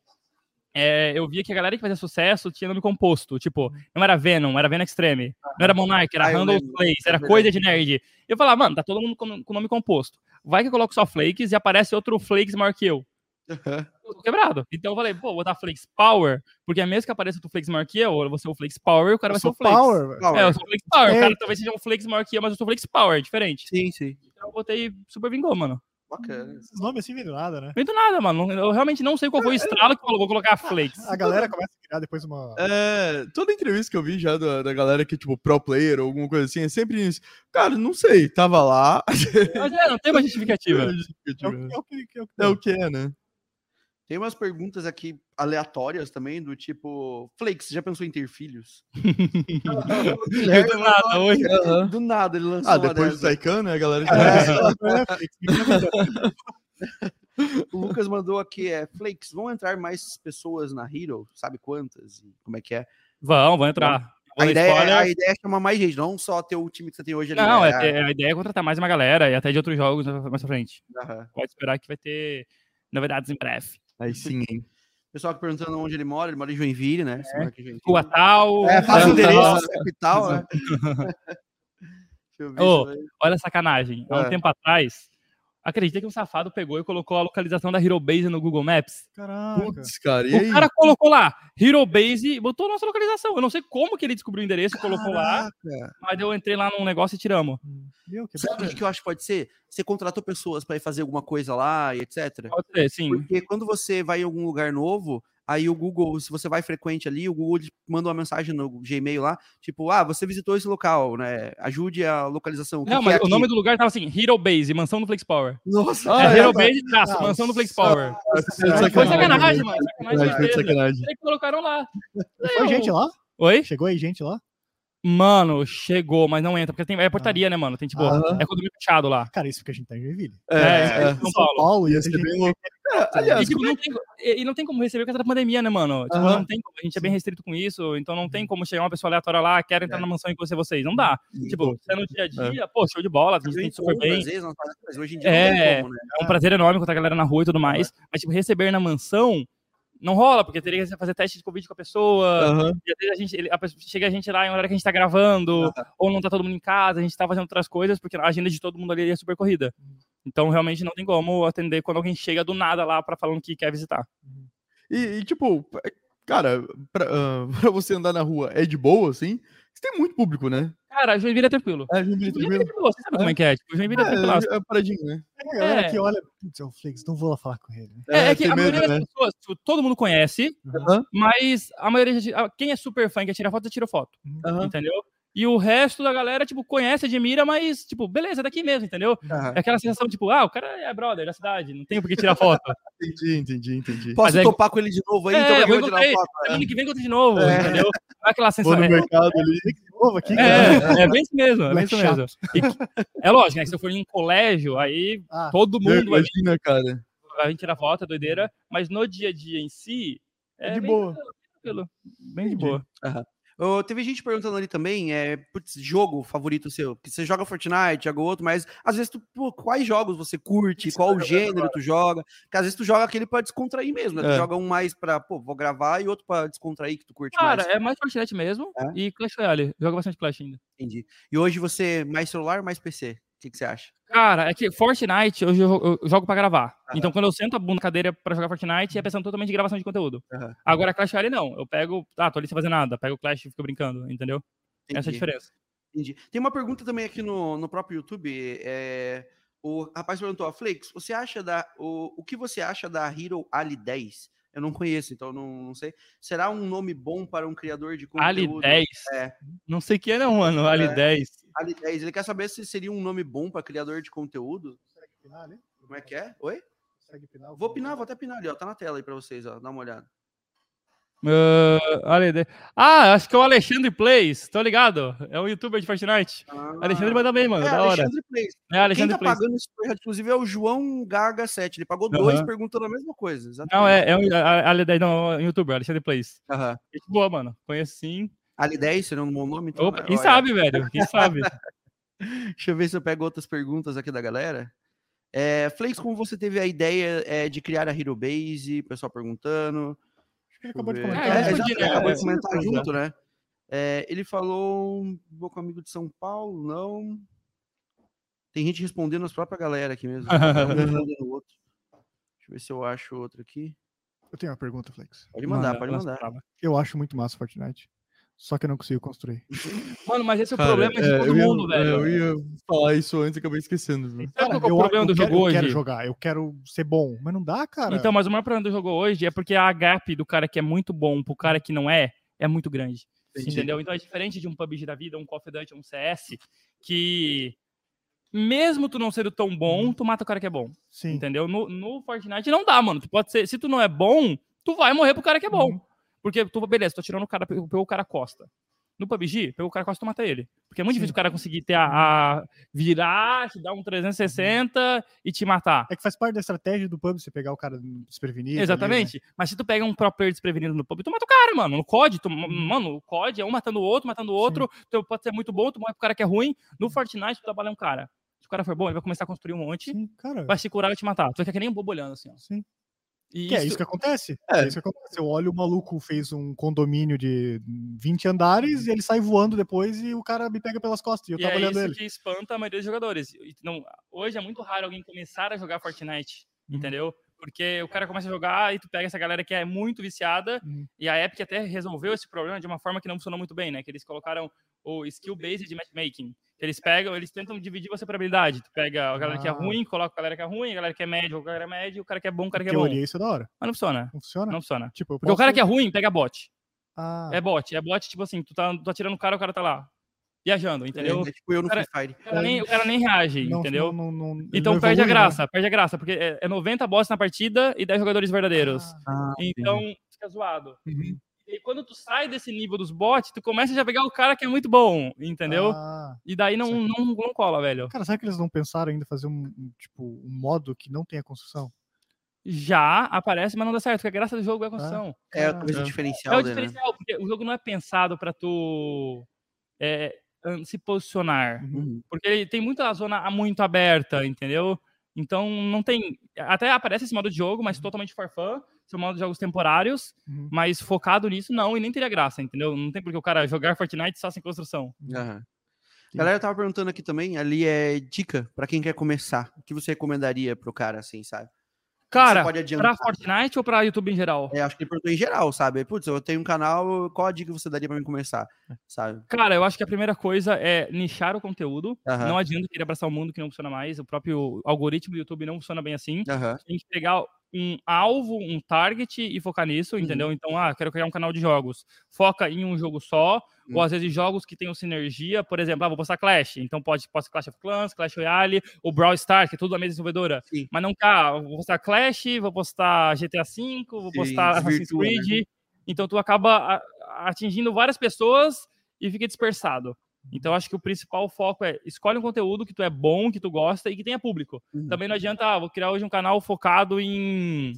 é, eu via que a galera que fazia sucesso tinha nome composto. Tipo, não era Venom, era Venom Extreme. Não era Monarch, era ah, Handle Place, era coisa de nerd. Eu falava, mano, tá todo mundo com, com nome composto. Vai que eu coloco só Flakes e aparece outro Flakes maior que eu. Eu tô quebrado. Então eu falei, pô, vou botar Flakes Power, porque é mesmo que apareça outro Flakes maior que eu, eu vou ser o Flakes Power, o cara vai ser o Flakes. Power, é, eu sou o Flakes Power. É. O cara talvez seja um Flakes maior que eu, mas eu sou o Flakes Power, diferente. Sim, sim. Então eu botei Super Vingou, mano. Bacana. Esses nomes assim vem do nada, né? Vem do nada, mano. Eu realmente não sei qual foi o estralo que falou, vou colocar Flakes. A galera começa a criar depois uma. É, toda entrevista que eu vi já da, da galera que, tipo, pro player ou alguma coisa assim, é sempre isso. Cara, não sei, tava lá. Mas é, não tem uma justificativa. É o, é o que, é o que, É o que é, né? Tem umas perguntas aqui aleatórias também, do tipo, Flakes, já pensou em ter filhos? Do nada, hoje. Do nada, ele lançou Ah, depois do. Taikan, né, a galera O Lucas mandou aqui, é, Flakes, vão entrar mais pessoas na Hero? Sabe quantas? E como é que é? Vão, vão entrar. A ideia, spoiler. a ideia é chamar mais gente, não só ter o time que você tem hoje ali. Não, né? é, a ideia é contratar mais uma galera e até de outros jogos mais pra frente. Aham. Pode esperar que vai ter novidades em breve. Aí sim, hein? Pessoal que perguntando onde ele mora, ele mora em Joinville, né? Joinville. Rua tal. É, faz o tal, endereço, tal. capital, né? Deixa eu ver. Vai- Olha a sacanagem. Há um É. tempo atrás, acredita que um safado pegou e colocou a localização da Hero Base no Google Maps? Caraca. Putz, cara, e aí? O cara colocou lá, Hero Base, e botou nossa localização. Eu não sei como que ele descobriu o endereço e colocou lá, Caraca. mas eu entrei lá num negócio e tiramos. Meu, que Sabe o que que eu acho que pode ser? Você contratou pessoas para ir fazer alguma coisa lá e etc. Pode ser, sim. Porque quando você vai em algum lugar novo, aí o Google, se você vai frequente ali, o Google manda uma mensagem no Gmail lá, tipo, ah, você visitou esse local, né? Ajude a localização. O que Não, que mas é o aqui? nome do lugar tava assim, Hero Base, mansão do Flex Power. Nossa, é, é, Hero. Base, traço, mansão do Flex Power. Foi sacanagem, mano. Sacanagem, Sacanagem, foi sacanagem. Eles colocaram lá. Foi gente lá? Oi? Chegou aí gente lá? Mano, chegou, mas não entra, porque tem, é portaria, né, mano? Tem tipo, Aham. é condomínio fechado lá. Cara, isso porque a gente tá em Joinville. É, É, é. São Paulo. ia Ia ter ser bem louco. É, E, tipo, não tem, e não tem como receber por causa da pandemia, né, mano? Tipo, não tem como, a gente é bem restrito com isso, então não tem como chegar uma pessoa aleatória lá, quero entrar É. na mansão e conhecer vocês. Não dá. Tipo, você é no dia a dia, pô, show de bola, a gente tem super bem. Às vezes, não faz- mas hoje em dia É, não tem como, né? É um prazer enorme encontrar a galera na rua e tudo mais. Mas, tipo, receber na mansão não rola, porque teria que fazer teste de Covid com a pessoa. E vezes a gente, ele- a chega a gente lá em hora que a gente tá gravando, ou não tá todo mundo em casa, a gente tá fazendo outras coisas, porque a agenda de todo mundo ali é super corrida. Então, realmente, não tem como atender quando alguém chega do nada lá pra falando que quer visitar. E, e, tipo, cara, pra, ah, pra você andar na rua é de boa, assim? Você tem muito público, né? Cara, Joinville é tranquilo. É, Joinville Joinville é tranquilo. você sabe como é que é. Tipo, Joinville é tranquilo. É, é paradinho, né? Tem a galera É. que olha, putz, é o Flix, não vou lá falar com ele. É, é que tem a maioria medo, das né? pessoas, tipo, todo mundo conhece, Aham, mas a maioria, quem é super fã e quer tirar foto, já tira foto, aham. entendeu? E o resto da galera, tipo, conhece, admira, mas, tipo, beleza, é daqui mesmo, entendeu? Aham. É aquela sensação, tipo, ah, o cara é brother da cidade, não tem por que tirar foto. Entendi, entendi, entendi. Posso Mas é- topar com ele de novo aí? É, então eu vou vou tirar foto. né? Semana que vem conta de novo, É. entendeu? É aquela Vou sensação. no É, mercado ali. De novo aqui, cara. é, é bem isso mesmo, é bem isso mesmo. E é lógico, né? Se eu for em um colégio, aí Ah, todo mundo vai vir, Imagina, cara. vai vir tirar foto, é doideira, mas no dia a dia em si, é, É de bem boa. tranquilo, bem de boa. Teve gente perguntando ali também, é, putz, jogo favorito seu? Que você joga Fortnite, joga outro, mas às vezes tu, pô, quais jogos você curte, qual o gênero tu joga? Porque às vezes tu joga aquele pra descontrair mesmo, né? Tu É. joga um mais pra, pô, vou gravar e outro pra descontrair que tu curte Cara, mais. é mais Fortnite mesmo É? e Clash Royale. Joga bastante Clash ainda. Entendi. E hoje você mais celular ou mais PC? O que, que você acha? Cara, é que Fortnite hoje eu, eu jogo pra gravar. Então quando eu sento a bunda na cadeira pra jogar Fortnite, é pensando totalmente em gravação de conteúdo. Aham. Agora Clash Royale não. Eu pego, ah, tô ali sem fazer nada. Pego o Clash e fico brincando, entendeu? Essa é a Entendi. diferença. Entendi. Tem uma pergunta também aqui no, no próprio YouTube. É, o rapaz perguntou, a Flix, você acha da. O, o que você acha da Hero Ali 10? Eu não conheço, então não, não sei. Será um nome bom para um criador de conteúdo? Ali 10. É. Não sei que é não, mano. Ali É. 10. Ali 10. Ele quer saber se seria um nome bom para criador de conteúdo. Consegue pinar ali? Como é que é? Oi? Consegue pinar? Vou pinar, vou até pinar ali, ó. Tá na tela aí pra vocês, ó. Dá uma olhada. Ah, 10. Ah, acho que é o Alexandre Plays. Tô ligado? É um youtuber de Fortnite. Alexandre manda bem, mano. é, da hora. Alexandre Plays. É, Quem Alexandre tá Plays. pagando esse superchat, inclusive, é o João Gaga 7. Ele pagou dois Aham. perguntando a mesma coisa. Exatamente. Não, é, é um a- 10, não, é um youtuber, Alexandre Plays. Gente boa, mano. Conheço sim. Ali 10 seria um bom nome? Então, Opa, quem Olha, sabe, velho? Quem sabe? Deixa eu ver se eu pego outras perguntas aqui da galera. É, Flakes, como você teve a ideia é, de criar a Hero Base? Pessoal perguntando. Ele acabou de comentar. É, É, exato, ele né? acabou de É, comentar sim, junto, né? É, ele falou um pouco amigo de São Paulo, não. Tem gente respondendo as próprias galera aqui mesmo. um outro. Deixa eu ver se eu acho outro aqui. Eu tenho uma pergunta, Flex. Pode mandar, Manda, pode mandar. Eu acho muito massa o Fortnite. Só que eu não consigo construir. Mano, mas esse é o Cara, problema de é, todo mundo, ia, velho. Eu ia falar isso antes e acabei esquecendo. Sabe qual é o problema do jogo quero, hoje? Eu quero jogar, eu quero ser bom, mas não dá, cara. Então, mas o maior problema do jogo hoje é porque a gap do cara que é muito bom pro cara que não é, é muito grande. Entendi. Entendeu? Então é diferente de um PUBG da vida, um Call of Duty, um CS, que mesmo tu não sendo tão bom, uhum. tu mata o cara que é bom. Sim. Entendeu? No, no Fortnite não dá, mano. Tu pode ser, se tu não é bom, tu vai morrer pro cara que é bom. Uhum. Porque tu, beleza, tô tirando o cara, pegou o cara costa. No PUBG, pegou o cara costa, tu mata ele. Porque é muito Sim. difícil o cara conseguir ter a, a, virar, te dar um 360 e te matar. É que faz parte da estratégia do PUBG você pegar o cara desprevenido. Exatamente. Ali, né? Mas se tu pega um pro player desprevenido no PUBG, tu mata o cara, mano. No COD, tu, mano, o COD é um matando o outro, matando o outro. Tu pode ser muito bom, tu morre pro cara que é ruim. No Fortnite, tu trabalha um cara. Se o cara for bom, ele vai começar a construir um monte, Sim, vai se curar e te matar. Tu fica que nem um bobo olhando, assim, ó. Sim. E que isso... é isso que acontece. É. é. isso que acontece. Eu olho o maluco fez um condomínio de 20 andares e ele sai voando depois e o cara me pega pelas costas e eu e tava é olhando isso ele. que espanta a maioria dos jogadores. Não, hoje é muito raro alguém começar a jogar Fortnite, uhum. entendeu? Porque o cara começa a jogar e tu pega essa galera que é muito viciada uhum. e a Epic até resolveu esse problema de uma forma que não funcionou muito bem, né? Que eles colocaram o skill based matchmaking. Eles pegam, eles tentam dividir você por habilidade. Tu pega a galera ah. que é ah. ruim, coloca a galera que é ruim, a galera que é médio, a galera médio, o cara que é bom, o cara que é bom. Teoria, isso é da hora. Mas não funciona. Não funciona? Não funciona. Tipo, Porque posso... o cara que é ruim pega bot. Ah. É bot. É bot, tipo assim, tu tá, tu tá tirando o cara, o cara tá lá. Viajando, entendeu? É, é tipo eu no Free Fire. O cara, nem, o cara nem reage, não, entendeu? Não, não, então perde a graça, né? perde a graça, porque é, é 90 bots na partida e 10 jogadores verdadeiros. Ah, então fica zoado. Uhum. E quando tu sai desse nível dos bots, tu começa já a pegar o cara que é muito bom, entendeu? Ah, e daí não, não, não, cola, velho. Cara, será que eles não pensaram ainda fazer um, um, tipo, um modo que não tenha construção? Já aparece, mas não dá certo, porque a graça do jogo é a construção. É, é talvez o diferencial. É o diferencial, né? porque o jogo não é pensado para tu é, se posicionar. Uhum. Porque ele tem muita zona muito aberta, entendeu? Então não tem. Até aparece esse modo de jogo, mas uhum. totalmente for são modos de jogos temporários, uhum. mas focado nisso, não, e nem teria graça, entendeu? Não tem porque o cara jogar Fortnite só sem construção. Uhum. Galera tava perguntando aqui também, ali é dica para quem quer começar. O que você recomendaria pro cara, assim, sabe? Cara, pra Fortnite ou pra YouTube em geral? É, acho que ele perguntou em geral, sabe? Putz, eu tenho um canal, qual a dica você daria pra mim começar, sabe? Cara, eu acho que a primeira coisa é nichar o conteúdo. Uhum. Não adianta querer abraçar o mundo que não funciona mais. O próprio algoritmo do YouTube não funciona bem assim. Uhum. Tem que pegar um alvo, um target e focar nisso, uhum. entendeu? Então, ah, quero criar um canal de jogos. Foca em um jogo só, uhum. ou às vezes jogos que tenham sinergia, por exemplo, ah, vou postar Clash, então pode postar Clash of Clans, Clash Royale, ou Brawl Stars, que é tudo da mesma desenvolvedora. Sim. Mas não cá, vou postar Clash, vou postar GTA V, vou postar Sim, Assassin's Creed. Né? Então tu acaba atingindo várias pessoas e fica dispersado. Então, acho que o principal foco é escolhe um conteúdo que tu é bom, que tu gosta e que tenha público. Uhum. Também não adianta, ah, vou criar hoje um canal focado em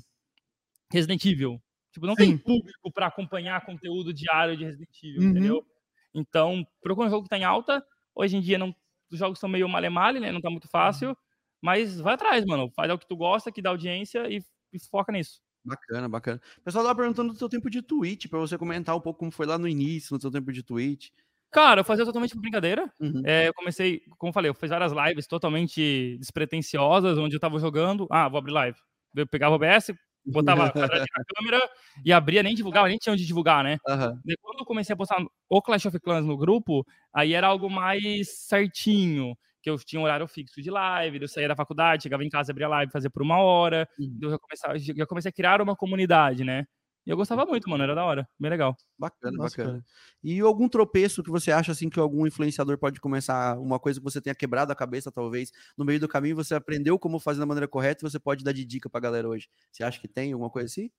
Resident Evil. Tipo, não Sim. tem público para acompanhar conteúdo diário de Resident Evil, uhum. entendeu? Então, procura um jogo que tá em alta. Hoje em dia, não, os jogos são meio male-male, né? Não tá muito fácil. Uhum. Mas vai atrás, mano. Faz o que tu gosta, que dá audiência e, e foca nisso. Bacana, bacana. O pessoal tava perguntando do teu tempo de Twitch, para você comentar um pouco como foi lá no início, no teu tempo de Twitch. Cara, eu fazia totalmente por brincadeira. Uhum. É, eu comecei, como eu falei, eu fiz várias lives totalmente despretensiosas, onde eu tava jogando. Ah, vou abrir live. Eu pegava o OBS, botava a câmera e abria, nem divulgava, nem tinha onde divulgar, né? Uhum. quando eu comecei a postar o Clash of Clans no grupo, aí era algo mais certinho. Que eu tinha um horário fixo de live, eu saía da faculdade, chegava em casa, abria live, fazia por uma hora. Uhum. Eu já, começava, já comecei a criar uma comunidade, né? E eu gostava muito, mano, era da hora, bem legal. Bacana, Nossa, bacana. Cara. E algum tropeço que você acha assim que algum influenciador pode começar, uma coisa que você tenha quebrado a cabeça, talvez, no meio do caminho, você aprendeu como fazer da maneira correta e você pode dar de dica pra galera hoje. Você acha que tem alguma coisa assim?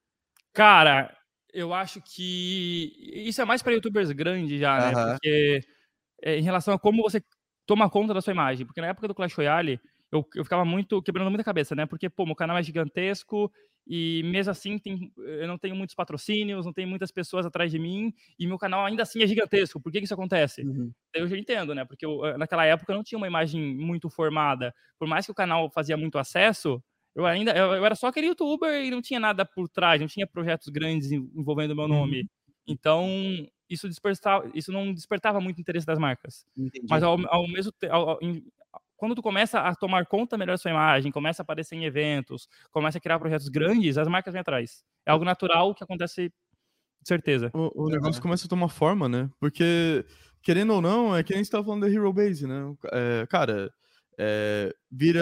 Cara, eu acho que isso é mais para youtubers grandes já, né? Uh -huh. Porque é, em relação a como você toma conta da sua imagem, porque na época do Clash Royale, eu, eu ficava muito quebrando muita cabeça, né? Porque, pô, meu canal é gigantesco e mesmo assim tem, eu não tenho muitos patrocínios, não tem muitas pessoas atrás de mim e meu canal ainda assim é gigantesco. Por que, que isso acontece? Uhum. Eu já entendo, né? Porque eu, naquela época eu não tinha uma imagem muito formada. Por mais que o canal fazia muito acesso, eu ainda eu, eu era só aquele youtuber e não tinha nada por trás, não tinha projetos grandes envolvendo o meu nome. Uhum. Então, isso, despertava, isso não despertava muito interesse das marcas. Entendi. Mas ao, ao mesmo tempo, quando tu começa a tomar conta melhor da sua imagem, começa a aparecer em eventos, começa a criar projetos grandes, as marcas vêm atrás. É algo natural que acontece certeza. O, o negócio começa a tomar forma, né? Porque, querendo ou não, é que nem você tava falando da Hero Base, né? É, cara, é, vira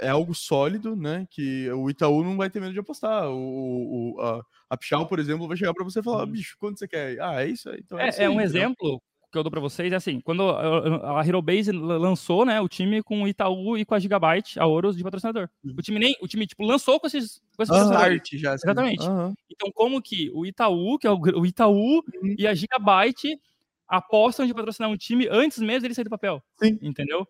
é, é algo sólido, né? Que o Itaú não vai ter medo de apostar. O, o a, a Pichal, por exemplo, vai chegar para você e falar, uhum. bicho, quanto você quer? Ah, é isso aí. Então é, é, isso aí, é um exemplo que eu dou para vocês é assim, quando a Hero Base lançou, né, o time com o Itaú e com a Gigabyte, a Ouros de patrocinador. Uhum. O time nem, o time tipo lançou com esses com esses uhum. arte já. Assim. Exatamente. Uhum. Então como que o Itaú, que é o, o Itaú uhum. e a Gigabyte apostam de patrocinar um time antes mesmo dele sair do papel. Sim. Entendeu?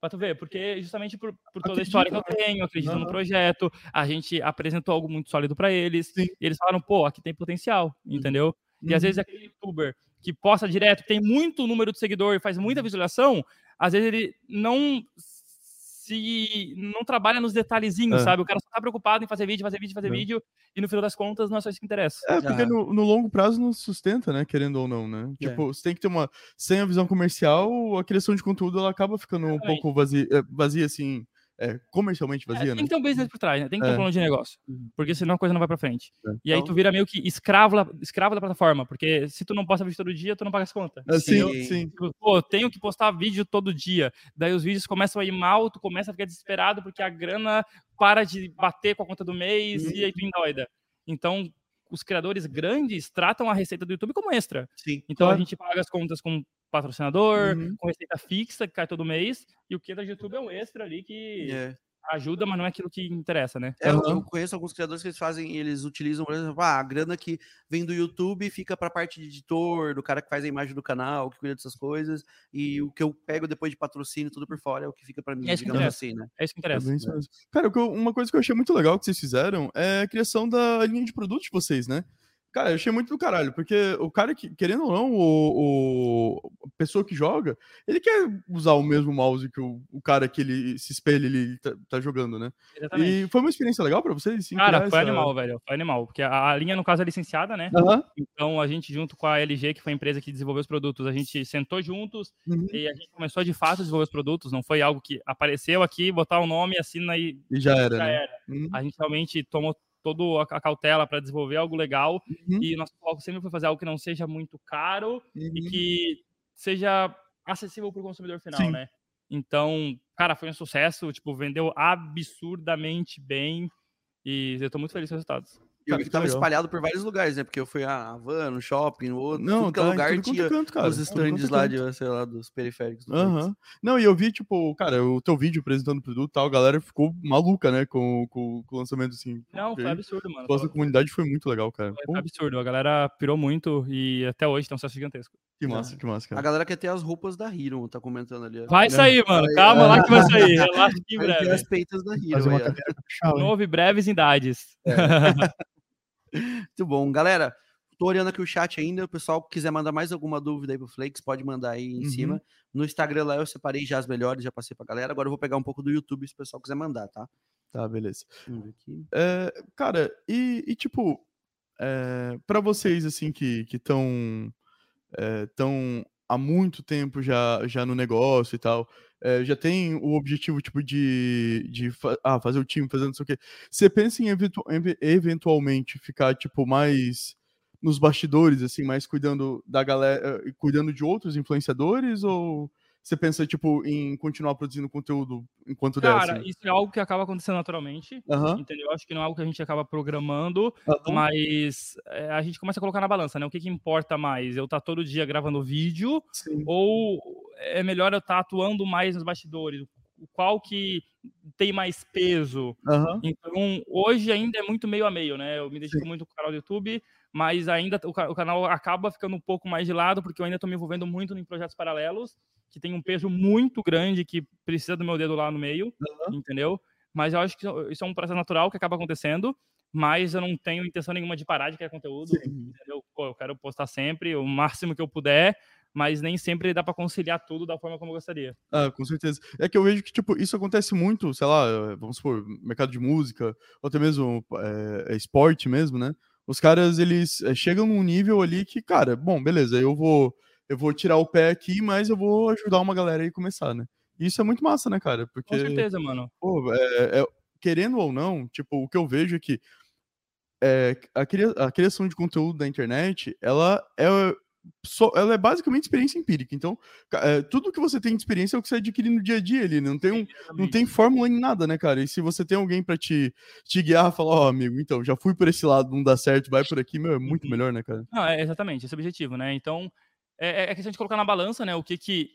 Pra tu ver, porque justamente por, por toda a história que eu tenho, acredito uhum. no projeto, a gente apresentou algo muito sólido para eles, Sim. e eles falaram, pô, aqui tem potencial, uhum. entendeu? E às vezes aquele youtuber que posta direto, tem muito número de seguidor e faz muita visualização, às vezes ele não se não trabalha nos detalhezinhos, é. sabe? O cara só tá preocupado em fazer vídeo, fazer vídeo, fazer é. vídeo, e no final das contas não é só isso que interessa. É, porque no, no, longo prazo não sustenta, né? Querendo ou não, né? É. Tipo, você tem que ter uma. Sem a visão comercial, a criação de conteúdo ela acaba ficando um pouco vazia, é, vazia assim é, comercialmente é, vazia, é, né? Tem que ter um business por trás, né? Tem que ter um plano de negócio. Uhum. Porque senão a coisa não vai pra frente. É. E aí então tu vira meio que escravo, escravo da plataforma. Porque se tu não posta vídeo todo dia, tu não paga as contas. É, sim, sim. Tipo, pô, tenho que postar vídeo todo dia. Daí os vídeos começam a ir mal, tu começa a ficar desesperado porque a grana para de bater com a conta do mês uhum. e aí tu endoida. Então, os criadores grandes tratam a receita do YouTube como extra. Sim, então claro. a gente paga as contas com patrocinador, uhum. com receita fixa que cai todo mês, e o que da YouTube é um extra ali que é. ajuda, mas não é aquilo que interessa, né? É, eu conheço alguns criadores que eles fazem, eles utilizam, por exemplo, ah, a grana que vem do YouTube fica para a parte de editor, do cara que faz a imagem do canal, que cuida dessas coisas, e o que eu pego depois de patrocínio, tudo por fora, é o que fica para mim, é digamos assim, né? É isso que interessa. É Cara, uma coisa que eu achei muito legal que vocês fizeram é a criação da linha de produtos de vocês, né? Cara, eu achei muito do caralho, porque o cara que, querendo ou não, o, o a pessoa que joga, ele quer usar o mesmo mouse que o, o cara que ele se espelha, ele tá, tá jogando, né? Exatamente. E foi uma experiência legal pra vocês? Sim, cara, foi essa... animal, velho. Foi animal. Porque a, a, linha, no caso, é licenciada, né? Uhum. Então a gente, junto com a LG, que foi a empresa que desenvolveu os produtos, a gente sentou juntos uhum. e a gente começou de fato a desenvolver os produtos. Não foi algo que apareceu aqui, botar o um nome, assina e, e já era. Já né? era. Uhum. A gente realmente tomou toda a cautela para desenvolver algo legal. Uhum. E nosso foco sempre foi fazer algo que não seja muito caro uhum. e que seja acessível para o consumidor final, Sim. né? Então, cara, foi um sucesso, tipo, vendeu absurdamente bem e eu estou muito feliz com os resultados. E que tava espalhado por vários lugares, né? Porque eu fui a Van, no shopping, no outro. Não, tudo é tá, lugar tinha canto, cara. os stands lá, de, sei lá, dos periféricos. Do uhum. Não, e eu vi, tipo, cara, o teu vídeo apresentando o produto e tal, a galera ficou maluca, né? Com, com, com o lançamento, assim. Não, foi absurdo, mano. A comunidade foi muito legal, cara. Foi, foi absurdo. A galera pirou muito e até hoje tem um sucesso gigantesco. Que massa, é. que massa, cara. A galera quer ter as roupas da Hero, tá comentando ali. Vai sair, mano. Calma lá que vai sair. Relaxa que em breve. as peitas da Hero. Novo e breves idades. Muito bom. Galera, tô olhando aqui o chat ainda. O pessoal que quiser mandar mais alguma dúvida aí pro Flakes, pode mandar aí em uhum. cima. No Instagram lá eu separei já as melhores, já passei pra galera. Agora eu vou pegar um pouco do YouTube se o pessoal quiser mandar, tá? Tá, beleza. É, cara, e, e tipo, é, para vocês, assim, que estão é, tão há muito tempo já, já no negócio e tal, é, já tem o objetivo, tipo, de, de ah, fazer o time, fazendo não sei o quê. Você pensa em eventu eventualmente ficar, tipo, mais nos bastidores, assim, mais cuidando da galera, eh, cuidando de outros influenciadores, ou você pensa, tipo, em continuar produzindo conteúdo enquanto Cara, der? Cara, assim? isso é algo que acaba acontecendo naturalmente, uhum. entendeu? Acho que não é algo que a gente acaba programando, uhum. mas é, a gente começa a colocar na balança, né? O que, que importa mais? Eu estar tá todo dia gravando vídeo Sim. ou é melhor eu estar tá atuando mais nos bastidores? Qual que tem mais peso? Uhum. Então, hoje ainda é muito meio a meio, né? Eu me dedico Sim. muito com o canal do YouTube, mas ainda o, o canal acaba ficando um pouco mais de lado, porque eu ainda estou me envolvendo muito em projetos paralelos, que tem um peso muito grande, que precisa do meu dedo lá no meio, uhum. entendeu? Mas eu acho que isso é um processo natural que acaba acontecendo, mas eu não tenho intenção nenhuma de parar de criar conteúdo, Sim. entendeu? Pô, eu quero postar sempre, o máximo que eu puder, mas nem sempre dá para conciliar tudo da forma como eu gostaria. Ah, com certeza. É que eu vejo que, tipo, isso acontece muito, sei lá, vamos supor, mercado de música, ou até mesmo é, esporte mesmo, né? Os caras, eles é, chegam num nível ali que, cara, bom, beleza, eu vou eu vou tirar o pé aqui, mas eu vou ajudar uma galera aí a começar, né? E isso é muito massa, né, cara? Porque, Com certeza, mano. Pô, é, é, querendo ou não, tipo, o que eu vejo é que é, a, cria, a criação de conteúdo da internet, ela é só, ela é basicamente experiência empírica. Então, é, tudo que você tem de experiência é o que você adquire no dia a dia ali. Não tem, um, não tem fórmula em nada, né, cara? E se você tem alguém para te, te guiar, falar, ó, oh, amigo, então, já fui por esse lado, não dá certo, vai por aqui, meu, é muito uhum. melhor, né, cara? Não, é exatamente, esse é o objetivo, né? Então, é, é questão de colocar na balança, né, o que que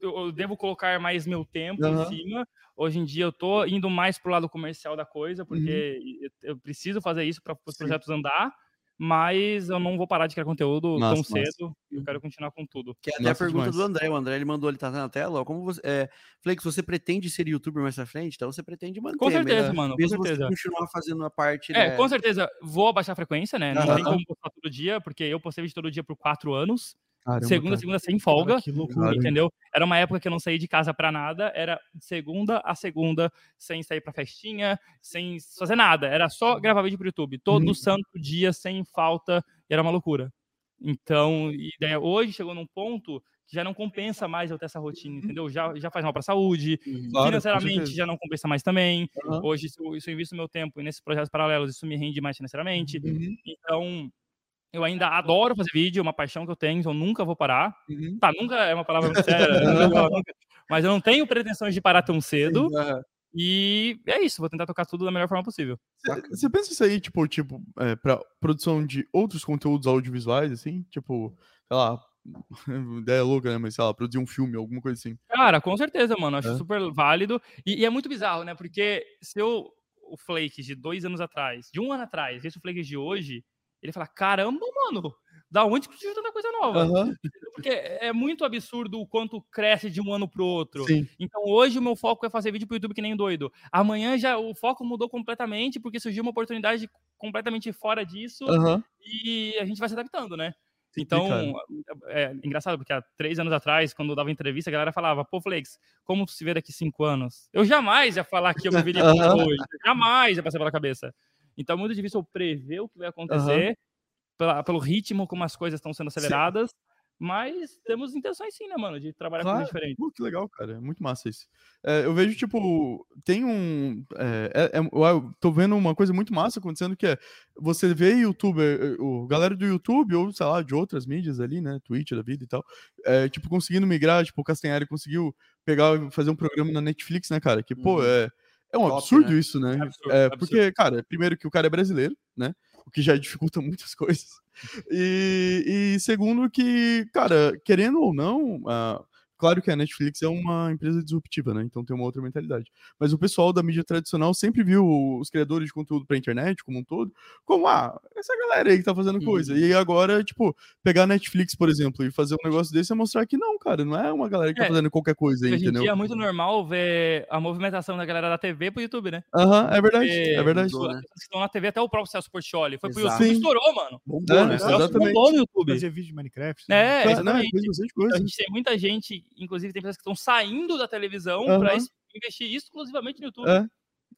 eu devo colocar mais meu tempo uhum. em cima. Hoje em dia eu tô indo mais pro lado comercial da coisa, porque uhum. eu preciso fazer isso para os projetos andar mas eu não vou parar de criar conteúdo nossa, tão cedo. Nossa. Eu quero continuar com tudo. Que é até a pergunta demais. do André. O André ele mandou, ele tá na tela. Como você. É, Flake, você pretende ser youtuber mais pra frente? Então você pretende manter. Com certeza, né? mano. Mesmo com certeza. continuar fazendo a parte. É, né? com certeza. Vou abaixar a frequência, né? Não tem como postar todo dia, porque eu postei vídeo todo dia por quatro anos. Caramba, segunda, cara. segunda sem folga, cara, loucura, entendeu? Era uma época que eu não saí de casa para nada, era segunda a segunda, sem sair para festinha, sem fazer nada, era só gravar vídeo pro YouTube, todo uhum. santo dia, sem falta, era uma loucura. Então, ideia hoje chegou num ponto que já não compensa mais eu ter essa rotina, entendeu? Já, já faz mal para a saúde, uhum. claro, financeiramente já não compensa mais também. Uhum. Hoje, se eu, se eu invisto meu tempo nesses projetos paralelos, isso me rende mais financeiramente. Uhum. Então, eu ainda adoro fazer vídeo, é uma paixão que eu tenho, então nunca vou parar. Uhum. Tá, nunca é uma palavra muito séria, mas eu não tenho pretensões de parar tão cedo. Uhum. E é isso, vou tentar tocar tudo da melhor forma possível. Você pensa isso aí, tipo, tipo, é, pra produção de outros conteúdos audiovisuais, assim? Tipo, sei lá, ideia louca, né? Mas sei lá, produzir um filme, alguma coisa assim. Cara, com certeza, mano. Acho é. super válido. E, e, é muito bizarro, né? Porque se eu. O Flake de dois anos atrás, de um ano atrás, esse Flake de hoje, ele fala: caramba, mano, da onde que surgiu tanta coisa nova? Uhum. Porque é muito absurdo o quanto cresce de um ano pro outro. Sim. Então hoje o meu foco é fazer vídeo pro YouTube que nem doido. Amanhã já o foco mudou completamente porque surgiu uma oportunidade completamente fora disso uhum. e a gente vai se adaptando, né? Então, é, é, engraçado, porque há três anos atrás, quando eu dava entrevista, a galera falava, pô, Flex, como tu se vê daqui cinco anos? Eu jamais ia falar que eu me viria uhum. hoje. Jamais ia passar pela cabeça. Então é muito difícil eu prever o que vai acontecer uhum. pela, pelo ritmo como as coisas estão sendo aceleradas. Sim. Mas temos intenções sim, né, mano? De trabalhar claro. com coisas diferentes. Pô, que legal, cara. Muito massa isso. É, eu vejo, tipo, tem um. É, é, é eu tô vendo uma coisa muito massa acontecendo que é você vê youtuber, o galera do YouTube, ou sei lá, de outras mídias ali, né? Twitch da vida e tal, é, tipo, conseguindo migrar, tipo, o Castanhari conseguiu pegar fazer um programa na Netflix, né, cara? Que, pô, uhum. é é um Top, absurdo né? isso, né? Absurdo, é, porque, absurdo. cara, primeiro que o cara é brasileiro, né? O que já dificulta muitas coisas. E, e segundo que, cara, querendo ou não, uh, Claro que a Netflix é uma empresa disruptiva, né? Então tem uma outra mentalidade. Mas o pessoal da mídia tradicional sempre viu os criadores de conteúdo pra internet, como um todo, como, ah, essa galera aí que tá fazendo coisa. Uhum. E agora, tipo, pegar a Netflix, por exemplo, e fazer um negócio desse é mostrar que não, cara, não é uma galera que tá é, tá fazendo qualquer coisa aí, hoje entendeu? Hoje é muito normal ver a movimentação da galera da TV pro YouTube, né? Aham, uhum, é verdade, é verdade. As né? estão na TV, até o próprio Celso Portioli, foi Exato. pro YouTube, estourou, mano. Bombou, é, né? Exatamente. Bombou no YouTube. Fazer vídeo de Minecraft. Né? É, exatamente. Não, a gente tem muita gente, inclusive tem pessoas que estão saindo da televisão uhum. para investir exclusivamente no YouTube. É,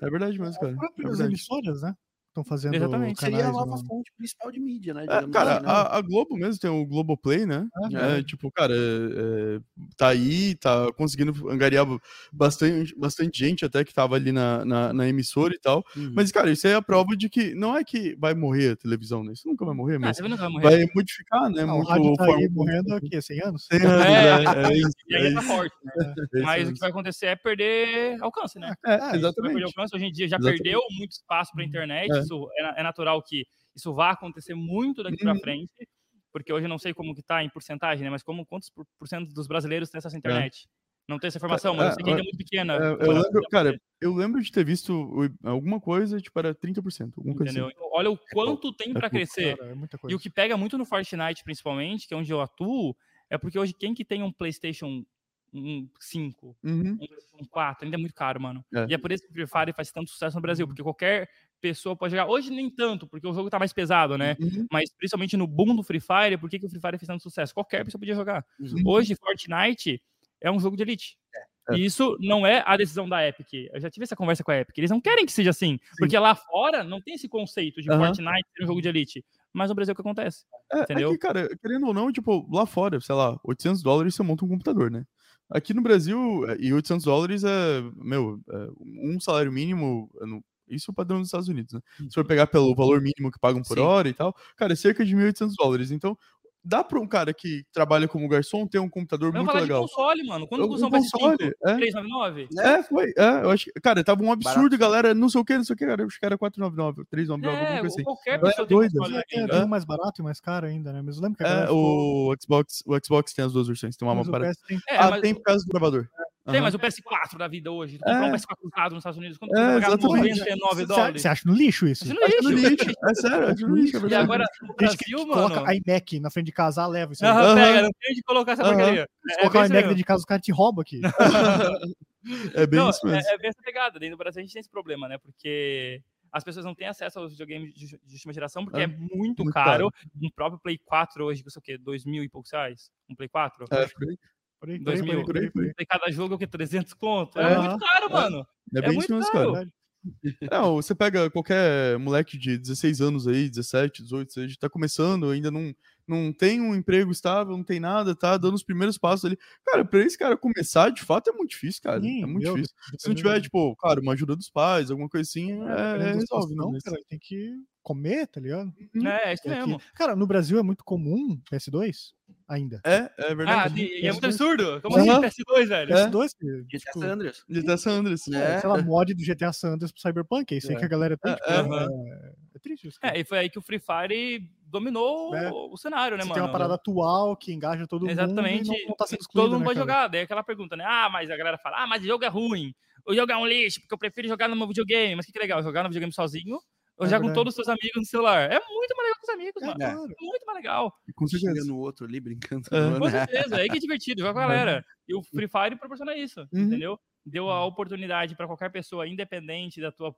é verdade mesmo, cara. As próprias é emissoras, né? Estão fazendo. Exatamente. Seria a nova no... fonte principal de mídia, né? É, cara, assim, né? A, a, Globo mesmo tem o Globoplay, né? É. É, tipo, cara, é, tá aí, tá conseguindo angariar bastante, bastante gente até que tava ali na, na, na emissora e tal. Uhum. Mas, cara, isso é a prova de que não é que vai morrer a televisão, né? Isso nunca vai morrer, mas ah, vai, morrer. vai, modificar, né? Não, muito o rádio tá aí morrendo aqui, 100 anos? 100 anos, é, é, isso, e aí tá forte, né? Mas o que vai acontecer é perder alcance, né? É, exatamente. Alcance, hoje em dia já exatamente. perdeu muito espaço pra internet, isso é natural natural que isso vá acontecer muito daqui para uhum. frente, porque hoje eu não sei como que está em porcentagem, né? Mas como quantos por, por cento dos brasileiros tem acesso à é. internet? É. Não tem essa informação, mas eu sei que ainda é muito pequena. É, eu lembro, cara, eu lembro de ter visto alguma coisa, tipo, era 30%. Alguma coisa Entendeu? Assim. Então, olha o quanto tem para crescer. Cara, e o que pega muito no Fortnite, principalmente, que é onde eu atuo, é porque hoje quem que tem um PlayStation um 5, uhum. um 4, ainda é muito caro, mano. É. E é por isso que o Free Fire faz tanto sucesso no Brasil, uhum. porque qualquer pessoa pode jogar. Hoje nem tanto, porque o jogo tá mais pesado, né? Uhum. Mas principalmente no boom do Free Fire, por que, que o Free Fire fez tanto sucesso? Qualquer pessoa podia jogar. Uhum. Hoje, Fortnite é um jogo de elite. É. E isso não é a decisão da Epic. Eu já tive essa conversa com a Epic. Eles não querem que seja assim. Sim. Porque lá fora não tem esse conceito de uhum. Fortnite ser um jogo de elite. Mas no Brasil é o que acontece. É, entendeu? É que, cara, querendo ou não, tipo, lá fora, sei lá, 800 dólares você monta um computador, né? Aqui no Brasil, e 800 dólares é, meu, é um salário mínimo, Isso é o padrão dos Estados Unidos, né? Se for pegar pelo valor mínimo que pagam por Sim. hora e tal, cara, é cerca de 1.800 dólares. Então, dá para um cara que trabalha como garçom ter um computador eu muito legal. De console, mano. Quando custou um console, é. 399? É, foi. É, eu acho que, cara, tava um absurdo, Barato. galera, não sei o que, não sei o que, cara, eu acho que era 499, 399, é, alguma coisa assim. Qualquer pessoa é, tem doido, console é, é, mais barato e mais caro ainda, né? Mas lembra que é, o Xbox, o Xbox tem as duas versões, tem uma, uma parada. Tem... É, ah, mas... tem por causa do gravador. Tem, mas o PS4 da vida hoje, tu comprar um PS4 usado nos Estados Unidos, quando é, tu 99 dólares. Você acha no lixo isso? Acho no lixo. no lixo. É sério, acho no lixo. E agora, o Brasil, mano... Coloca iMac na frente de casa, leva isso aí. Aham, pega, não tem onde colocar essa porcaria. Se colocar o iMac dentro de casa, os caras te roubam aqui. é bem isso mesmo. É, bem essa pegada. Dentro do Brasil a gente tem esse problema, né? Porque as pessoas não têm acesso aos videogames de, última geração porque é, é muito, muito caro. caro. Um próprio Play 4 hoje, custa o quê? Dois mil e poucos reais? Um Play 4? É, por aí. Por aí, 2000. Por aí, por aí, Cada jogo é o que? 300 conto? É, é muito caro, mano. É, é muito caro. caro. Não, você pega qualquer moleque de 16 anos aí, 17, 18, seja, tá começando, ainda não, não tem um emprego estável, não tem nada, tá dando os primeiros passos ali. Cara, pra esse cara começar, de fato, é muito difícil, cara. Sim, é muito difícil. Se não tiver, tipo, claro, uma ajuda dos pais, alguma coisa assim, é, é resolve, não, cara, tem que comer, tá ligado? Uhum. É, é isso mesmo. Cara, no Brasil é muito comum PS2 ainda. É, é verdade. Ah, e é muito absurdo. Como uhum. assim PS2, velho? É. PS2, GTA tipo, Sanders. GTA Sanders. É, sei lá, mod do GTA Sanders pro Cyberpunk, é isso aí é. que a galera tem. Tipo, é, é, triste isso. Cara. É, e foi aí que o Free Fire dominou é. o cenário, né, Você mano? Tem uma parada atual que engaja todo Exatamente. mundo. Exatamente. Não, tá sendo todo mundo né, pode jogar. Daí aquela pergunta, né? Ah, mas a galera fala, ah, mas o jogo é ruim. O jogo é um lixo, porque eu prefiro jogar no meu videogame. Mas que, que legal, jogar no videogame sozinho ou é já com todos os seus amigos no celular. É muito mais legal com os amigos, é, mano. É. Muito mais legal. E com certeza no outro ali, brincando. É. Com certeza, é que é divertido, joga com a galera. E o Free Fire proporciona isso, uhum. entendeu? Deu a oportunidade para qualquer pessoa, independente da tua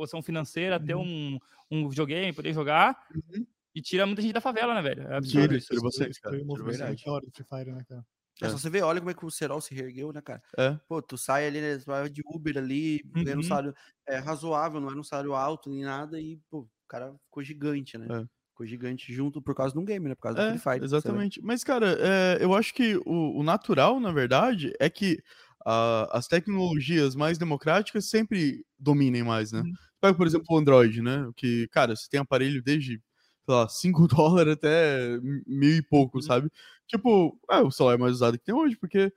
posição financeira, uhum. ter um, um videogame, poder jogar. Uhum. E tira muita gente da favela, né, velho? É absurdo. Tira, tira vocês, cara. Do Free Fire, né, cara? É. Só você vê, olha como é que o Serol se reergueu, né, cara? É. Pô, tu sai ali, né, vai de Uber ali, uhum. ganhando um salário é, razoável, não era um salário alto nem nada, e, pô, o cara ficou gigante, né? É. Ficou gigante junto por causa de um game, né? Por causa é, do Free Fire. Exatamente. Mas, cara, é, eu acho que o, o, natural, na verdade, é que uh, as tecnologias mais democráticas sempre dominem mais, né? Uhum. Pega, por exemplo, o Android, né? Que, cara, você tem aparelho desde sei lá, 5 dólares até mil e pouco, uhum. sabe? Tipo, é o celular mais usado que tem hoje, porque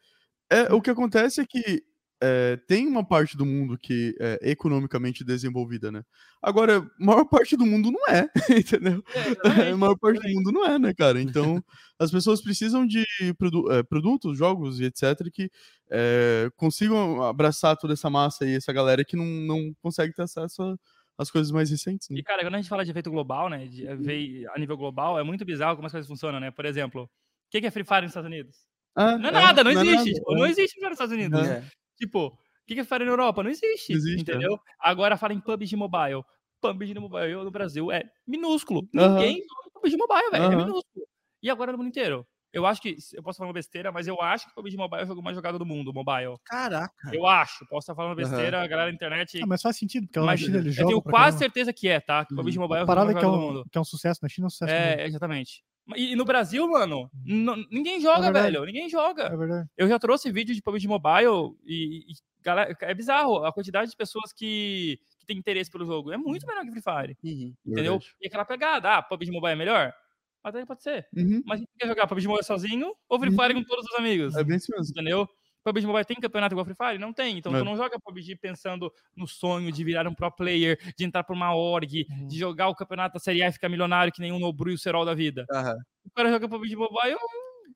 é, o que acontece é que é, tem uma parte do mundo que é economicamente desenvolvida, né? Agora, a maior parte do mundo não é, entendeu? É, a maior parte do mundo não é, né, cara? Então, as pessoas precisam de produ é, produtos, jogos e etc. que é, consigam abraçar toda essa massa e essa galera que não, não consegue ter acesso a as coisas mais recentes. Né? E, cara, quando a gente fala de efeito global, né, de, uhum. a nível global, é muito bizarro como as coisas funcionam, né? Por exemplo, o que é Free Fire nos Estados Unidos? Ah, não é, é nada, não, não existe. É tipo, não existe Free Fire nos Estados Unidos. É. Tipo, o que é Free Fire na Europa? Não existe, existe entendeu? Agora fala em PUBG Mobile. PUBG Mobile no Brasil é minúsculo. Ninguém joga PUBG Mobile, velho. É minúsculo. E agora no mundo inteiro? Eu acho que, eu posso falar uma besteira, mas eu acho que o PUBG Mobile é o jogo mais jogado do mundo, mobile. Caraca. Eu acho, posso estar falando besteira, uhum. a galera da internet... Ah, mas faz sentido, porque na China ele joga... Eu tenho quase certeza que é, tá? Que o PUBG Mobile é o jogo mais jogado é um, do mundo. que é um sucesso na China, é um sucesso É, exatamente. E, no Brasil, mano, uhum. ninguém joga, é velho. Ninguém joga. É verdade. Eu já trouxe vídeo de PUBG Mobile e, e galera, é bizarro a quantidade de pessoas que, que tem interesse pelo jogo. É muito melhor que Free Fire. Uhum. Entendeu? Verdade. E aquela pegada, ah, PUBG Mobile é melhor? Até pode ser. Uhum. Mas a gente quer jogar PUBG Mobile sozinho ou Free Fire uhum. com todos os amigos? É bem isso mesmo. Entendeu? PUBG Mobile tem campeonato igual Free Fire? Não tem. Então é. tu não joga PUBG pensando no sonho de virar um pro player, de entrar por uma org, uhum. de jogar o campeonato da Série A e ficar milionário que nem um Nobru e o Serol da vida. Uhum. O cara joga PUBG Mobile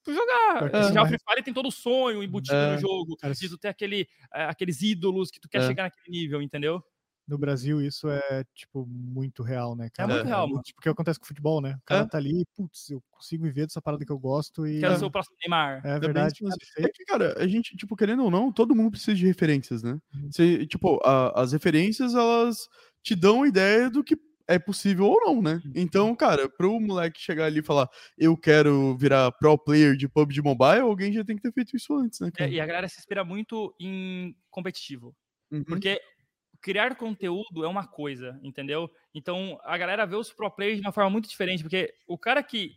pra jogar. É, Já o Free Fire tem todo o sonho embutido é. no jogo, de tu ter aquele, é, aqueles ídolos que tu quer é. chegar naquele nível, entendeu? No Brasil isso é, tipo, muito real, né, cara? É muito real, mano. Tipo, o que acontece com o futebol, né? O cara é? tá ali, putz, eu consigo viver dessa parada que eu gosto e... Quero ser o próximo Neymar. É, é verdade. É que, cara, a gente, tipo, querendo ou não, todo mundo precisa de referências, né? Uhum. Você, tipo, a, as referências, elas te dão ideia do que é possível ou não, né? Uhum. Então, cara, pro moleque chegar ali e falar, eu quero virar pro player de PUBG Mobile, alguém já tem que ter feito isso antes, né? É, e a galera se inspira muito em competitivo. Uhum. Porque criar conteúdo é uma coisa, entendeu? Então a galera vê os pro players de uma forma muito diferente, porque o cara que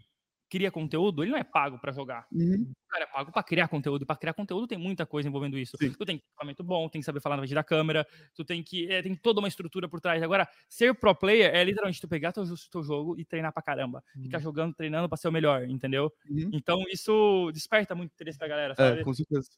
cria conteúdo, ele não é pago para jogar. Uhum. O cara é pago para criar conteúdo. E para criar conteúdo tem muita coisa envolvendo isso. Sim. Tu tem equipamento bom, tem que saber falar na frente da câmera, tu tem que. É, tem toda uma estrutura por trás. Agora, ser pro player é literalmente tu pegar teu, teu jogo e treinar pra caramba. Uhum. Ficar jogando, treinando pra ser o melhor, entendeu? Uhum. Então isso desperta muito interesse da galera, é, sabe? É, com certeza.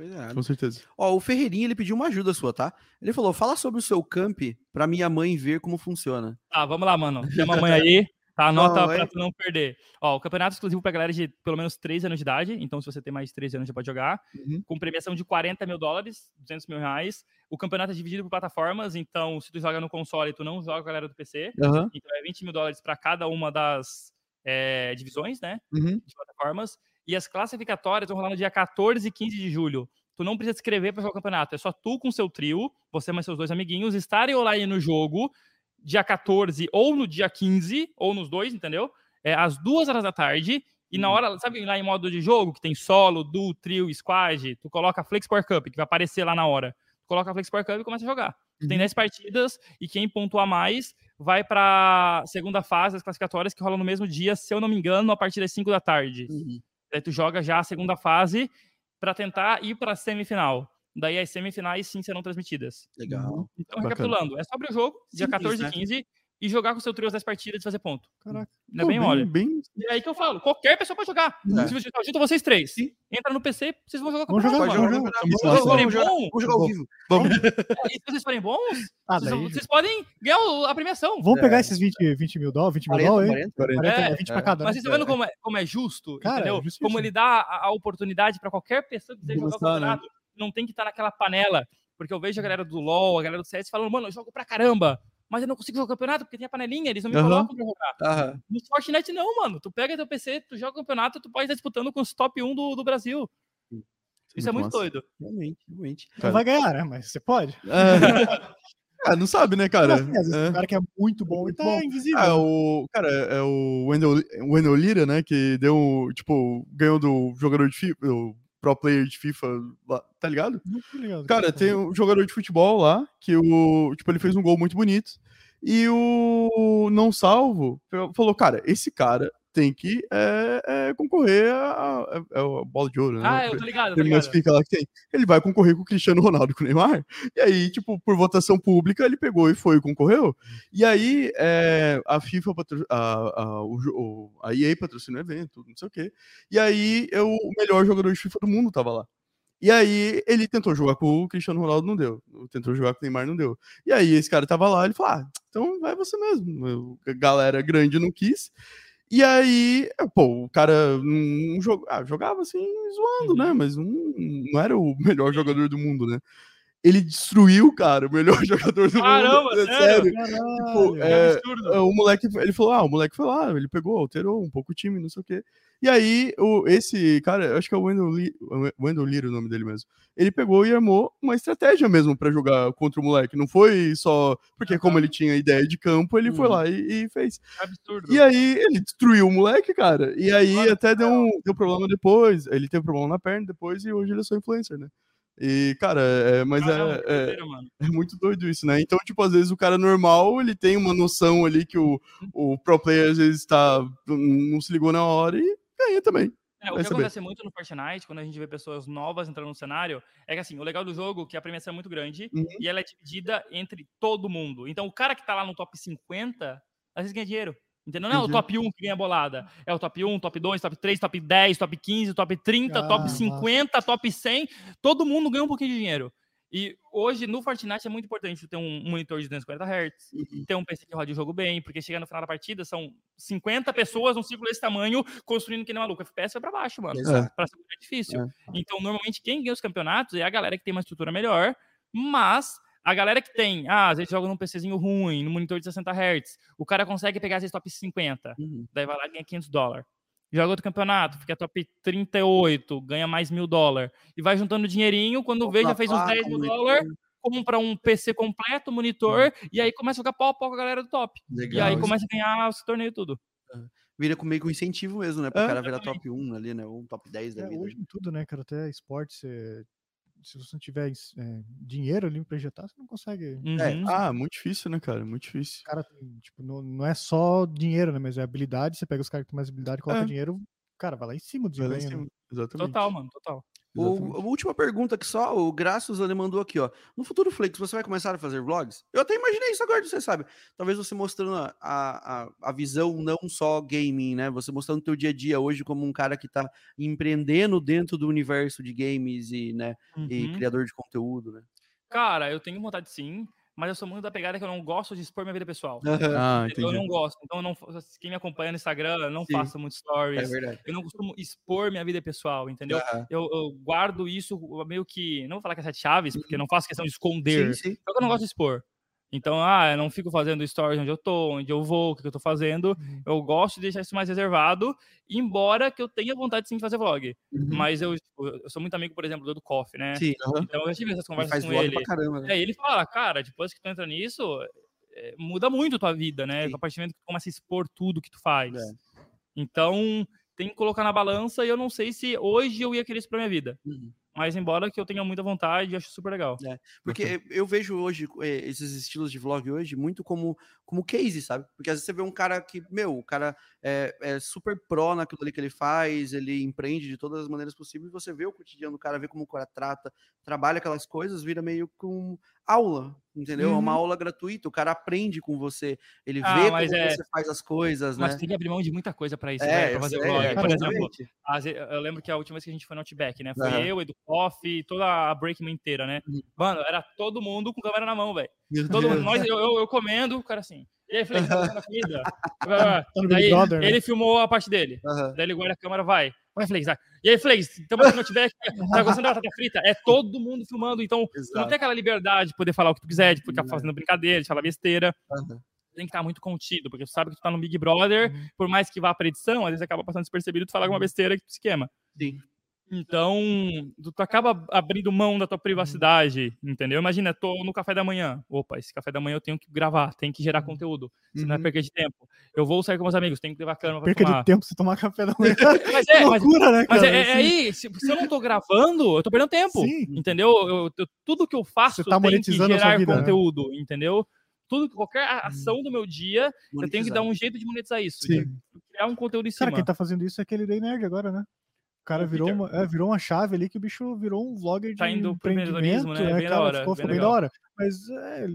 É. Com certeza. Ó, o Ferreirinha ele pediu uma ajuda sua, tá? Ele falou: fala sobre o seu camp pra minha mãe ver como funciona. Ah, vamos lá, mano. Chama a mãe aí. Tá, anota para tu não perder. Ó, o campeonato exclusivo para galera de pelo menos 13 anos de idade. Então, se você tem mais de 13 anos, já pode jogar. Uhum. Com premiação de 40 mil dólares, 200 mil reais. O campeonato é dividido por plataformas. Então, se tu joga no console, tu não joga com a galera do PC. Uhum. Então, é 20 mil dólares para cada uma das é, divisões, né? Uhum. De plataformas. E as classificatórias vão rolar no dia 14 e 15 de julho. Tu não precisa escrever para jogar o campeonato. É só tu com seu trio, você mais seus dois amiguinhos, estarem online no jogo dia 14 ou no dia 15, ou nos dois, entendeu? É, às duas horas da tarde. E na uhum. hora, sabe lá em modo de jogo, que tem solo, duo, trio, squad, tu coloca Flex Power Cup, que vai aparecer lá na hora. Tu coloca Flex Power Cup e começa a jogar. Uhum. Tem 10 partidas e quem pontuar mais vai para segunda fase das classificatórias que rola no mesmo dia, se eu não me engano, a partir das 5 da tarde. Uhum. Aí tu joga já a segunda fase para tentar ir para a semifinal. Daí as semifinais sim serão transmitidas. Legal. Então, Bacana. recapitulando, é sobre o jogo, dia Simples, 14 e né? 15, e jogar com seu trio das partidas e fazer ponto. Caraca. Não é bem, bem Bem... E é aí que eu falo, qualquer pessoa pode jogar. É. Se você junta vocês três, Sim. entra no PC, vocês vão jogar com vamos jogar, vamos jogar, vamos jogar. Vamos jogar ao vivo. Vamos. E se vocês forem bons, ah, vocês, vocês, podem ganhar a premiação. Vamos pegar é. esses 20, 20 mil dólares, 20 mil dólares, 40, 40, é, 20 pra cada. Mas vocês estão vendo como é, como é justo, Cara, entendeu? É como ele dá a, a oportunidade para qualquer pessoa que quiser jogar o campeonato. Né? Não tem que estar naquela panela porque eu vejo a galera do LoL, a galera do CS falando, mano, eu jogo pra caramba, mas eu não consigo jogar campeonato porque tem a panelinha, eles não me uhum. colocam pra jogar. Uhum. No Fortnite não, mano. Tu pega teu PC, tu joga o campeonato, tu pode estar disputando com os top 1 do, do Brasil. Isso é muito massa. doido. Realmente, realmente. Não vai ganhar, né? Mas você pode. É, não sabe, né, cara? Assim, às vezes é. o cara que é muito bom e tá bom. invisível. É, o, cara, é o Wendell, Wendell Lira, né, que deu, tipo, ganhou do jogador de FIFA, pro player de FIFA lá, tá ligado? ligado cara, tem um jogador de futebol lá que o, tipo, ele fez um gol muito bonito. E o não salvo falou, cara, esse cara tem que é, é, concorrer a, a, a, a, bola de ouro, né? Ah, eu tô ligado, tô ligado. Fica lá que tem. Ele vai concorrer com o Cristiano Ronaldo e com o Neymar. E aí, tipo, por votação pública, ele pegou e foi e concorreu. E aí, é, a FIFA, a, a, o, a EA patrocinou o evento, não sei o quê. E aí, eu, o melhor jogador de FIFA do mundo tava lá. E aí ele tentou jogar com o Cristiano Ronaldo, não deu. Tentou jogar com o Neymar, não deu. E aí esse cara tava lá, ele falou: ah, então vai você mesmo. Galera grande não quis. E aí, pô, o cara não joga, ah, jogava assim, zoando, né? uhum. né? Mas não, não era o melhor jogador do mundo, né? Ele destruiu, cara, o melhor jogador do Caramba, mundo. Sério? sério. Tipo, é, é, o moleque, ele falou, ah, o moleque foi lá, ele pegou, alterou um pouco o time, não sei o quê. E aí, o, esse cara, acho que é o Wendell, Lee, Wendell Lear, o nome dele mesmo. Ele pegou e armou uma estratégia mesmo para jogar contra o moleque. Não foi só porque, como ele tinha ideia de campo, ele uhum. foi lá e, e, fez. Absurdo. E aí, ele destruiu o moleque, cara. E aí, até deu, um, deu problema depois. Ele teve problema na perna depois e hoje ele é só influencer, né? E, cara, é, mas Caramba, é, é, é, muito doido isso, né? Então, tipo, às vezes o cara normal, ele tem uma noção ali que o, o pro player às vezes tá, não se ligou na hora e ganha também. É, o que saber. acontece muito no Fortnite, quando a gente vê pessoas novas entrando no cenário, é que assim, o legal do jogo é que a premiação é muito grande uhum. e ela é dividida entre todo mundo. Então o cara que tá lá no top 50, às vezes ganha dinheiro. Entendeu? Não é o top 1 que ganha bolada. É o top 1, top 2, top 3, top 10, top 15, top 30, ah, top 50, nossa. top 100. Todo mundo ganha um pouquinho de dinheiro. E hoje, no Fortnite, é muito importante ter um monitor de 240 Hz, uhum. ter um PC que roda o jogo bem, porque chega no final da partida, são 50 pessoas num círculo desse tamanho, construindo que nem maluco. FPS vai pra baixo, mano. É. Pra ser é difícil. É. Então, normalmente, quem ganha os campeonatos é a galera que tem uma estrutura melhor, mas a galera que tem, ah, às vezes joga num PCzinho ruim, no monitor de 60 Hz, o cara consegue pegar, às vezes, top 50, uhum. daí vai lá e ganha 500 dólares joga outro campeonato, fica top 38, ganha mais mil dólares. E vai juntando dinheirinho, quando vê, já fez uns 10 mil dólares, compra um PC completo, monitor, uhum. e aí começa a jogar pau a pau com a galera do top. Legal, e aí isso. começa a ganhar esse torneio tudo. Vira com meio com incentivo mesmo, né? Para o é, cara virar top 1 ali, né? Ou um top 10 da é, vida. Hoje em tudo, né, cara? Até esporte, você se você não tiver é, dinheiro ali pra injetar, você não consegue. Uhum. É, ah, muito difícil, né, cara? Muito difícil. Cara, tipo, não, não é só dinheiro, né? Mas é habilidade. Você pega os caras que têm mais habilidade, coloca é. dinheiro, cara, vai lá em cima do desempenho. Né? Exatamente. Total, mano, total. O, a última pergunta que só, o Graças ele mandou aqui, ó. No futuro Flix, você vai começar a fazer vlogs? Eu até imaginei isso agora, você sabe. Talvez você mostrando a, a, a visão não só gaming, né? Você mostrando o teu dia a dia hoje como um cara que tá empreendendo dentro do universo de games e, né, uhum. e criador de conteúdo, né? Cara, eu tenho vontade sim mas eu sou muito da pegada que eu não gosto de expor minha vida pessoal. Ah, eu não gosto. Então, não, quem me acompanha no Instagram, eu não Sim. faço muito stories. É verdade. Eu não costumo expor minha vida pessoal, entendeu? Uhum. Eu, eu, guardo isso meio que. Não vou falar que é sete chaves, porque uhum. não faço questão de esconder. Sim, sim. Só que eu não gosto de expor. Então, ah, eu não fico fazendo stories onde eu tô, onde eu vou, o que eu tô fazendo. Uhum. Eu gosto de deixar isso mais reservado, embora que eu tenha vontade sim de fazer vlog. Uhum. Mas eu, tipo, eu sou muito amigo, por exemplo, do Coffee, né? Sim, uhum. Então eu já tive essas conversas com ele. Caramba, né? É, ele fala, cara, depois que tu entra nisso, é, muda muito a tua vida, né? Sim. A partir do momento que tu começa a expor tudo que tu faz. É. Então, tem que colocar na balança e eu não sei se hoje eu ia querer isso pra minha vida. Uhum. Mas embora que eu tenha muita vontade, acho super legal. É, porque eu vejo hoje eh, esses estilos de vlog hoje muito como, como case, sabe? Porque às vezes você vê um cara que, meu, o cara é, é super pró naquilo ali que ele faz, ele empreende de todas as maneiras possíveis, você vê o cotidiano do cara, vê como o cara trata, trabalha aquelas coisas, vira meio com aula, entendeu? Uhum. É uma uhum. aula gratuita, o cara aprende com você, ele ah, vê como é... você faz as coisas, mas né? tem que abrir mão de muita coisa para isso, é, né? Pra fazer sei, vlog. É, Por exemplo, eu lembro que a última vez que a gente foi no Outback, né? Foi eu, Edu Coffee, toda a Breakman inteira, né? Uhum. Mano, era todo mundo com câmera na mão, velho. Todo mundo, nós, eu, eu, eu comendo, o cara assim... E aí, Flex, tá fazendo a comida? Daí, né? ele filmou a parte dele. Uhum. Daí ele guarda a câmera, vai. Vai, Flex, vai. E aí, Flex, estamos aqui no Outback, tá gostando da batata frita? É todo mundo filmando, então não tem aquela liberdade de poder falar o que tu quiser, de ficar fazendo brincadeira, de falar besteira. Uhum. Tem que estar muito contido, porque tu sabe que tu tá no Big Brother, uhum. por mais que vá pra edição, às vezes acaba passando despercebido tu falar alguma besteira que tu esquema. Sim. Então, tu acaba abrindo mão da tua uhum. privacidade, entendeu? Imagina, tô no café da manhã. Opa, esse café da manhã eu tenho que gravar, tenho que gerar uhum. conteúdo. Se não é uhum. perca de tempo. Eu vou sair com meus amigos, tenho que levar câmera pra Perca tomar. de tempo se tomar café da manhã. mas é, loucura, mas, né, cara? Mas é, é aí, se, se, eu não tô gravando, eu tô perdendo tempo, Sim. entendeu? Eu, eu, tudo que eu faço tá tem que gerar vida, né? conteúdo, né? entendeu? Tudo, qualquer ação do meu dia, monetizar. eu tenho que dar um jeito de monetizar isso. Sim. criar um conteúdo em cima. Cara, quem tá fazendo isso é aquele Day Nerd agora, né? O cara virou uma, é, virou uma chave ali que o bicho virou um vlogger de tá indo empreendimento, né? É, bem cara, da hora, ficou, ficou bem, da hora. Mas é,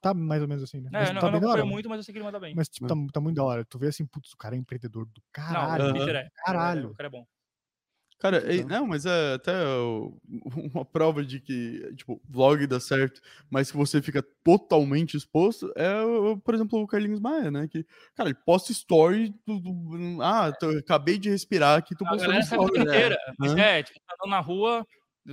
tá mais ou menos assim, né? É, não, tá eu não hora, muito, mas eu sei que ele manda bem. Mas tipo, tá, tá muito da hora. Tu vê assim, putz, o cara é empreendedor do caralho. Não, o Peter é. Caralho. O cara é bom. Cara, é, não, mas é até uma prova de que, tipo, vlog dá certo, mas que você fica totalmente exposto, é, por exemplo, o Carlinhos Maia, né? Que, cara, ele posta story do, do ah, tô, acabei de respirar aqui, tô postando story. Né? Inteira. É, é, tipo, tá na rua,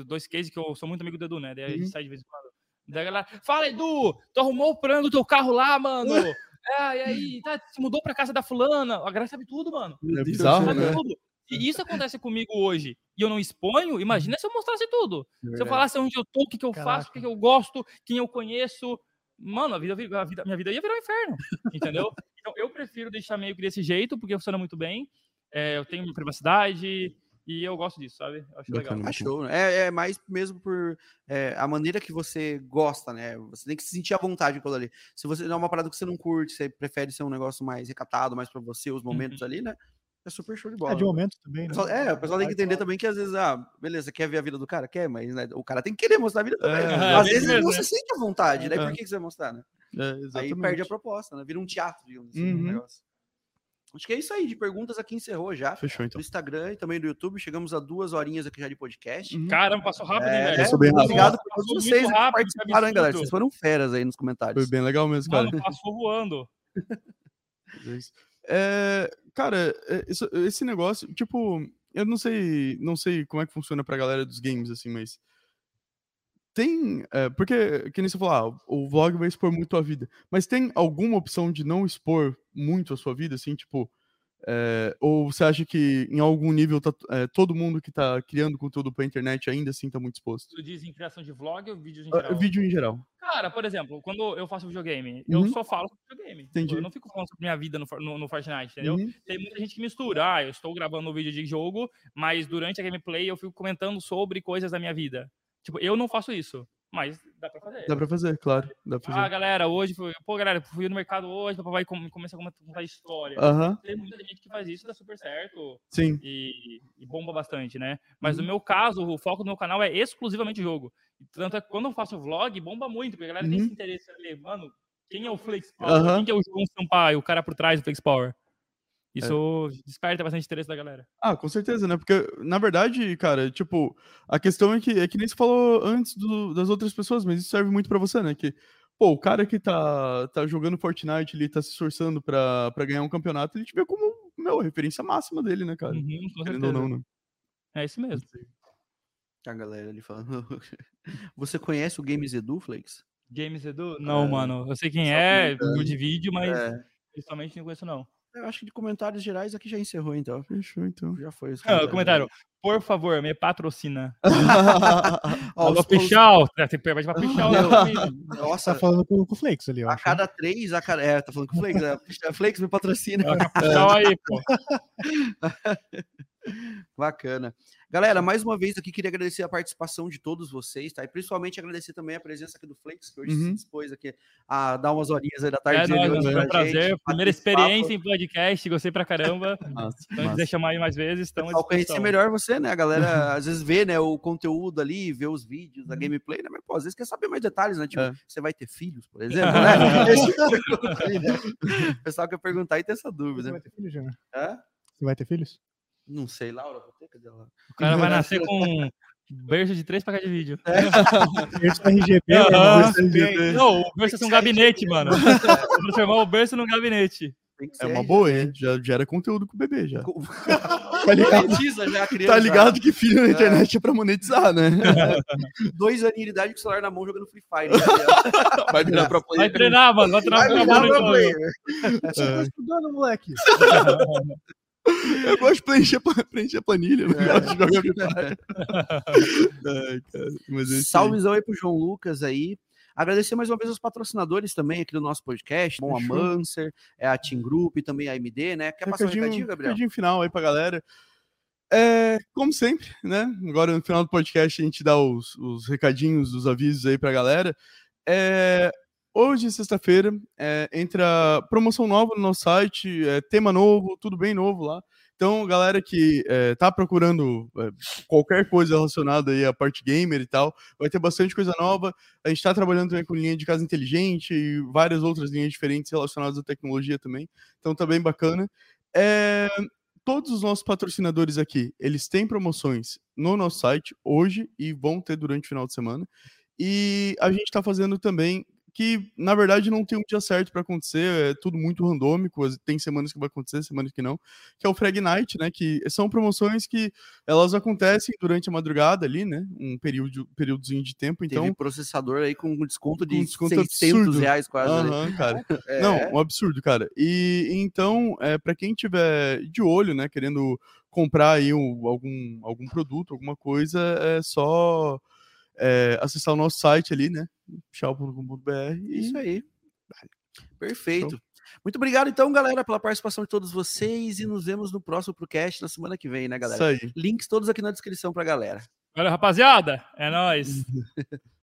dois cases que eu sou muito amigo do Edu, né? Daí a gente uhum. sai de vez em quando. Daí a galera, fala, Edu, tu arrumou o plano do teu carro lá, mano? é, e aí, tá, se mudou pra casa da fulana. A galera sabe tudo, mano. É bizarro, sabe né? tudo. E isso acontece comigo hoje e eu não exponho, imagina se eu mostrasse tudo. É se eu falasse onde eu tô, o que, que eu Caraca. faço, o que, que eu gosto, quem eu conheço. Mano, a vida, a vida, minha vida ia virar um inferno, entendeu? Então eu prefiro deixar meio que desse jeito, porque funciona muito bem. É, eu tenho privacidade, e eu gosto disso, sabe? Eu acho legal. Achou. É, é mais mesmo por é, a maneira que você gosta, né? Você tem que se sentir à vontade com aquilo ali. Se você não é uma parada que você não curte, você prefere ser um negócio mais recatado, mais para você, os momentos uhum. ali, né? É super show de bola. É de momento também, né? É, o pessoal tem que entender também que às vezes, ah, beleza, quer ver a vida do cara? Quer, mas né, o cara tem que querer mostrar a vida também. É, às vezes ele não se sente à vontade, né? Por que, que você vai mostrar, né? É, aí perde a proposta, né? Vira um teatro, digamos assim, uhum. um negócio. Acho que é isso aí, de perguntas aqui encerrou já. Fechou, então. No Instagram e também do YouTube. Chegamos a duas horinhas aqui já de podcast. Uhum. Caramba, passou rápido, é, hein, velho? Passou bem rápido. Obrigado por todos vocês que participaram, hein, galera. Vocês foram feras aí nos comentários. Foi bem legal mesmo, cara. Mano, passou voando. É, cara, é, esse negócio, tipo, eu não sei, não sei como é que funciona pra galera dos games, assim, mas tem, é, porque, que nem você falou, ah, o vlog vai expor muito a vida, mas tem alguma opção de não expor muito a sua vida, assim, tipo, É, ou você acha que em algum nível tá, é, todo mundo que está criando conteúdo para a internet ainda assim está muito exposto? Tu diz em criação de vlog ou vídeos em ah, geral? Uh, vídeo em geral. Cara, por exemplo, quando eu faço videogame, uhum. eu só falo sobre videogame. Tipo, Entendi. Eu não fico falando sobre minha vida no, no, no Fortnite, entendeu? Uhum. Tem muita gente que mistura. Ah, eu estou gravando um vídeo de jogo, mas durante a gameplay eu fico comentando sobre coisas da minha vida. Tipo, eu não faço isso. Mas dá pra fazer. Dá pra fazer, claro. Dá pra fazer. Ah, galera, hoje foi. Pô, galera, fui no mercado hoje, papai começa a contar história. Uhum. Tem muita gente que faz isso, dá super certo. Sim. E, e bomba bastante, né? Mas uhum. no meu caso, o foco do meu canal é exclusivamente jogo. Tanto é que quando eu faço vlog, bomba muito, porque a galera uhum. tem esse interesse ali, mano, quem é o Flex Power? Quem que é o João Sampaio, o cara por trás do Flex Power? Isso é. desperta bastante interesse da galera. Ah, com certeza, né? Porque, na verdade, cara, tipo, a questão é que, é que nem se falou antes do, das outras pessoas, mas isso serve muito para você, né? Que, pô, o cara que tá, tá jogando Fortnite, ele tá se esforçando pra, pra ganhar um campeonato, ele te vê como, meu, referência máxima dele, né, cara? Uhum, com Querendo ou não, né? É isso mesmo. A galera ali falando. Você conhece o Games Edu, Flakes? Games Edu? Não, é, mano. Eu sei quem é, de vídeo, mas é. pessoalmente não conheço, não. Eu acho que de comentários gerais aqui já encerrou, então. Fechou, então. Já foi. Não, comentário. Por favor, me patrocina. Alô, Pichal. Tem que pegar pra Pichal. Nossa, tá falando com, com o Flakes ali, ó. A cada três, a cada... É, tá falando com o Flakes. É, Flakes me patrocina. Pichal aí, pô. Bacana. Galera, mais uma vez aqui queria agradecer a participação de todos vocês, tá? E principalmente agradecer também a presença aqui do Flex, que hoje uhum. se dispôs aqui a dar umas horinhas aí da tarde. É, nóis, foi um prazer. Gente, Primeira experiência em podcast, gostei pra caramba. Nossa, então, quiser chamar aí mais vezes, estamos Ao conhecer melhor você, né? A galera às vezes vê né, o conteúdo ali, vê os vídeos da uhum. gameplay, né? Mas, pô, às vezes quer saber mais detalhes, né? Tipo, é. você vai ter filhos, por exemplo, né? Tipo o pessoal quer perguntar e tem essa dúvida. Você vai ter filhos, Júnior? Você vai ter filhos? Não sei, Laura, vou ter, cadê ela? O cara vai nascer com berço de três placas de vídeo. É. berço RGB, né? Não, o berço é um gabinete, mano. Vou transformar o berço num gabinete. É uma boa, hein? Já gera conteúdo com o bebê já. tá ligado? já a criança. Tá ligado que filho na é. internet é pra monetizar, né? Dois anos de idade com o celular na mão jogando Free Fire. Vai virar pra player. Vai treinar, mano. Vai treinar pra player. Você tá estudando, moleque. Eu gosto de preencher, preencher planilha. Não é. jogar Ai, cara. Mas é Salvezão aí pro João Lucas aí. Agradecer mais uma vez os patrocinadores também aqui do nosso podcast, bom, a Manser, é a Team Group e também a MD, né? Quer passar um recadinho, Gabriel? Recadinho final aí pra galera. É, como sempre, né? Agora no final do podcast a gente dá os, os recadinhos, os avisos aí pra galera. É, Hoje, sexta-feira, é, entra promoção nova no nosso site, é, tema novo, tudo bem novo lá. Então, galera que é, tá procurando é, qualquer coisa relacionada aí à parte gamer e tal, vai ter bastante coisa nova. A gente está trabalhando também com linha de casa inteligente e várias outras linhas diferentes relacionadas à tecnologia também. Então, tá bem bacana. É, todos os nossos patrocinadores aqui, eles têm promoções no nosso site hoje e vão ter durante o final de semana. E a gente está fazendo também que na verdade não tem um dia certo para acontecer, é tudo muito randômico, tem semanas que vai acontecer, semanas que não, que é o Frag Night, né, que são promoções que elas acontecem durante a madrugada ali, né, um período períodozinho de tempo, então... Teve processador aí com um desconto de com desconto 600 absurdo. reais quase. Uhum, cara. É. Não, um absurdo, cara. E então, é, para quem tiver de olho, né, querendo comprar aí um, algum, algum produto, alguma coisa, é só é, acessar o nosso site ali, né? chau.com.br. Isso aí. Perfeito. Show. Muito obrigado, então, galera, pela participação de todos vocês e nos vemos no próximo ProCast na semana que vem, né, galera? Isso aí. Links todos aqui na descrição pra galera. Valeu, rapaziada. É nóis.